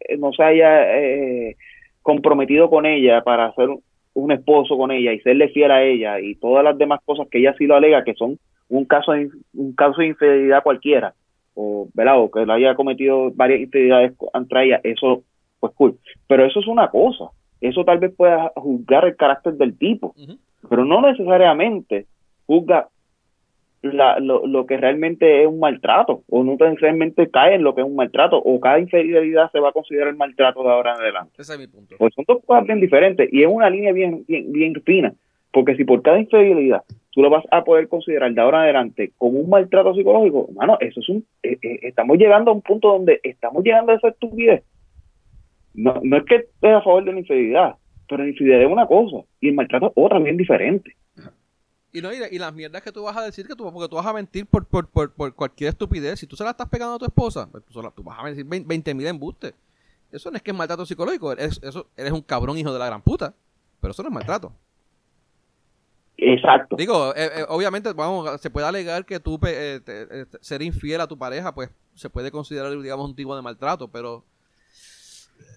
eh, no se haya eh, comprometido con ella para ser un esposo con ella y serle fiel a ella y todas las demás cosas que ella sí lo alega que son un caso de, un caso de infidelidad cualquiera o, ¿verdad? o que lo haya cometido varias infidelidades contra ella, eso pues cool. Pero eso es una cosa. Eso tal vez pueda juzgar el carácter del tipo, pero no necesariamente juzga la, lo, lo, que realmente es un maltrato, o no necesariamente cae en lo que es un maltrato, o cada infidelidad se va a considerar maltrato de ahora en adelante. Ese es mi punto. Pues son dos cosas bien diferentes, y es una línea bien, bien, bien fina, porque si por cada infidelidad tú lo vas a poder considerar de ahora en adelante como un maltrato psicológico, hermano, eso es un, eh, eh, estamos llegando a un punto donde estamos llegando a esa estupidez no, no es que esté a favor de la infidelidad, pero la infidelidad es una cosa y el maltrato es otra bien diferente. Y, no, y, las mierdas que tú vas a decir que tú, porque tú vas a mentir por, por, por, por cualquier estupidez. Si tú se la estás pegando a tu esposa, pues tú, tú vas a decir 20 mil embustes. Eso no es que es maltrato psicológico, eres, eso, eres un cabrón hijo de la gran puta. Pero eso no es maltrato. Exacto. Digo, eh, eh, obviamente, vamos, se puede alegar que tú eh, ser infiel a tu pareja, pues se puede considerar, digamos, un tipo de maltrato, pero.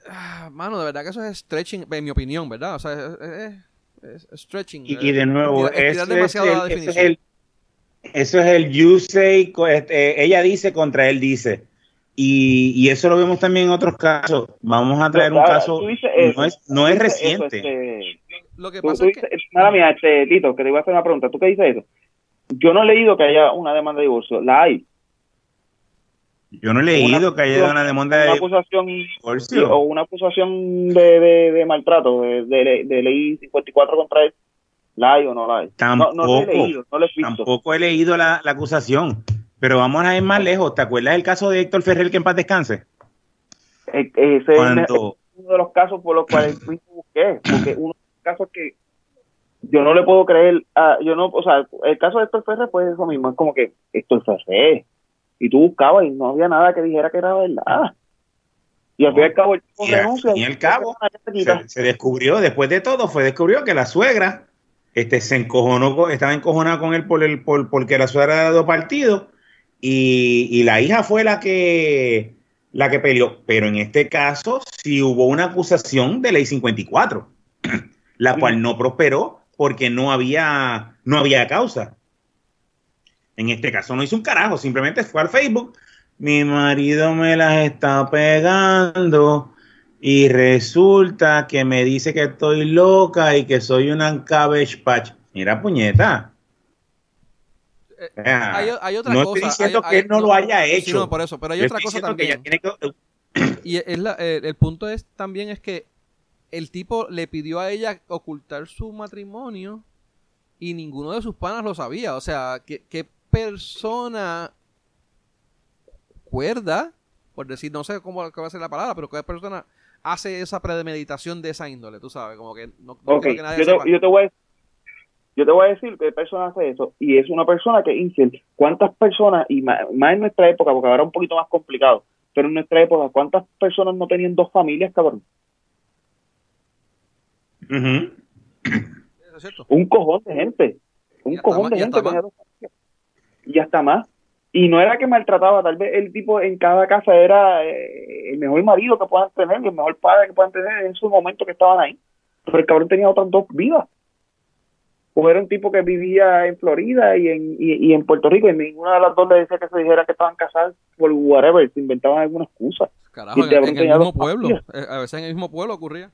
Ah, mano, de verdad que eso es stretching, en mi opinión, ¿verdad? O sea, es, stretching. Y, de nuevo, eso es, el, eso es el you say, este, ella dice contra él dice. Y, y, eso lo vemos también en otros casos. Vamos a traer un caso, no es, no es reciente. Este, lo que pasa es que... Nada, mía, este, Tito, que te voy a hacer una pregunta. ¿Tú qué dices eso? Yo no he leído que haya una demanda de divorcio. La hay. Yo no he leído que haya una demanda de acusación, divorcio. O una acusación de, de, de maltrato, de, de, ley 54 contra él. ¿La hay o no la hay? Tampoco, no, he leído, no he Tampoco he leído la, la, acusación. Pero vamos a ir más lejos. ¿Te acuerdas del caso de Héctor Ferrer que en paz descanse? E, ese es uno de los casos por los cuales busqué. Porque uno caso que yo no le puedo creer, a, yo no, o sea, el caso de Héctor Ferrer pues eso mismo, es como que Héctor Ferrer, y tú buscabas y no había nada que dijera que era verdad. Y al fin y al cabo, el y, renuncia, y al cabo se, descubrió, después de todo, fue descubrió que la suegra este, se encojonó, estaba encojonada con él por el, por, porque la suegra era de dos partidos, y, y la hija fue la que la que peleó. Pero en este caso sí hubo una acusación de ley 54 [clears throat] la cual no prosperó porque no había, no había causa. En este caso no hizo un carajo, simplemente fue al Facebook. Mi marido me las está pegando y resulta que me dice que estoy loca y que soy una cabbage patch. Mira, puñeta. Eh, hay, otra no cosa. estoy diciendo que él no, lo haya hecho. por eso, pero hay otra cosa también. y es el punto es también es que el tipo le pidió a ella ocultar su matrimonio y ninguno de sus panas lo sabía. O sea, ¿qué, persona cuerda, por decir, no sé cómo va a ser la palabra, pero qué persona hace esa premeditación de esa índole, tú sabes, como que no, que nadie yo, te, yo, te, voy a, yo te voy a decir qué persona hace eso y es una persona que infiel. ¿Cuántas personas, y más, en nuestra época, porque ahora es un poquito más complicado, pero en nuestra época, ¿cuántas personas no tenían dos familias, cabrón? Un cojón de gente. Un cojón de gente. Y hasta más. Y no era que maltrataba, tal vez el tipo en cada casa era eh, el mejor marido que puedan tener, el mejor padre que puedan tener en su momento que estaban ahí. Pero el cabrón tenía otras dos vidas. O era un tipo que vivía en Florida y en, y, en Puerto Rico y ninguna de las dos le decía que se dijera que estaban casados por whatever, se inventaban alguna excusa. Carajo, en, el mismo pueblo, eh, a veces en el mismo pueblo ocurría.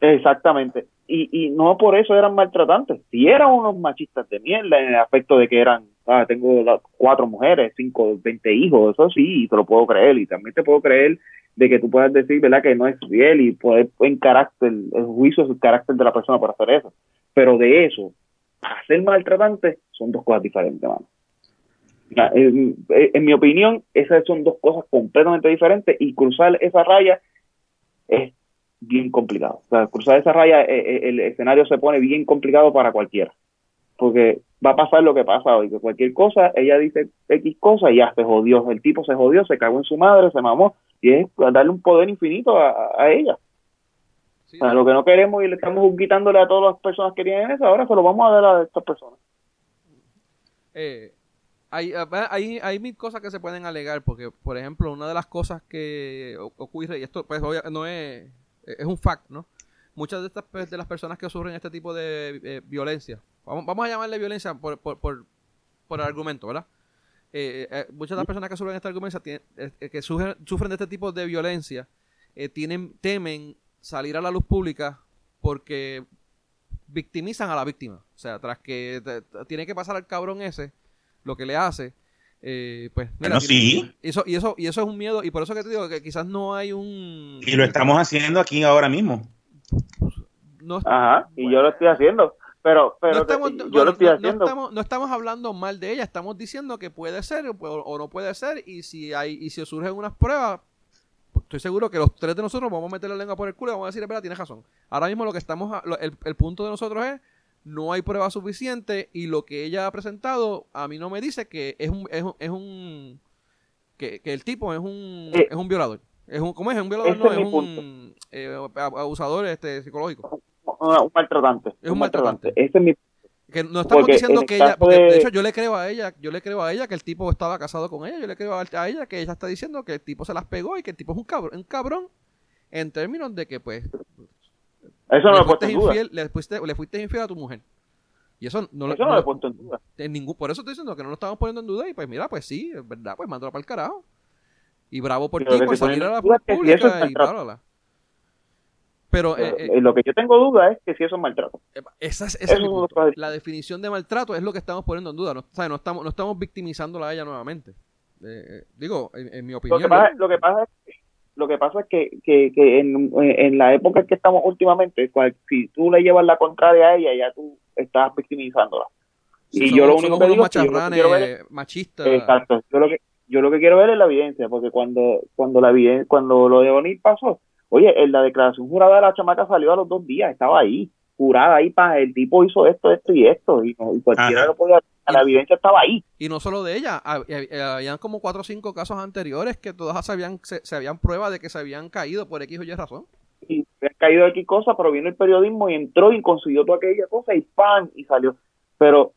Exactamente. Y, y no por eso eran maltratantes. Si eran unos machistas de mierda en el aspecto de que eran, ah, tengo cuatro mujeres, cinco, veinte hijos, eso sí, te lo puedo creer. Y también te puedo creer de que tú puedas decir, ¿verdad?, que no es fiel y poder en carácter, el juicio es el carácter de la persona para hacer eso. Pero de eso, a ser maltratante, son dos cosas diferentes, mano. En, mi opinión, esas son dos cosas completamente diferentes y cruzar esa raya es bien complicado. O sea, cruzar esa raya, eh, eh, el escenario se pone bien complicado para cualquiera. Porque va a pasar lo que pasa hoy, que cualquier cosa, ella dice X cosa y ya se jodió. El tipo se jodió, se cagó en su madre, se mamó. Y es darle un poder infinito a, ella. lo que no queremos y le estamos quitándole a todas las personas que tienen eso, ahora se lo vamos a dar a estas personas. Eh, hay, hay, hay mil cosas que se pueden alegar, porque, por ejemplo, una de las cosas que ocurre, y esto pues no es es un fact, ¿no? Muchas de estas de las personas que sufren este tipo de eh, violencia, vamos, vamos, a llamarle violencia por, por, por, por argumento, ¿verdad? Eh, eh, muchas de las personas que sufren esta argumento, que sufren, sufren, de este tipo de violencia, tienen, temen salir a la luz pública porque victimizan a la víctima. O sea, tras que tiene que pasar al cabrón ese, lo que le hace, eh, pues mira, sí. Eso, y, eso, y eso es un miedo, y por eso que te digo que quizás no hay un... Y lo estamos haciendo aquí ahora mismo. No, Ajá, y yo lo estoy haciendo. Pero, pero no estamos, yo lo estoy haciendo. No estamos, hablando mal de ella, estamos diciendo que puede ser o, no puede ser, y si hay y si surgen unas pruebas, pues, estoy seguro que los tres de nosotros vamos a meter la lengua por el culo y vamos a decir, espera, tienes razón. Ahora mismo lo que estamos, el, el punto de nosotros es no hay prueba suficiente y lo que ella ha presentado a mí no me dice que es un, es un, es un que, el tipo es un, eh, es un violador. Es un, ¿Cómo es? Un violador, no, es, un eh, abusador este, psicológico. Un, maltratante. Es un, maltratante. Ese es mi Que no estamos diciendo que ella, porque de... hecho yo le creo a ella, yo le creo a ella que el tipo estaba casado con ella, yo le creo a ella que ella está diciendo que el tipo se las pegó y que el tipo es un cabrón, un cabrón en términos de que pues eso no le, fuiste infiel, le, fuiste, le fuiste infiel a tu mujer. Y eso no, eso no, lo he puesto en duda. En ningún, por eso estoy diciendo que no lo estamos poniendo en duda y pues mira, pues sí, es verdad, pues mándalo para el carajo. Y bravo por ti, por salir a la pública y bla, bla, bla. Pero, eh, eh, lo que yo tengo duda es que si eso es maltrato. Esa es, esa es la definición de maltrato es lo que estamos poniendo en duda. No, o no, estamos, no estamos victimizándola a ella nuevamente. Eh, digo, en, mi opinión. Lo que pasa, lo que pasa es que lo que pasa es que, que, que en, en, la época en que estamos últimamente, si tú le llevas la contraria a ella, ya tú estás victimizándola. y yo lo único que digo es que quiero ver, machistas. Exacto. Yo lo que yo lo que quiero ver es la evidencia, porque cuando cuando la cuando lo de Bonil pasó, oye, en la declaración jurada de la chamaca salió a los dos días, estaba ahí, jurada ahí para el tipo hizo esto, esto y esto, y, cualquiera lo podía la evidencia estaba ahí. Y no solo de ella, habían como cuatro o cinco casos anteriores que todas se habían, se, habían prueba de que se habían caído por X o Y razón. Y se habían caído X cosa, pero vino el periodismo y entró y consiguió toda aquella cosa y ¡pam! y salió. Pero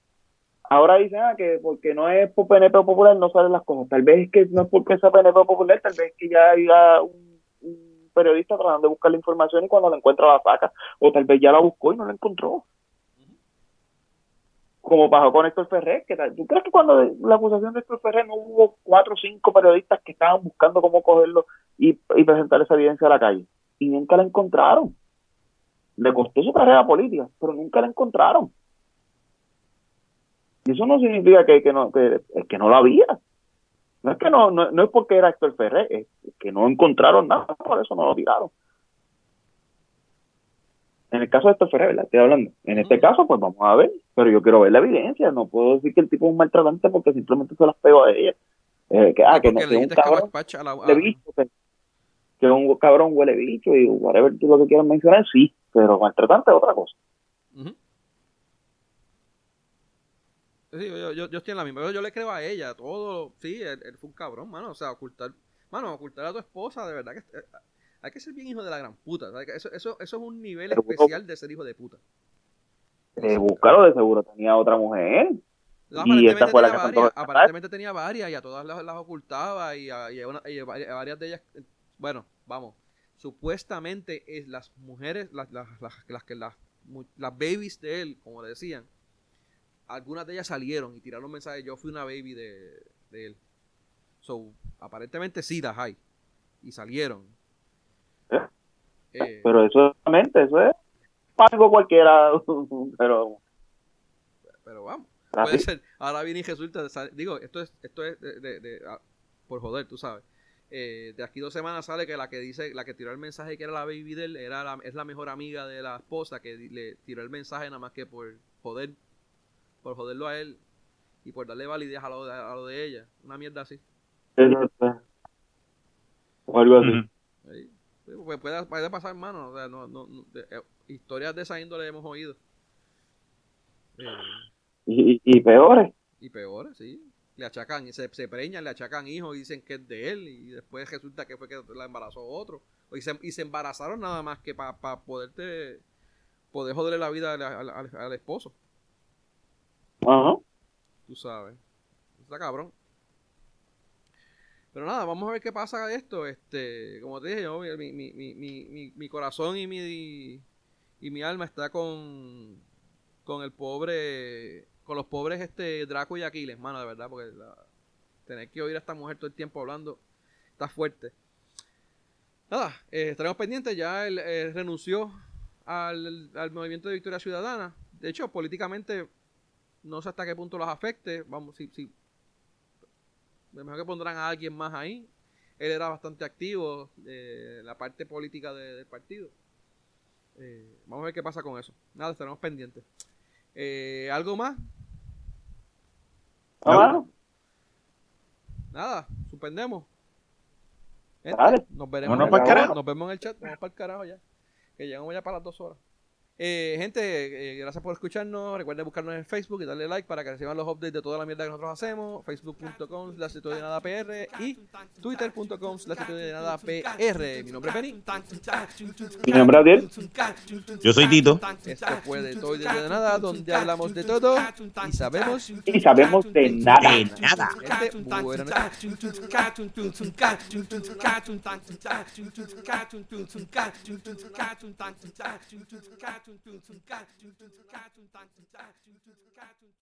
ahora dicen ah, que porque no es por PNP popular no salen las cosas. Tal vez es que no es porque sea PNP popular, tal vez es que ya haya un, periodista tratando de buscar la información y cuando la encuentra la saca. O tal vez ya la buscó y no la encontró como pasó con Héctor Ferrer, que ¿tú crees que cuando la acusación de Héctor Ferrer no hubo cuatro o cinco periodistas que estaban buscando cómo cogerlo y, presentar esa evidencia a la calle? Y nunca la encontraron. Le costó su carrera política, pero nunca la encontraron. Y eso no significa que, que no que, que no la había. No es que no, no, no es porque era Héctor Ferrer, es que no encontraron nada, por eso no lo tiraron. En el caso de esto ¿verdad? Estoy hablando. En este caso, pues vamos a ver, pero yo quiero ver la evidencia. No puedo decir que el tipo es un maltratante porque simplemente se las pego a ella. Eh, que, ah, que no, que un cabrón huele bicho, que, que, un cabrón huele bicho y whatever tú lo que quieras mencionar, sí, pero maltratante es otra cosa. Sí, yo, yo, yo, estoy en la misma. Yo, yo, le creo a ella, todo. Sí, él, él, fue un cabrón, mano. O sea, ocultar. Mano, ocultar a tu esposa, de verdad que. Eh, hay que ser bien hijo de la gran puta. Eso, eso, eso es un nivel especial de ser hijo de puta. Eh, búscalo, de seguro tenía otra mujer. y esta fue la que varias, Aparentemente tenía varias y a todas las, las ocultaba y a, varias de ellas. Bueno, vamos. Supuestamente es las mujeres, las, las, las, que las, las babies de él, como decían, algunas de ellas salieron y tiraron mensajes. Yo fui una baby de, de él. So, aparentemente sí las hay. Y salieron. Eh, pero eso realmente, eso es algo cualquiera, [laughs] pero... Pero vamos. Puede ser. Ahora viene y resulta, digo, esto es, esto es de, ah, por joder, tú sabes. Eh, de aquí dos semanas sale que la que dice, la que tiró el mensaje que era la baby de él, era la, es la mejor amiga de la esposa que le tiró el mensaje nada más que por joder, por joderlo a él y por darle validez a lo de, a lo de ella. Una mierda así. O algo así. Pues puede, puede, pasar, hermano. O sea, no, no, eh, historias de esa índole hemos oído. Eh, y, y, peores. Y peores, sí. Le achacan, se, se preñan, le achacan hijos y dicen que es de él. Y después resulta que fue que la embarazó otro. Y se, y se embarazaron nada más que para pa poderte poder joderle la vida al, al, al esposo. Ajá. Tú sabes. Está cabrón. Pero nada, vamos a ver qué pasa de esto. Este, como te dije, yo, mi, mi, mi, mi, corazón y mi, y mi alma está con, con el pobre, con los pobres este Draco y Aquiles, mano, de verdad, porque tener que oír a esta mujer todo el tiempo hablando está fuerte. Nada, eh, estaremos pendientes. Ya él eh, renunció al, al movimiento de Victoria Ciudadana. De hecho, políticamente no sé hasta qué punto los afecte. Vamos, si, si me mejor que pondrán a alguien más ahí. Él era bastante activo eh, en la parte política del partido. Eh, vamos a ver qué pasa con eso. Nada, estaremos pendientes. Eh, ¿Algo más? Nada, suspendemos. nos veremos. Nos, nos vemos en el chat. Vamos para el carajo ya. Que llegamos ya para las dos horas. Eh, gente, eh, gracias por escucharnos. Recuerden buscarnos en Facebook y darle like para que reciban los updates de toda la mierda que nosotros hacemos. Facebook.com slash de nada PR y Twitter.com slash de nada PR. Mi nombre es Benny. Mi nombre es Adiel. Yo soy Tito. Esto fue de todo y de nada, donde hablamos de todo y sabemos Y sabemos de nada. De nada. Gente, cartoon, cartoon, cartoon, cartoon, cartoon, cartoon, cartoon, cartoon, cartoon,